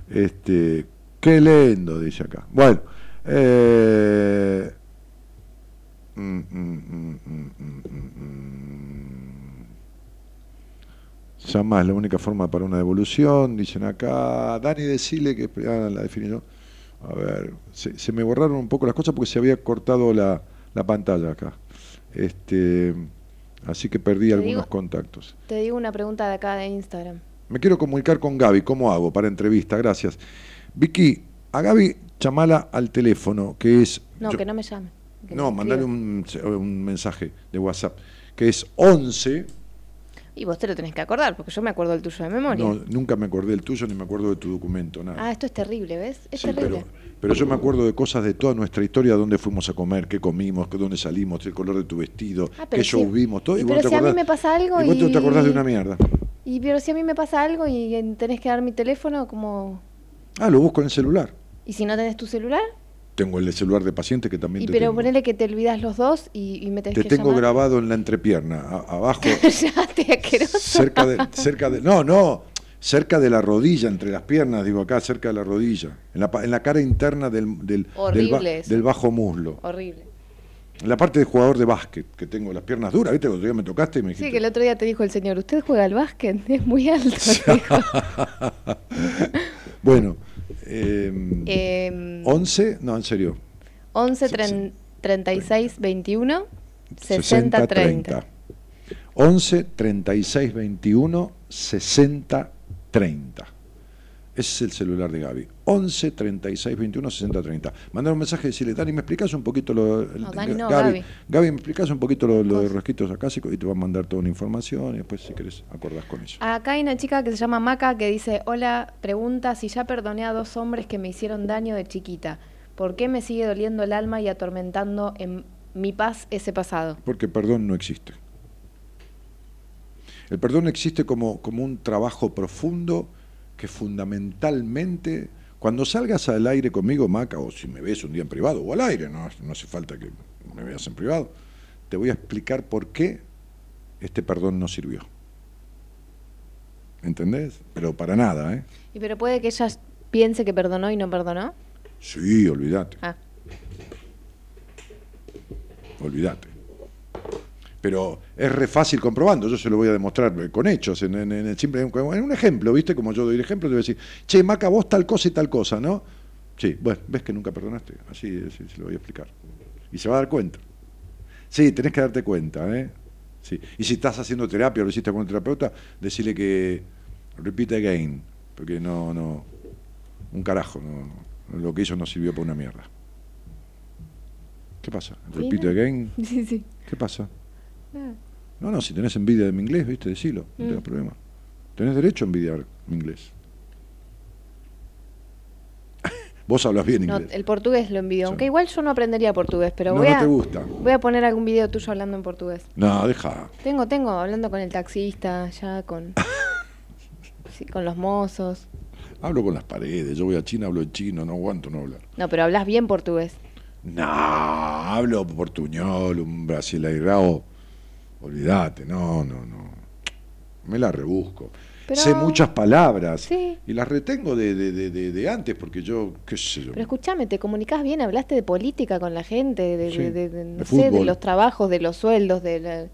Este, qué lindo, dice acá. Bueno. Eh, mm, mm, mm. Llama es la única forma para una devolución, dicen acá. Dani, decile que ah, la definición. A ver, se, se me borraron un poco las cosas porque se había cortado la, la pantalla acá. Este, así que perdí Te algunos digo- contactos. Te digo una pregunta de acá de Instagram. Me quiero comunicar con Gaby, ¿cómo hago para entrevista? Gracias. Vicky, a Gaby chamala al teléfono, que es... No, yo- que no me llame. no, mandale un, un mensaje de WhatsApp, que es 11... Y vos te lo tenés que acordar, porque yo me acuerdo del tuyo de memoria. No, nunca me acordé del tuyo ni me acuerdo de tu documento, nada. Ah, esto es terrible, ¿ves? Es Sí, terrible. pero, pero yo me acuerdo de cosas de toda nuestra historia, dónde fuimos a comer, qué comimos, dónde salimos, el color de tu vestido, Ah, qué show si- vimos, todo. y vos pero no te si a mí me pasa algo y vos te acordás de una mierda. Y pero si a mí me pasa algo y tenés que dar mi teléfono, como... Ah, lo busco en el celular. ¿Y si no tenés tu celular? Tengo el celular de paciente que también Y te pero tengo. ponele que te olvidas los dos y, y me tenés Te que tengo llamar. grabado en la entrepierna, a- abajo, (laughs) Cállate, cerca de, cerca de, no, no, cerca de la rodilla, entre las piernas, digo acá, cerca de la rodilla, en la, en la cara interna del, del, del, bajo muslo, Horrible. en la parte de jugador de básquet, que tengo las piernas duras, ¿viste? Cuando día me tocaste y me dijiste, Sí, que el otro día te dijo el señor, ¿usted juega al básquet? (laughs) Es muy alto. (laughs) bueno, eh, Em, 11, no, en serio, 11 Sí, tren- 36 21 60 60 30. 30. 11 36 21 60 30. Ese es el celular de Gaby. 11 36 21 60 30. Mandar un mensaje y decirle, Dani, ¿me explicas un poquito lo No, Dani no, Gaby, Gaby. Gaby, ¿me explicas un poquito lo, lo de rosquitos acásicos? Y te va a mandar toda una información y después, si querés, acordás con eso. Acá hay una chica que se llama Maca que dice, hola, pregunta si ya perdoné a dos hombres que me hicieron daño de chiquita. ¿Por qué me sigue doliendo el alma y atormentando en mi paz ese pasado? Porque perdón no existe. El perdón existe como, como un trabajo profundo que fundamentalmente, cuando salgas al aire conmigo, Maca, o si me ves un día en privado, o al aire, no, no hace falta que me veas en privado, te voy a explicar por qué este perdón no sirvió. ¿Entendés? Pero para nada, ¿eh? Y pero puede que ella piense que perdonó y no perdonó. Sí, olvídate. Ah, Olvídate. Pero es re fácil comprobando, yo se lo voy a demostrar con hechos, en, en- en simple, en un ejemplo, ¿viste? Como yo doy el ejemplo, te voy a decir, che, Maca, vos tal cosa y tal cosa, ¿no? Sí, bueno, ves que nunca perdonaste, así, así se lo voy a explicar. Y se va a dar cuenta. Sí, tenés que darte cuenta, ¿eh? Sí. Y si estás haciendo terapia o lo hiciste con un terapeuta, decirle que repeat again, porque no, no, un carajo, no, no, lo que hizo no sirvió para una mierda. ¿Qué pasa? Repeat again. (laughs) sí, sí. ¿Qué pasa? Ah. No, no, si tenés envidia de mi inglés, viste, decilo, no Mm. tengas problema. Tenés derecho a envidiar mi inglés. (laughs) Vos hablas bien No, inglés. el portugués lo envidio, Sí. aunque igual yo no aprendería portugués, pero no, voy, no a, te gusta. voy a poner algún video tuyo hablando en portugués. No, deja. Tengo, tengo, hablando con el taxista, ya con, (laughs) sí, con los mozos. Hablo con las paredes. Yo voy a China, hablo en chino, no aguanto no hablar. No, pero hablas bien portugués. No, hablo portuñol, un brasileirao. Olvídate, no, no, no. Me la rebusco. Pero- Sé muchas palabras Sí. y las retengo de, de, de, de- antes porque yo, qué sé yo. Pero escúchame, te comunicas bien, hablaste de política con la gente, de, Sí, de- no sé, los trabajos, de los sueldos, de la-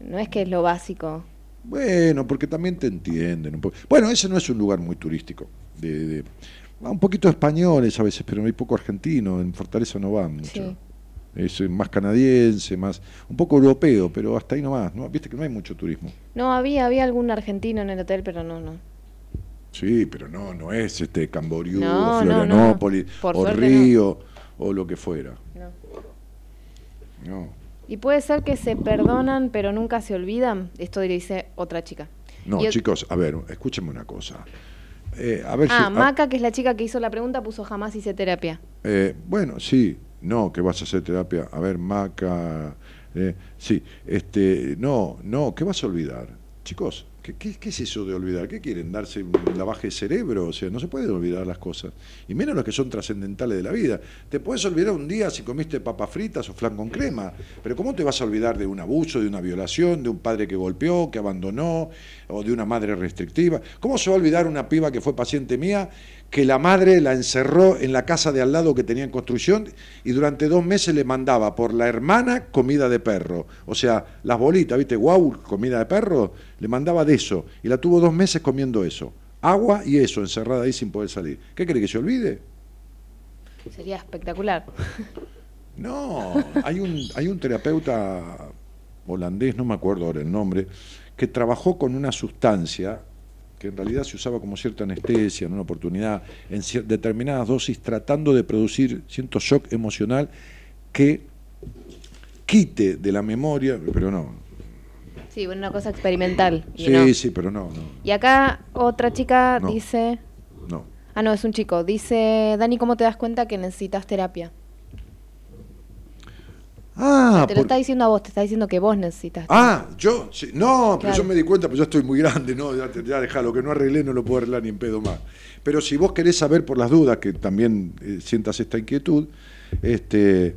no es que es lo básico. Bueno, porque también te entienden. un. Bueno, ese no es un lugar muy turístico. De, un poquito españoles a veces, pero hay poco argentino. En Fortaleza no van mucho. Sí. Es eh, más canadiense, más un poco europeo, pero hasta ahí nomás. ¿no? Viste que no hay mucho turismo. No, había, había algún argentino en el hotel, pero no, no. Sí, pero no, no es este Camboriú, No, o no, no. Florianópolis, o Río, o lo que fuera. no. No, Y puede ser que se perdonan, pero nunca se olvidan. Esto dice otra chica. no Y chicos, a ver, escúchenme una cosa. Eh, a ver si- Ah, a- Maca, que es la chica que hizo la pregunta, puso jamás hice terapia. Eh, bueno, sí, No, que vas a hacer terapia. A ver, Maca. eh, sí, este, no, no, ¿qué vas a olvidar? Chicos, ¿qué, qué, es eso de olvidar? ¿Qué quieren? ¿Darse un lavaje de cerebro? O sea, no se puede olvidar las cosas. Y menos las que son trascendentales de la vida. Te puedes olvidar un día si comiste papas fritas o flan con crema, pero ¿cómo te vas a olvidar de un abuso, de una violación, de un padre que golpeó, que abandonó, o de una madre restrictiva? ¿Cómo se va a olvidar una piba que fue paciente mía que la madre la encerró en la casa de al lado que tenía en construcción y durante dos meses le mandaba por la hermana comida de perro. O sea, las bolitas, ¿viste? Guau, comida de perro, le mandaba de eso. Y la tuvo dos meses comiendo eso. Agua y eso, encerrada ahí sin poder salir. ¿Qué cree que se olvide? Sería espectacular. No, hay un, hay un terapeuta holandés, no me acuerdo ahora el nombre, que trabajó con una sustancia que en realidad se usaba como cierta anestesia, en una oportunidad, en determinadas dosis, tratando de producir cierto shock emocional que quite de la memoria, pero no. Sí, una cosa experimental. y Sí, no. sí, pero no, no, Y acá otra chica No. dice... no. Ah, no, es un chico. Dice, Dani, ¿cómo te das cuenta que necesitas terapia? Ah, te lo por- está diciendo a vos, te está diciendo que vos necesitas. Ah, yo, sí, no, pero yo me di cuenta, pero yo estoy muy grande, no, ya, ya dejá, lo que no arreglé no lo puedo arreglar ni en pedo más. Pero si vos querés saber por las dudas, que también eh, sientas esta inquietud, este,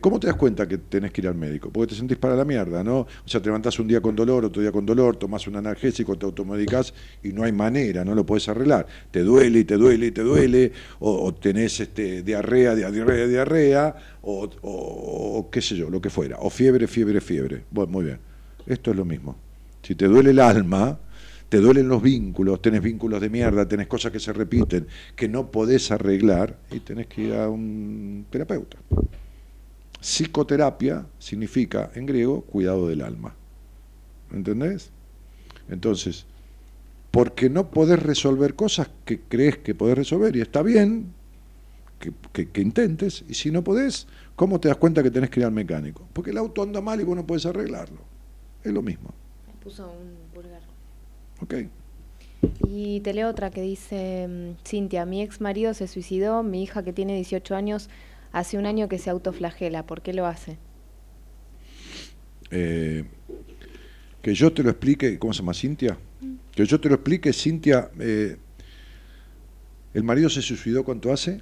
¿cómo te das cuenta que tenés que ir al médico? Porque te sentís para la mierda, ¿no? O sea, te levantás un día con dolor, otro día con dolor, tomás un analgésico, te automedicás y no hay manera, no lo podés arreglar. Te duele y te duele y te duele, o, o tenés este, diarrea, dia- diarrea, diarrea, o qué sé yo, lo que fuera. O fiebre, fiebre, fiebre. Bueno, muy bien. Esto es lo mismo. Si te duele el alma, te duelen los vínculos, tenés vínculos de mierda, tenés cosas que se repiten, que no podés arreglar, y tenés que ir a un terapeuta. Psicoterapia significa, en griego, cuidado del alma. ¿Entendés? Entonces, porque no podés resolver cosas que crees que podés resolver, y está bien que, que- que intentes, y si no podés, ¿cómo te das cuenta que tenés que ir al mecánico? Porque el auto anda mal y vos no podés arreglarlo. Es lo mismo. Puso un pulgar. ¿Ok? Y te leo otra que dice, mm, Cintia, mi ex marido se suicidó, mi hija que tiene 18 años hace un año que se autoflagela, ¿por qué lo hace? Eh, que yo te lo explique, ¿cómo se llama Cintia? Que yo te lo explique, Cintia, eh, ¿el marido se suicidó cuánto hace?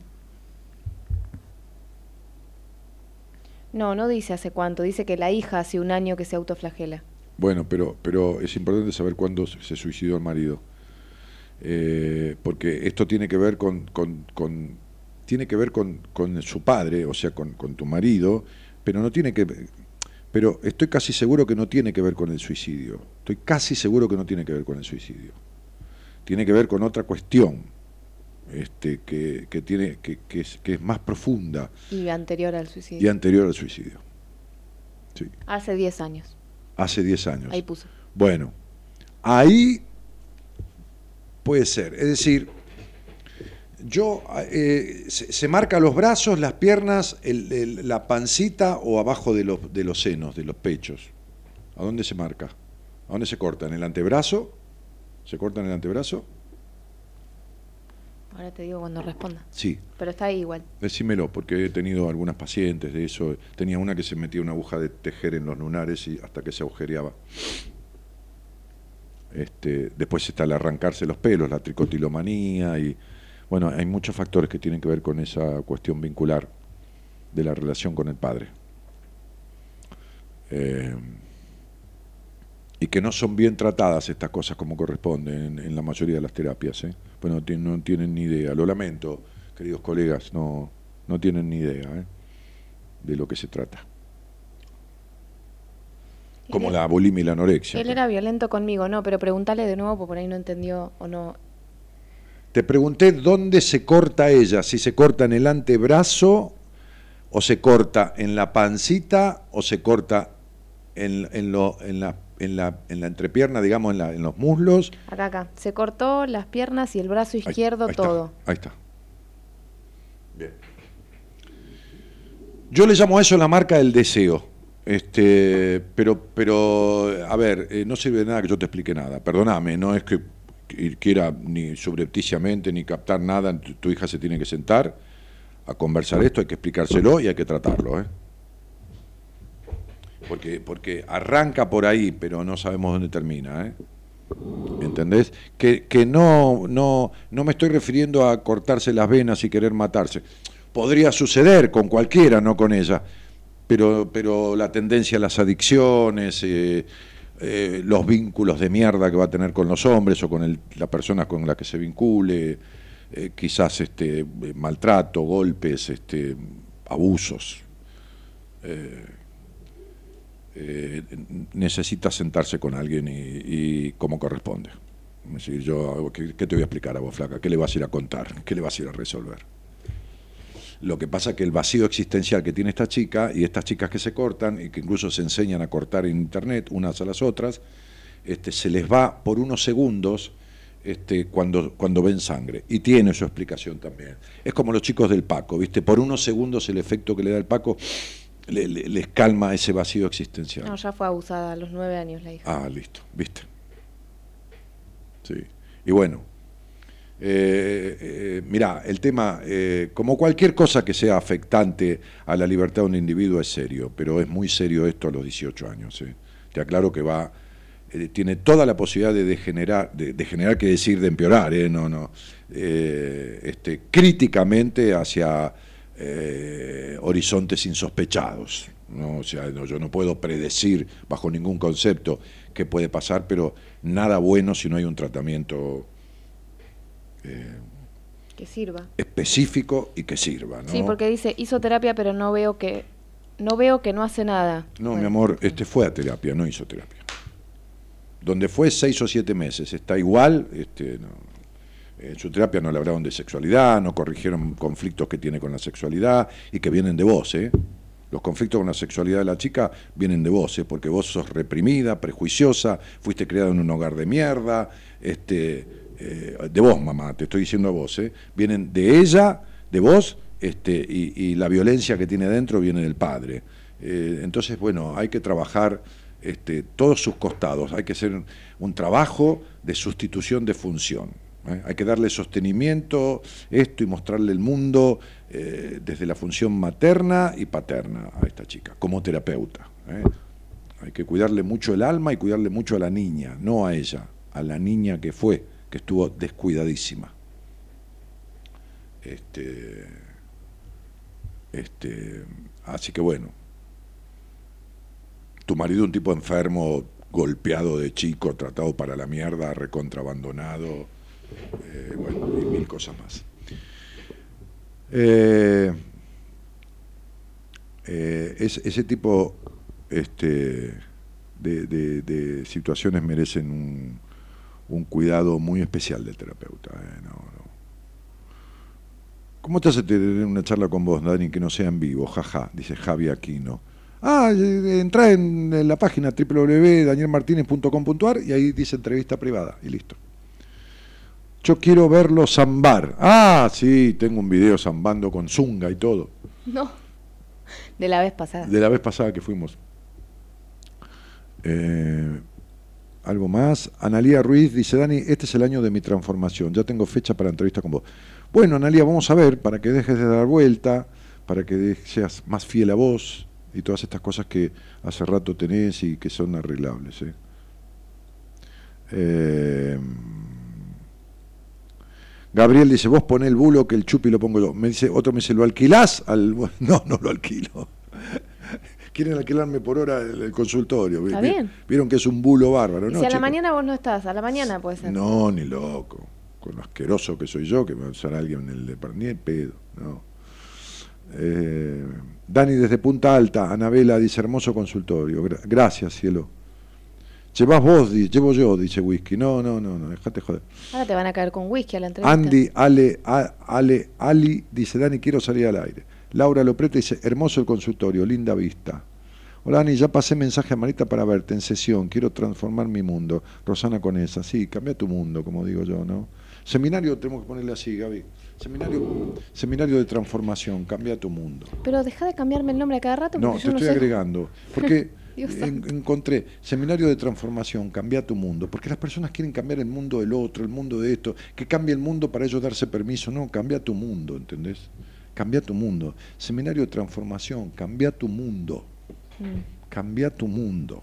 No, no dice hace cuánto, dice que la hija hace un año que se autoflagela. Bueno, pero, pero es importante saber cuándo se se suicidó el marido. Eh, porque esto tiene que ver con, con- con- tiene que ver con, con su padre, o sea, con, con tu marido, pero no tiene que pero estoy casi seguro que no tiene que ver con el suicidio. Estoy casi seguro que no tiene que ver con el suicidio. Tiene que ver con otra cuestión este, que, que tiene, que, que es, que es más profunda Y anterior al suicidio. y anterior al suicidio. Sí, Hace 10 años. hace 10 años. Ahí puso. Bueno, ahí puede ser. Es decir, yo eh, se, se marca los brazos, las piernas, el- el- la pancita o abajo de los, de los senos, de los pechos. ¿A dónde se marca? ¿A dónde se corta? ¿En el antebrazo? ¿Se corta en el antebrazo? Ahora te digo cuando responda. Sí. Pero está ahí igual. Decímelo, porque he tenido algunas pacientes de eso. Tenía una que se metía una aguja de tejer en los lunares y hasta que se agujereaba. Este, después está el arrancarse los pelos, la tricotilomanía y bueno, hay muchos factores que tienen que ver con esa cuestión vincular de la relación con el padre. Eh, y que no son bien tratadas estas cosas como corresponden en, en la mayoría de las terapias. ¿eh? Pues no, tienen, ni idea. Lo lamento, queridos colegas, no, no tienen ni idea ¿eh? de lo que se trata. Como la bulimia y la anorexia. Él era violento conmigo, no, pero pregúntale de nuevo, porque por ahí no entendió o no. Te pregunté dónde se corta ella, si se corta en el antebrazo o se corta en la pancita o se corta en, en lo, en, la, en, la, en la entrepierna, digamos, en, la, en los muslos. Acá, acá. Se cortó las piernas y el brazo izquierdo, ahí todo. ahí está. Bien. Yo le llamo a eso la marca del deseo. Este, pero, pero, a ver, eh, no sirve de nada que yo te explique nada. Perdóname, no es que quiera ni subrepticiamente ni captar nada. Tu, hija se tiene que sentar a conversar esto, hay que explicárselo y hay que tratarlo. ¿eh? Porque, porque arranca por ahí, pero no sabemos dónde termina. ¿eh? ¿Entendés? Que, que no, no, no me estoy refiriendo a cortarse las venas y querer matarse. Podría suceder con cualquiera, no con ella. Pero, pero la tendencia a las adicciones, eh, eh, los vínculos de mierda que va a tener con los hombres o con el- la persona con la que se vincule, eh, quizás este, maltrato, golpes, este, abusos. Eh, eh, necesita sentarse con alguien y, y como corresponde. Es decir, yo, ¿qué, qué te voy a explicar a vos, flaca? ¿Qué le vas a ir a contar? ¿Qué le vas a ir a resolver? Lo que pasa es que el vacío existencial que tiene esta chica y estas chicas que se cortan y que incluso se enseñan a cortar en internet unas a las otras, este, se les va por unos segundos este, cuando, cuando ven sangre. Y tiene su explicación también. Es como los chicos del Paco, ¿viste? Por unos segundos el efecto que le da el Paco le- le- les calma ese vacío existencial. No, ya fue abusada a los nueve años la hija. Ah, listo, viste. Sí. Y bueno, eh, eh, mirá, el tema, eh, como cualquier cosa que sea afectante a la libertad de un individuo, es serio, pero es muy serio esto a los 18 años. eh. Te aclaro que va, tiene toda la posibilidad de degenerar, de, degenerar que decir de empeorar, no, no, este, críticamente hacia horizontes insospechados. ¿no? O sea, yo no puedo predecir bajo ningún concepto qué puede pasar, pero nada bueno si no hay un tratamiento eh, Que sirva. específico y que sirva. ¿no? Sí, porque dice, hizo terapia, pero no veo que no veo que no hace nada. No, Bueno, mi amor, este fue a terapia, no hizo terapia. Donde fue seis o siete meses, está igual, este, no, en su terapia no le hablaron de sexualidad, no corrigieron conflictos que tiene con la sexualidad y que vienen de vos, ¿eh? Los conflictos con la sexualidad de la chica vienen de vos, ¿eh? porque vos sos reprimida, prejuiciosa, fuiste criada en un hogar de mierda, este, eh, de vos, mamá, te estoy diciendo a vos, ¿eh? vienen de ella, de vos, este, y, la violencia que tiene dentro viene del padre. Eh, entonces, bueno, hay que trabajar este, todos sus costados, hay que hacer un, trabajo de sustitución de función. Hay que darle sostenimiento, esto y mostrarle el mundo desde la función materna y paterna a esta chica, como terapeuta. Hay que cuidarle mucho el alma y cuidarle mucho a la niña, no a ella, a la niña que fue, que estuvo descuidadísima. Este, este, así que bueno, tu marido un tipo enfermo, golpeado de chico, tratado para la mierda, recontrabandonado, eh, bueno, y mil cosas más. Eh, eh, es- ese tipo este, de, de- de situaciones merecen un, un cuidado muy especial del terapeuta. eh, no, no. ¿Cómo te hace tener una charla con vos, Dani, que no sea en vivo? Jaja, dice Javi Aquino. Ah, eh, entra en, en la página www.danielmartinez.com.ar y ahí dice entrevista privada y listo. Yo quiero verlo zambar. Ah, sí, tengo un video zambando con zunga y todo. (laughs) No. De la vez pasada. De la vez pasada que fuimos. Eh, algo más. Analía Ruiz dice, Dani, este es el año de mi transformación. Ya tengo fecha para entrevista con vos. Bueno, Analía, vamos a ver, para que dejes de dar vuelta, para que seas más fiel a vos y todas estas cosas que hace rato tenés y que son arreglables. ¿eh? Eh, Gabriel dice, vos poné el bulo que el chupi lo pongo yo. Me dice, otro me dice, ¿lo alquilás? Al... (laughs) No, no lo alquilo. Quieren alquilarme por hora el, el consultorio. Está Vi- bien. Vieron que es un bulo bárbaro, si a la mañana vos no estás, a la mañana puede ser. No, ni loco. Con lo asqueroso que soy yo, que me va a usar alguien en el departamento. Ni el pedo, no. Eh, Dani desde Punta Alta, Anabela dice, hermoso consultorio. Gra- gracias, cielo. Llevas vos, llevo yo, dice Whisky. No, no, no, no, dejate joder. Ahora te van a caer con whisky a la entrevista. Andy, Ale, A- Ale, Ali dice, Dani, quiero salir al aire. Laura Loprete dice, hermoso el consultorio, linda vista. Hola Dani, ya pasé mensaje a Marita para verte en sesión, quiero transformar mi mundo. Rosana con esa, sí, cambia tu mundo, como digo yo, ¿no? Seminario, tenemos que ponerle así, Gaby. Seminario, seminario de transformación, cambia tu mundo. Pero deja de cambiarme el nombre a cada rato No, porque te yo no estoy sé. agregando. Porque (laughs) en- encontré seminario de transformación, cambia tu mundo. Porque las personas quieren cambiar el mundo del otro, el mundo de esto, que cambie el mundo para ellos darse permiso. No, cambia tu mundo, ¿entendés? Cambia tu mundo. Seminario de transformación, cambia tu mundo. Mm. Cambia tu mundo.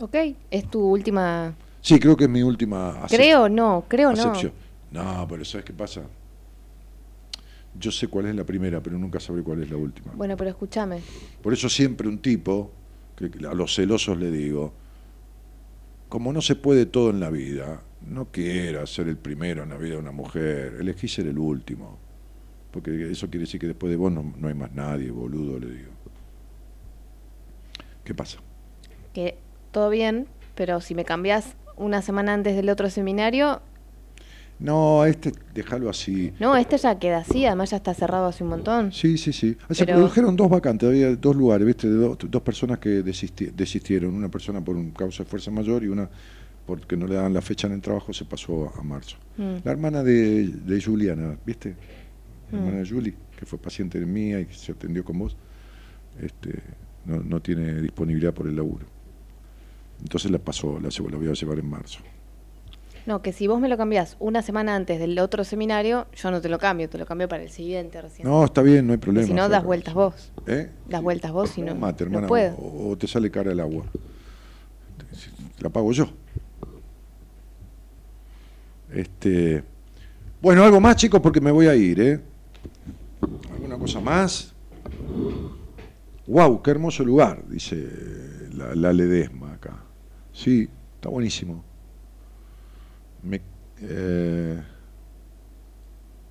Ok, es tu última... Sí, creo que es mi última Creo no, creo no. acepción. No, pero ¿sabes qué pasa? Yo sé cuál es la primera, pero nunca sabré cuál es la última. Bueno, pero escúchame. Por eso siempre un tipo, que a los celosos le digo, como no se puede todo en la vida, no quieras ser el primero en la vida de una mujer, elegí ser el último. Porque eso quiere decir que después de vos no, no hay más nadie, boludo, le digo. ¿Qué pasa? Que todo bien, pero si me cambias una semana antes del otro seminario, No, este, déjalo así. no, este ya queda así, además ya está cerrado hace un montón. Sí, sí, sí. Se Pero- produjeron dos vacantes, había dos lugares, ¿viste? De dos, dos personas que desisti- desistieron. Una persona por un causa de fuerza mayor y una porque no le daban la fecha en el trabajo se pasó a, a marzo. Mm. La hermana de, de Juliana, ¿viste? Mm. hermana de Julie, que fue paciente mía y que se atendió con vos, este, no, no tiene disponibilidad por el laburo. Entonces la pasó, la, la voy a llevar en marzo. No, que si vos me lo cambiás una semana antes del otro seminario, yo no te lo cambio, te lo cambio para el siguiente recién. No, está bien, no hay problema. si no, das vueltas vos. ¿Eh? Das vueltas vos, si no, Mate, no puedo. O, o te sale cara el agua. La pago yo. Este, bueno, algo más, chicos, porque me voy a ir, ¿eh? ¿Alguna cosa más? Wow, qué hermoso lugar, dice la, Ledesma acá. Sí, está buenísimo. Eh,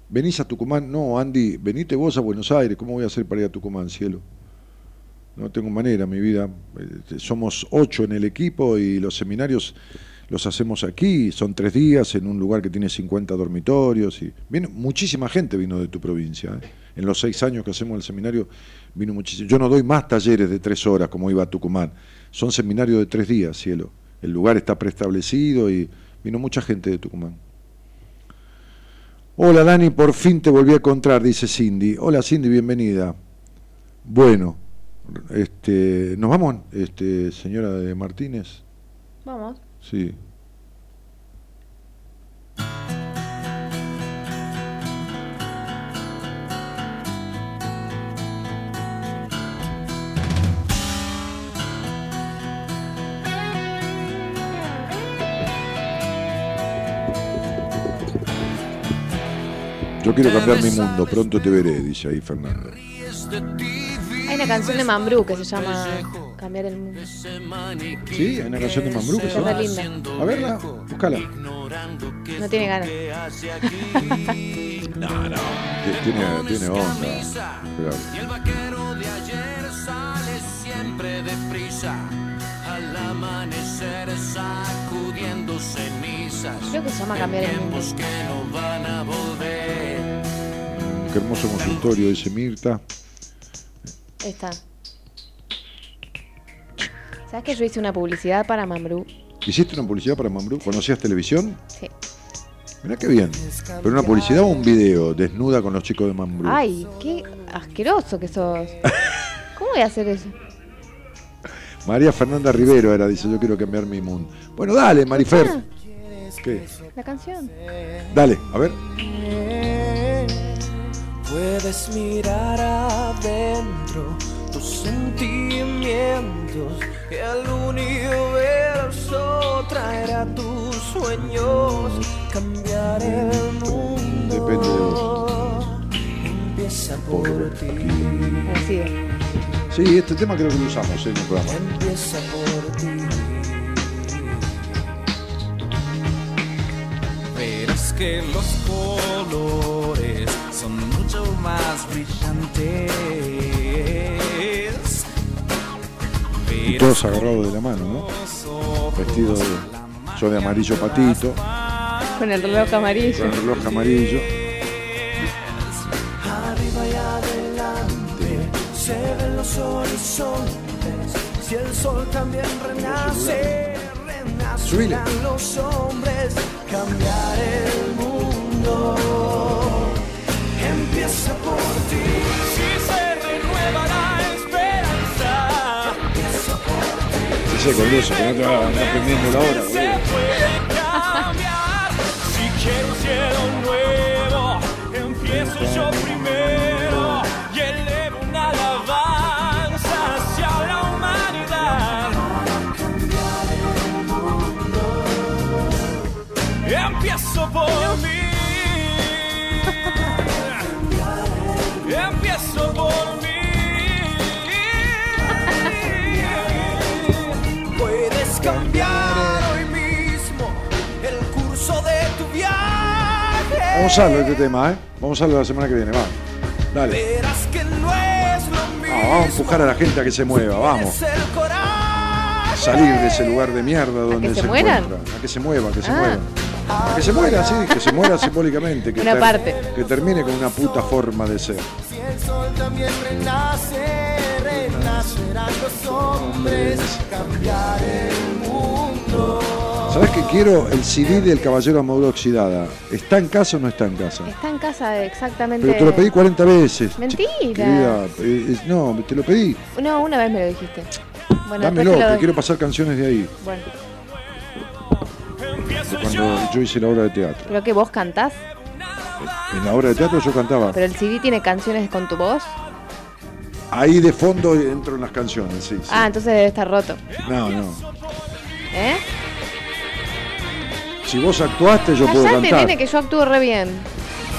¿Venís a Tucumán? No, Andy, venite vos a Buenos Aires. ¿Cómo voy a hacer para ir a Tucumán, cielo? No tengo manera, mi vida. Eh, Somos ocho en el equipo y los seminarios los hacemos aquí. Son tres días en un lugar que tiene 50 dormitorios. y Viene, Muchísima gente vino de tu provincia. ¿eh? En los seis años que hacemos el seminario vino muchísimo. Yo no doy más talleres de tres horas como iba a Tucumán. Son seminarios de tres días, cielo. El lugar está preestablecido y vino mucha gente de Tucumán. Hola Dani, por fin te volví a encontrar, dice Cindy. Hola Cindy, bienvenida. Bueno, este, nos vamos, este, señora de Martínez. Vamos. Sí. Yo quiero cambiar mi mundo, pronto te veré, dice ahí Fernando. Hay una canción de Mambrú que se llama Cambiar el Mundo. ¿Sí? ¿Hay una canción de Mambrú que se llama? linda. A verla, búscala. No tiene ganas. (laughs) No, no. Tiene, tiene onda. Claro. Y el vaquero de ayer sale siempre deprisa al amanecer sacudiendo cenizas. Creo que se llama Cambiar el Mundo. Que no van a volver. Qué hermoso consultorio, dice Mirta. Ahí está. ¿Sabes que yo hice una publicidad para Mambrú? ¿Hiciste una publicidad para Mambrú? ¿Conocías televisión? Sí. Mirá qué bien. ¿Pero una publicidad o un video desnuda con los chicos de Mambrú? Ay, qué asqueroso que sos. ¿Cómo voy a hacer eso? María Fernanda Rivero era, dice, yo quiero cambiar mi mundo. Bueno, dale, Marifer. Ah, ¿Qué? la canción. Dale, a ver. Puedes mirar adentro sentimientos, el universo traerá tus sueños, cambiar el mundo. Depende de vos. Empieza por ti, Así es. Sí, este tema creo que lo usamos en el programa. empieza por ti. Verás que los colores son mucho más brillantes. Y todos agarrados de la mano, ¿no? Vestidos de, yo de amarillo patito, Con el reloj amarillo. con el reloj amarillo. Arriba y adelante se ven los horizontes. Si el sol también renace, renazcan los hombres. Cambiar el mundo Dice con eso, que no te va a andar prendiendo la hora, Se boludo. puede cambiar. Si quiero un cielo nuevo, empieza Empiezo yo primero y elevo una alabanza hacia la humanidad. Empiezo por mí. (laughs) cambiar hoy mismo el curso de tu viaje. Vamos a hablar de este tema, ¿eh? Vamos a hablar la semana que viene, va. Dale. Verás que no es lo mismo. Ah, vamos a empujar a la gente a que se mueva, vamos. Salir de ese lugar de mierda donde que se se, mueran? encuentra. A que se mueva, que se Ah. mueva. A que se muera, sí, que se muera simbólicamente. Que Una parte. Que termine con una puta forma de ser. Si el sol también renace, los hombres. Cambiar el mundo. ¿Sabes que quiero el CD del Caballero Armadura Oxidada? ¿Está en casa o no está en casa? Está en casa exactamente. Pero te lo pedí 40 veces. Mentira. Querida, eh, eh, no, te lo pedí. No, una vez me lo dijiste. Bueno, Dámelo, te lo que quiero pasar canciones de ahí. Bueno, Cuando yo hice la obra de teatro. pero que vos cantás. En la obra de teatro yo cantaba. Pero el CD tiene canciones con tu voz. Ahí de fondo entro en las canciones, sí. sí. Ah, entonces debe estar roto. No, no. ¿Eh? Si vos actuaste, yo puedo Callate, cantar. nene, que yo actúo re bien.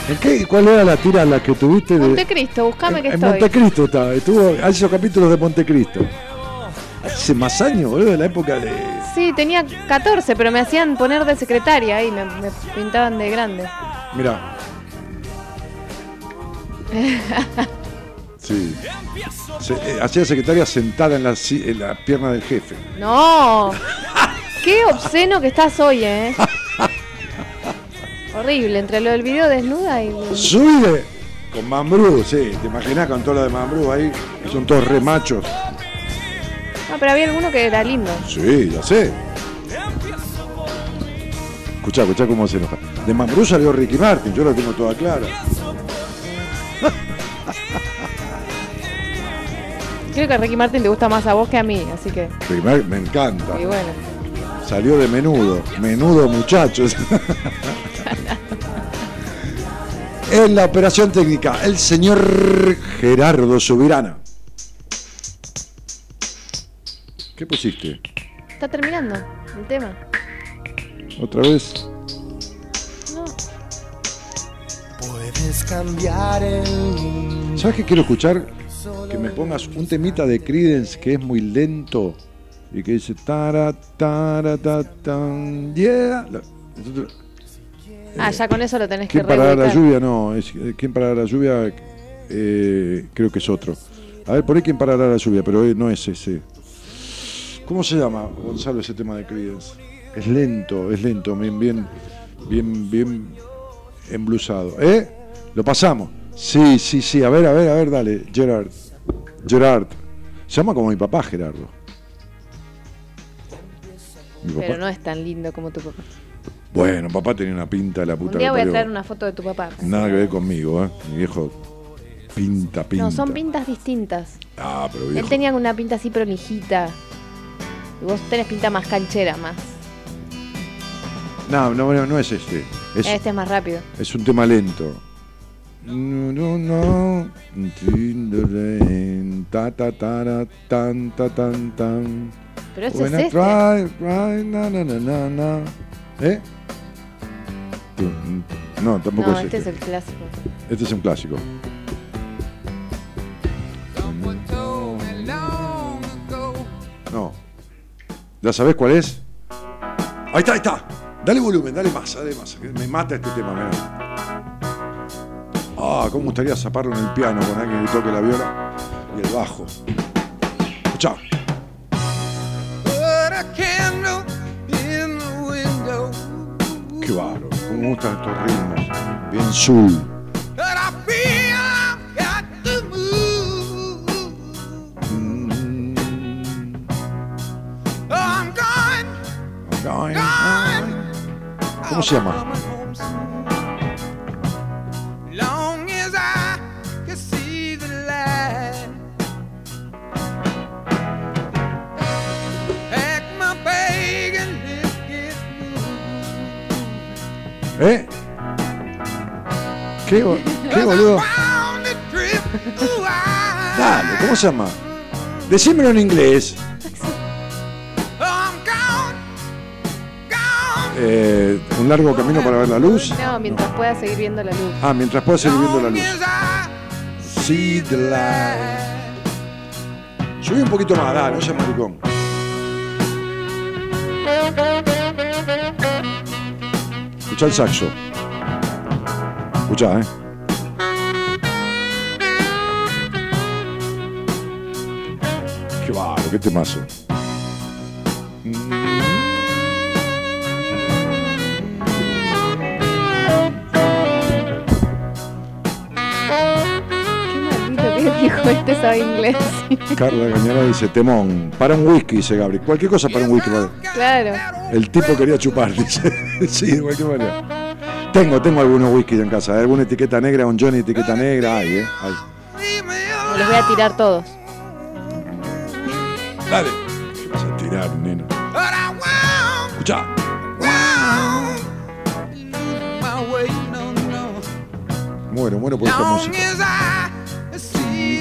¿En qué, ¿Cuál era la tira la que tuviste? De... Montecristo, buscame en, que en estoy. Montecristo estaba. Estuvo, hace esos capítulos de Montecristo. Hace más años, boludo, de la época de. Sí, tenía 14, pero me hacían poner de secretaria y me, me pintaban de grande. Mirá. (laughs) Sí. Se- eh, hacía secretaria sentada en la, si- en la pierna del jefe. No. Qué obsceno que estás hoy, ¿eh? (laughs) Horrible, entre lo del video desnuda y... Sube con Mambrú, sí. ¿Te imaginas con todo lo de Mambrú ahí? Que son todos re machos. No, pero había alguno que era lindo. Sí, ya sé. Escuchá, escuchá cómo se enoja. De Mambrú salió Ricky Martin, yo lo tengo toda clara. (laughs) Creo que a Ricky Martin te gusta más a vos que a mí, así que... Ricky Martin me encanta. Y bueno. Salió de menudo. Menudo, muchachos. en la operación técnica, el señor Gerardo Subirana. ¿Qué pusiste? Está terminando el tema. ¿Otra vez? No. Puedes cambiar el. ¿Sabes qué quiero escuchar? Que me pongas un temita de Creedence que es muy lento y que dice tara tara ta tan yeah. La- Ah, ya con eso lo tenés que ¿Quién parará la lluvia? No, es, eh, ¿quién parará la lluvia? Eh, creo que es otro. A ver, por ahí quién parará la lluvia, pero eh, no es ese. ¿Cómo se llama, Gonzalo, ese tema de Creedence? Es lento, es lento, bien, bien, bien, bien emblusado. ¿Eh? ¿Lo pasamos? Sí, sí, sí. A ver, a ver, a ver, dale. Gerard. Gerard. Se llama como mi papá, Gerardo. Mi papá- Pero no es tan lindo como tu papá. Bueno, papá tenía una pinta de la puta Un día que voy a parió. traer una foto de tu papá. Nada que ver conmigo, ¿eh? Mi viejo pinta, pinta. No, son pintas distintas. Ah, pero Él viejo. tenía una pinta así prolijita. Y vos tenés pinta más canchera, más. No, no, no, no es este. Es, Este es más rápido. es un tema lento. No, no, no. Ta, ta, tara, tan, ta, tan, tan. Pero ese When es I este. try, try, na, na, na, na, na. ¿Eh? No, tampoco No, es este este. es el clásico. Este es un clásico. No. ¿Ya sabés cuál es? Ahí está, ahí está. Dale volumen, dale más, dale más. Me mata este tema, mirá. Ah, cómo me gustaría zaparlo en el piano con alguien que toque la viola y el bajo. Escuchá. Put a candle in the window. Qué bárbaro. Cómo me gustan estos ritmos. Bien sul. But I feel ¿Eh? ¿Qué, ¿Qué boludo? Dale, ¿cómo se llama? Decímelo en inglés. Eh, un largo camino para ver la luz. No, mientras pueda seguir viendo la luz. Ah, mientras pueda seguir viendo la luz. See the light. Subí un poquito más, dale, no seas maricón. Escucha el saxo. Escucha, eh. Qué barro, qué temazo. (laughs) sabe inglés. Carla Cañara dice, temón, para un whisky, dice Gabri. Cualquier cosa para un whisky. vale. claro. El tipo quería chupar, (laughs) dice. sí, de cualquier manera. Tengo, tengo algunos whisky en casa. ¿eh? Alguna etiqueta negra, un Johnny etiqueta negra, hay, ¿eh? Hay. Los voy a tirar todos. Dale. ¿Qué vas a tirar, nena? Escucha. Muero, muero por esta música.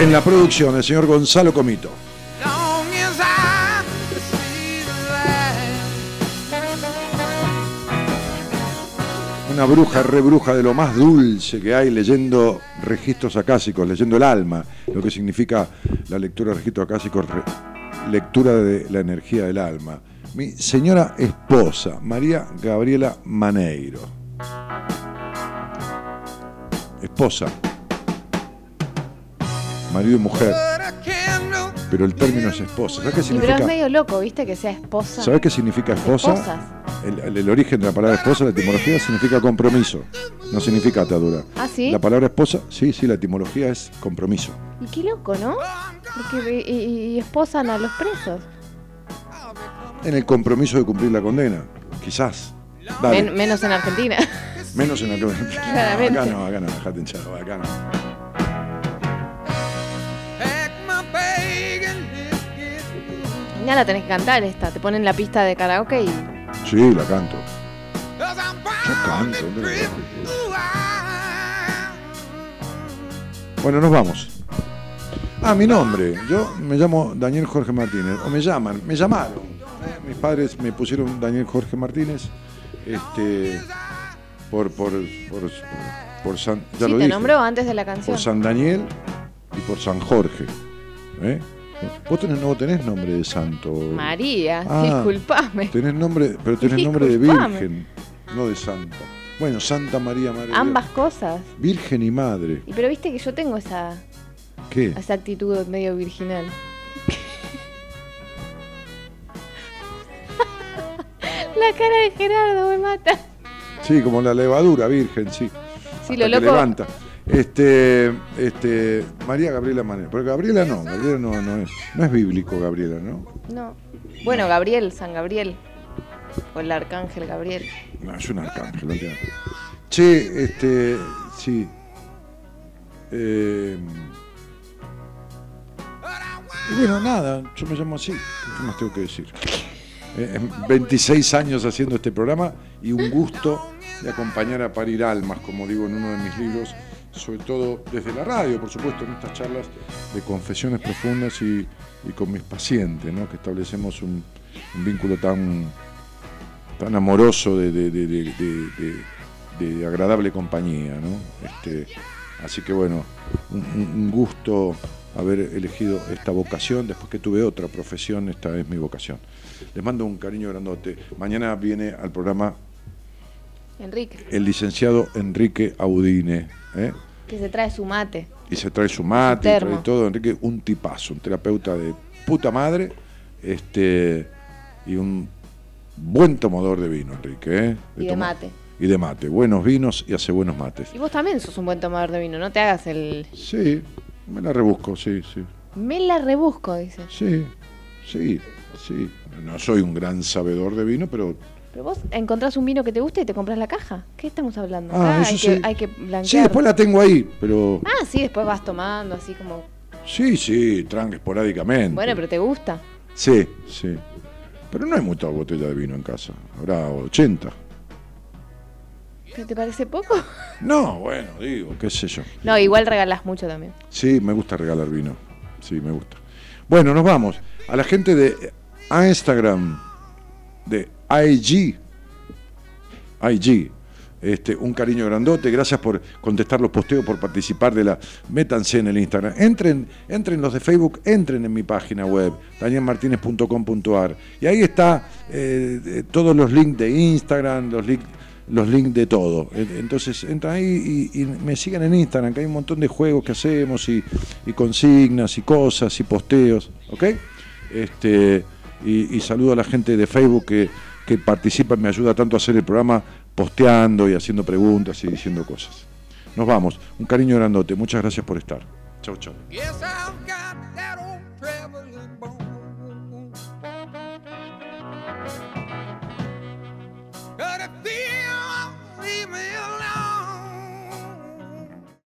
En la producción, el señor Gonzalo Comito. Una bruja, rebruja de lo más dulce que hay leyendo registros acásicos, leyendo el alma, lo que significa la lectura de registros acásicos, lectura de la energía del alma. Mi señora esposa, María Gabriela Maneiro. Esposa. Marido y mujer. Pero el término es esposa. ¿Sabes qué Y pero es significa? medio loco, ¿viste? Que sea esposa. ¿Sabes qué significa esposa? Esposas. El, el- el origen de la palabra esposa, la etimología, significa compromiso, no significa atadura. ¿Ah, sí? La palabra esposa, sí, sí, la etimología es compromiso. Y qué loco, ¿no? Porque y, y- esposan a los presos. En el compromiso de cumplir la condena, quizás. Men- menos en Argentina. menos en la (laughs) Claramente. Acá no, acá no, dejate hinchado, acá no. Ya la tenés que cantar esta. Te ponen la pista de karaoke y. Sí, la canto. Yo canto. Bueno, nos vamos. Ah, mi nombre. Yo me llamo Daniel Jorge Martínez. O me llaman, me llamaron. ¿eh? Mis padres me pusieron Daniel Jorge Martínez. Este. Por, por, por, por San. Ya sí, lo te dije. nombró antes de la canción. Por San Daniel y por San Jorge. ¿eh? Vos tenés, no tenés nombre de santo. María, Ah, disculpame. Tenés nombre, pero tenés nombre de virgen, no de santa. Bueno, Santa María Madre. Ambas cosas. Virgen y madre. Y pero viste que yo tengo esa, ¿Qué? esa actitud medio virginal. la cara de Gerardo me mata. Sí, como la levadura, virgen, sí. Sí, Hasta lo que loco. levanta. Este, este, María Gabriela Manera. Pero Gabriela no, Gabriela no, no es. No es bíblico Gabriela, ¿no? No. Bueno, Gabriel, San Gabriel. O el arcángel Gabriel. No, es un arcángel, no tiene- Che, este, sí. Eh, y bueno, nada, yo me llamo así. ¿Qué más tengo que decir? Eh, en 26 años haciendo este programa y un gusto de acompañar a parir almas, como digo en uno de mis libros, sobre todo desde la radio, por supuesto, en estas charlas de confesiones profundas y, y con mis pacientes, ¿no? que establecemos un, un vínculo tan, tan amoroso de, de- agradable compañía. ¿no? Este, así que bueno, un- un gusto haber elegido esta vocación, después que tuve otra profesión, esta es mi vocación. Les mando un cariño grandote. Mañana viene al programa Enrique, el licenciado Enrique Audine, ¿eh? que se trae su mate. y se trae su mate, y trae todo. Enrique, un tipazo, un terapeuta de puta madre, este y un buen tomador de vino, Enrique. ¿eh? Y de mate. Y de mate, buenos vinos y hace buenos mates. Y vos también sos un buen tomador de vino, no te hagas el... Sí, me la rebusco, sí, sí. Me la rebusco, dice. Sí, sí, sí. No soy un gran sabedor de vino, pero Pero vos encontrás un vino que te gusta y te compras la caja. ¿Qué estamos hablando? Ah, Acá hay, sí. que, hay que blanquear. sí, después la tengo ahí, pero Ah, sí, después vas tomando así como... sí, sí, tranque esporádicamente. Bueno, pero te gusta. Sí, sí. Pero no hay mucha botella de vino en casa. Habrá 80. ¿Qué te parece poco? (laughs) No, bueno, digo, qué sé yo. No, igual regalás mucho también. Sí, me gusta regalar vino. Sí, me gusta. Bueno, nos vamos. A la gente de Instagram, de IG, IG, este, un cariño grandote. Gracias por contestar los posteos, por participar de la. Métanse en el Instagram. Entren, entren los de Facebook, entren en mi página web, danielmartinez.com.ar. Y ahí está eh, eh, todos los links de Instagram, los links los links de todo. En- Entonces entran ahí y, me sigan en Instagram, que hay un montón de juegos que hacemos y, y consignas y cosas y posteos, ¿ok? Este, y, y saludo a la gente de Facebook que, que participan, me ayuda tanto a hacer el programa posteando y haciendo preguntas y diciendo cosas. Nos vamos. Un cariño grandote. Muchas gracias por estar. Chau, chau.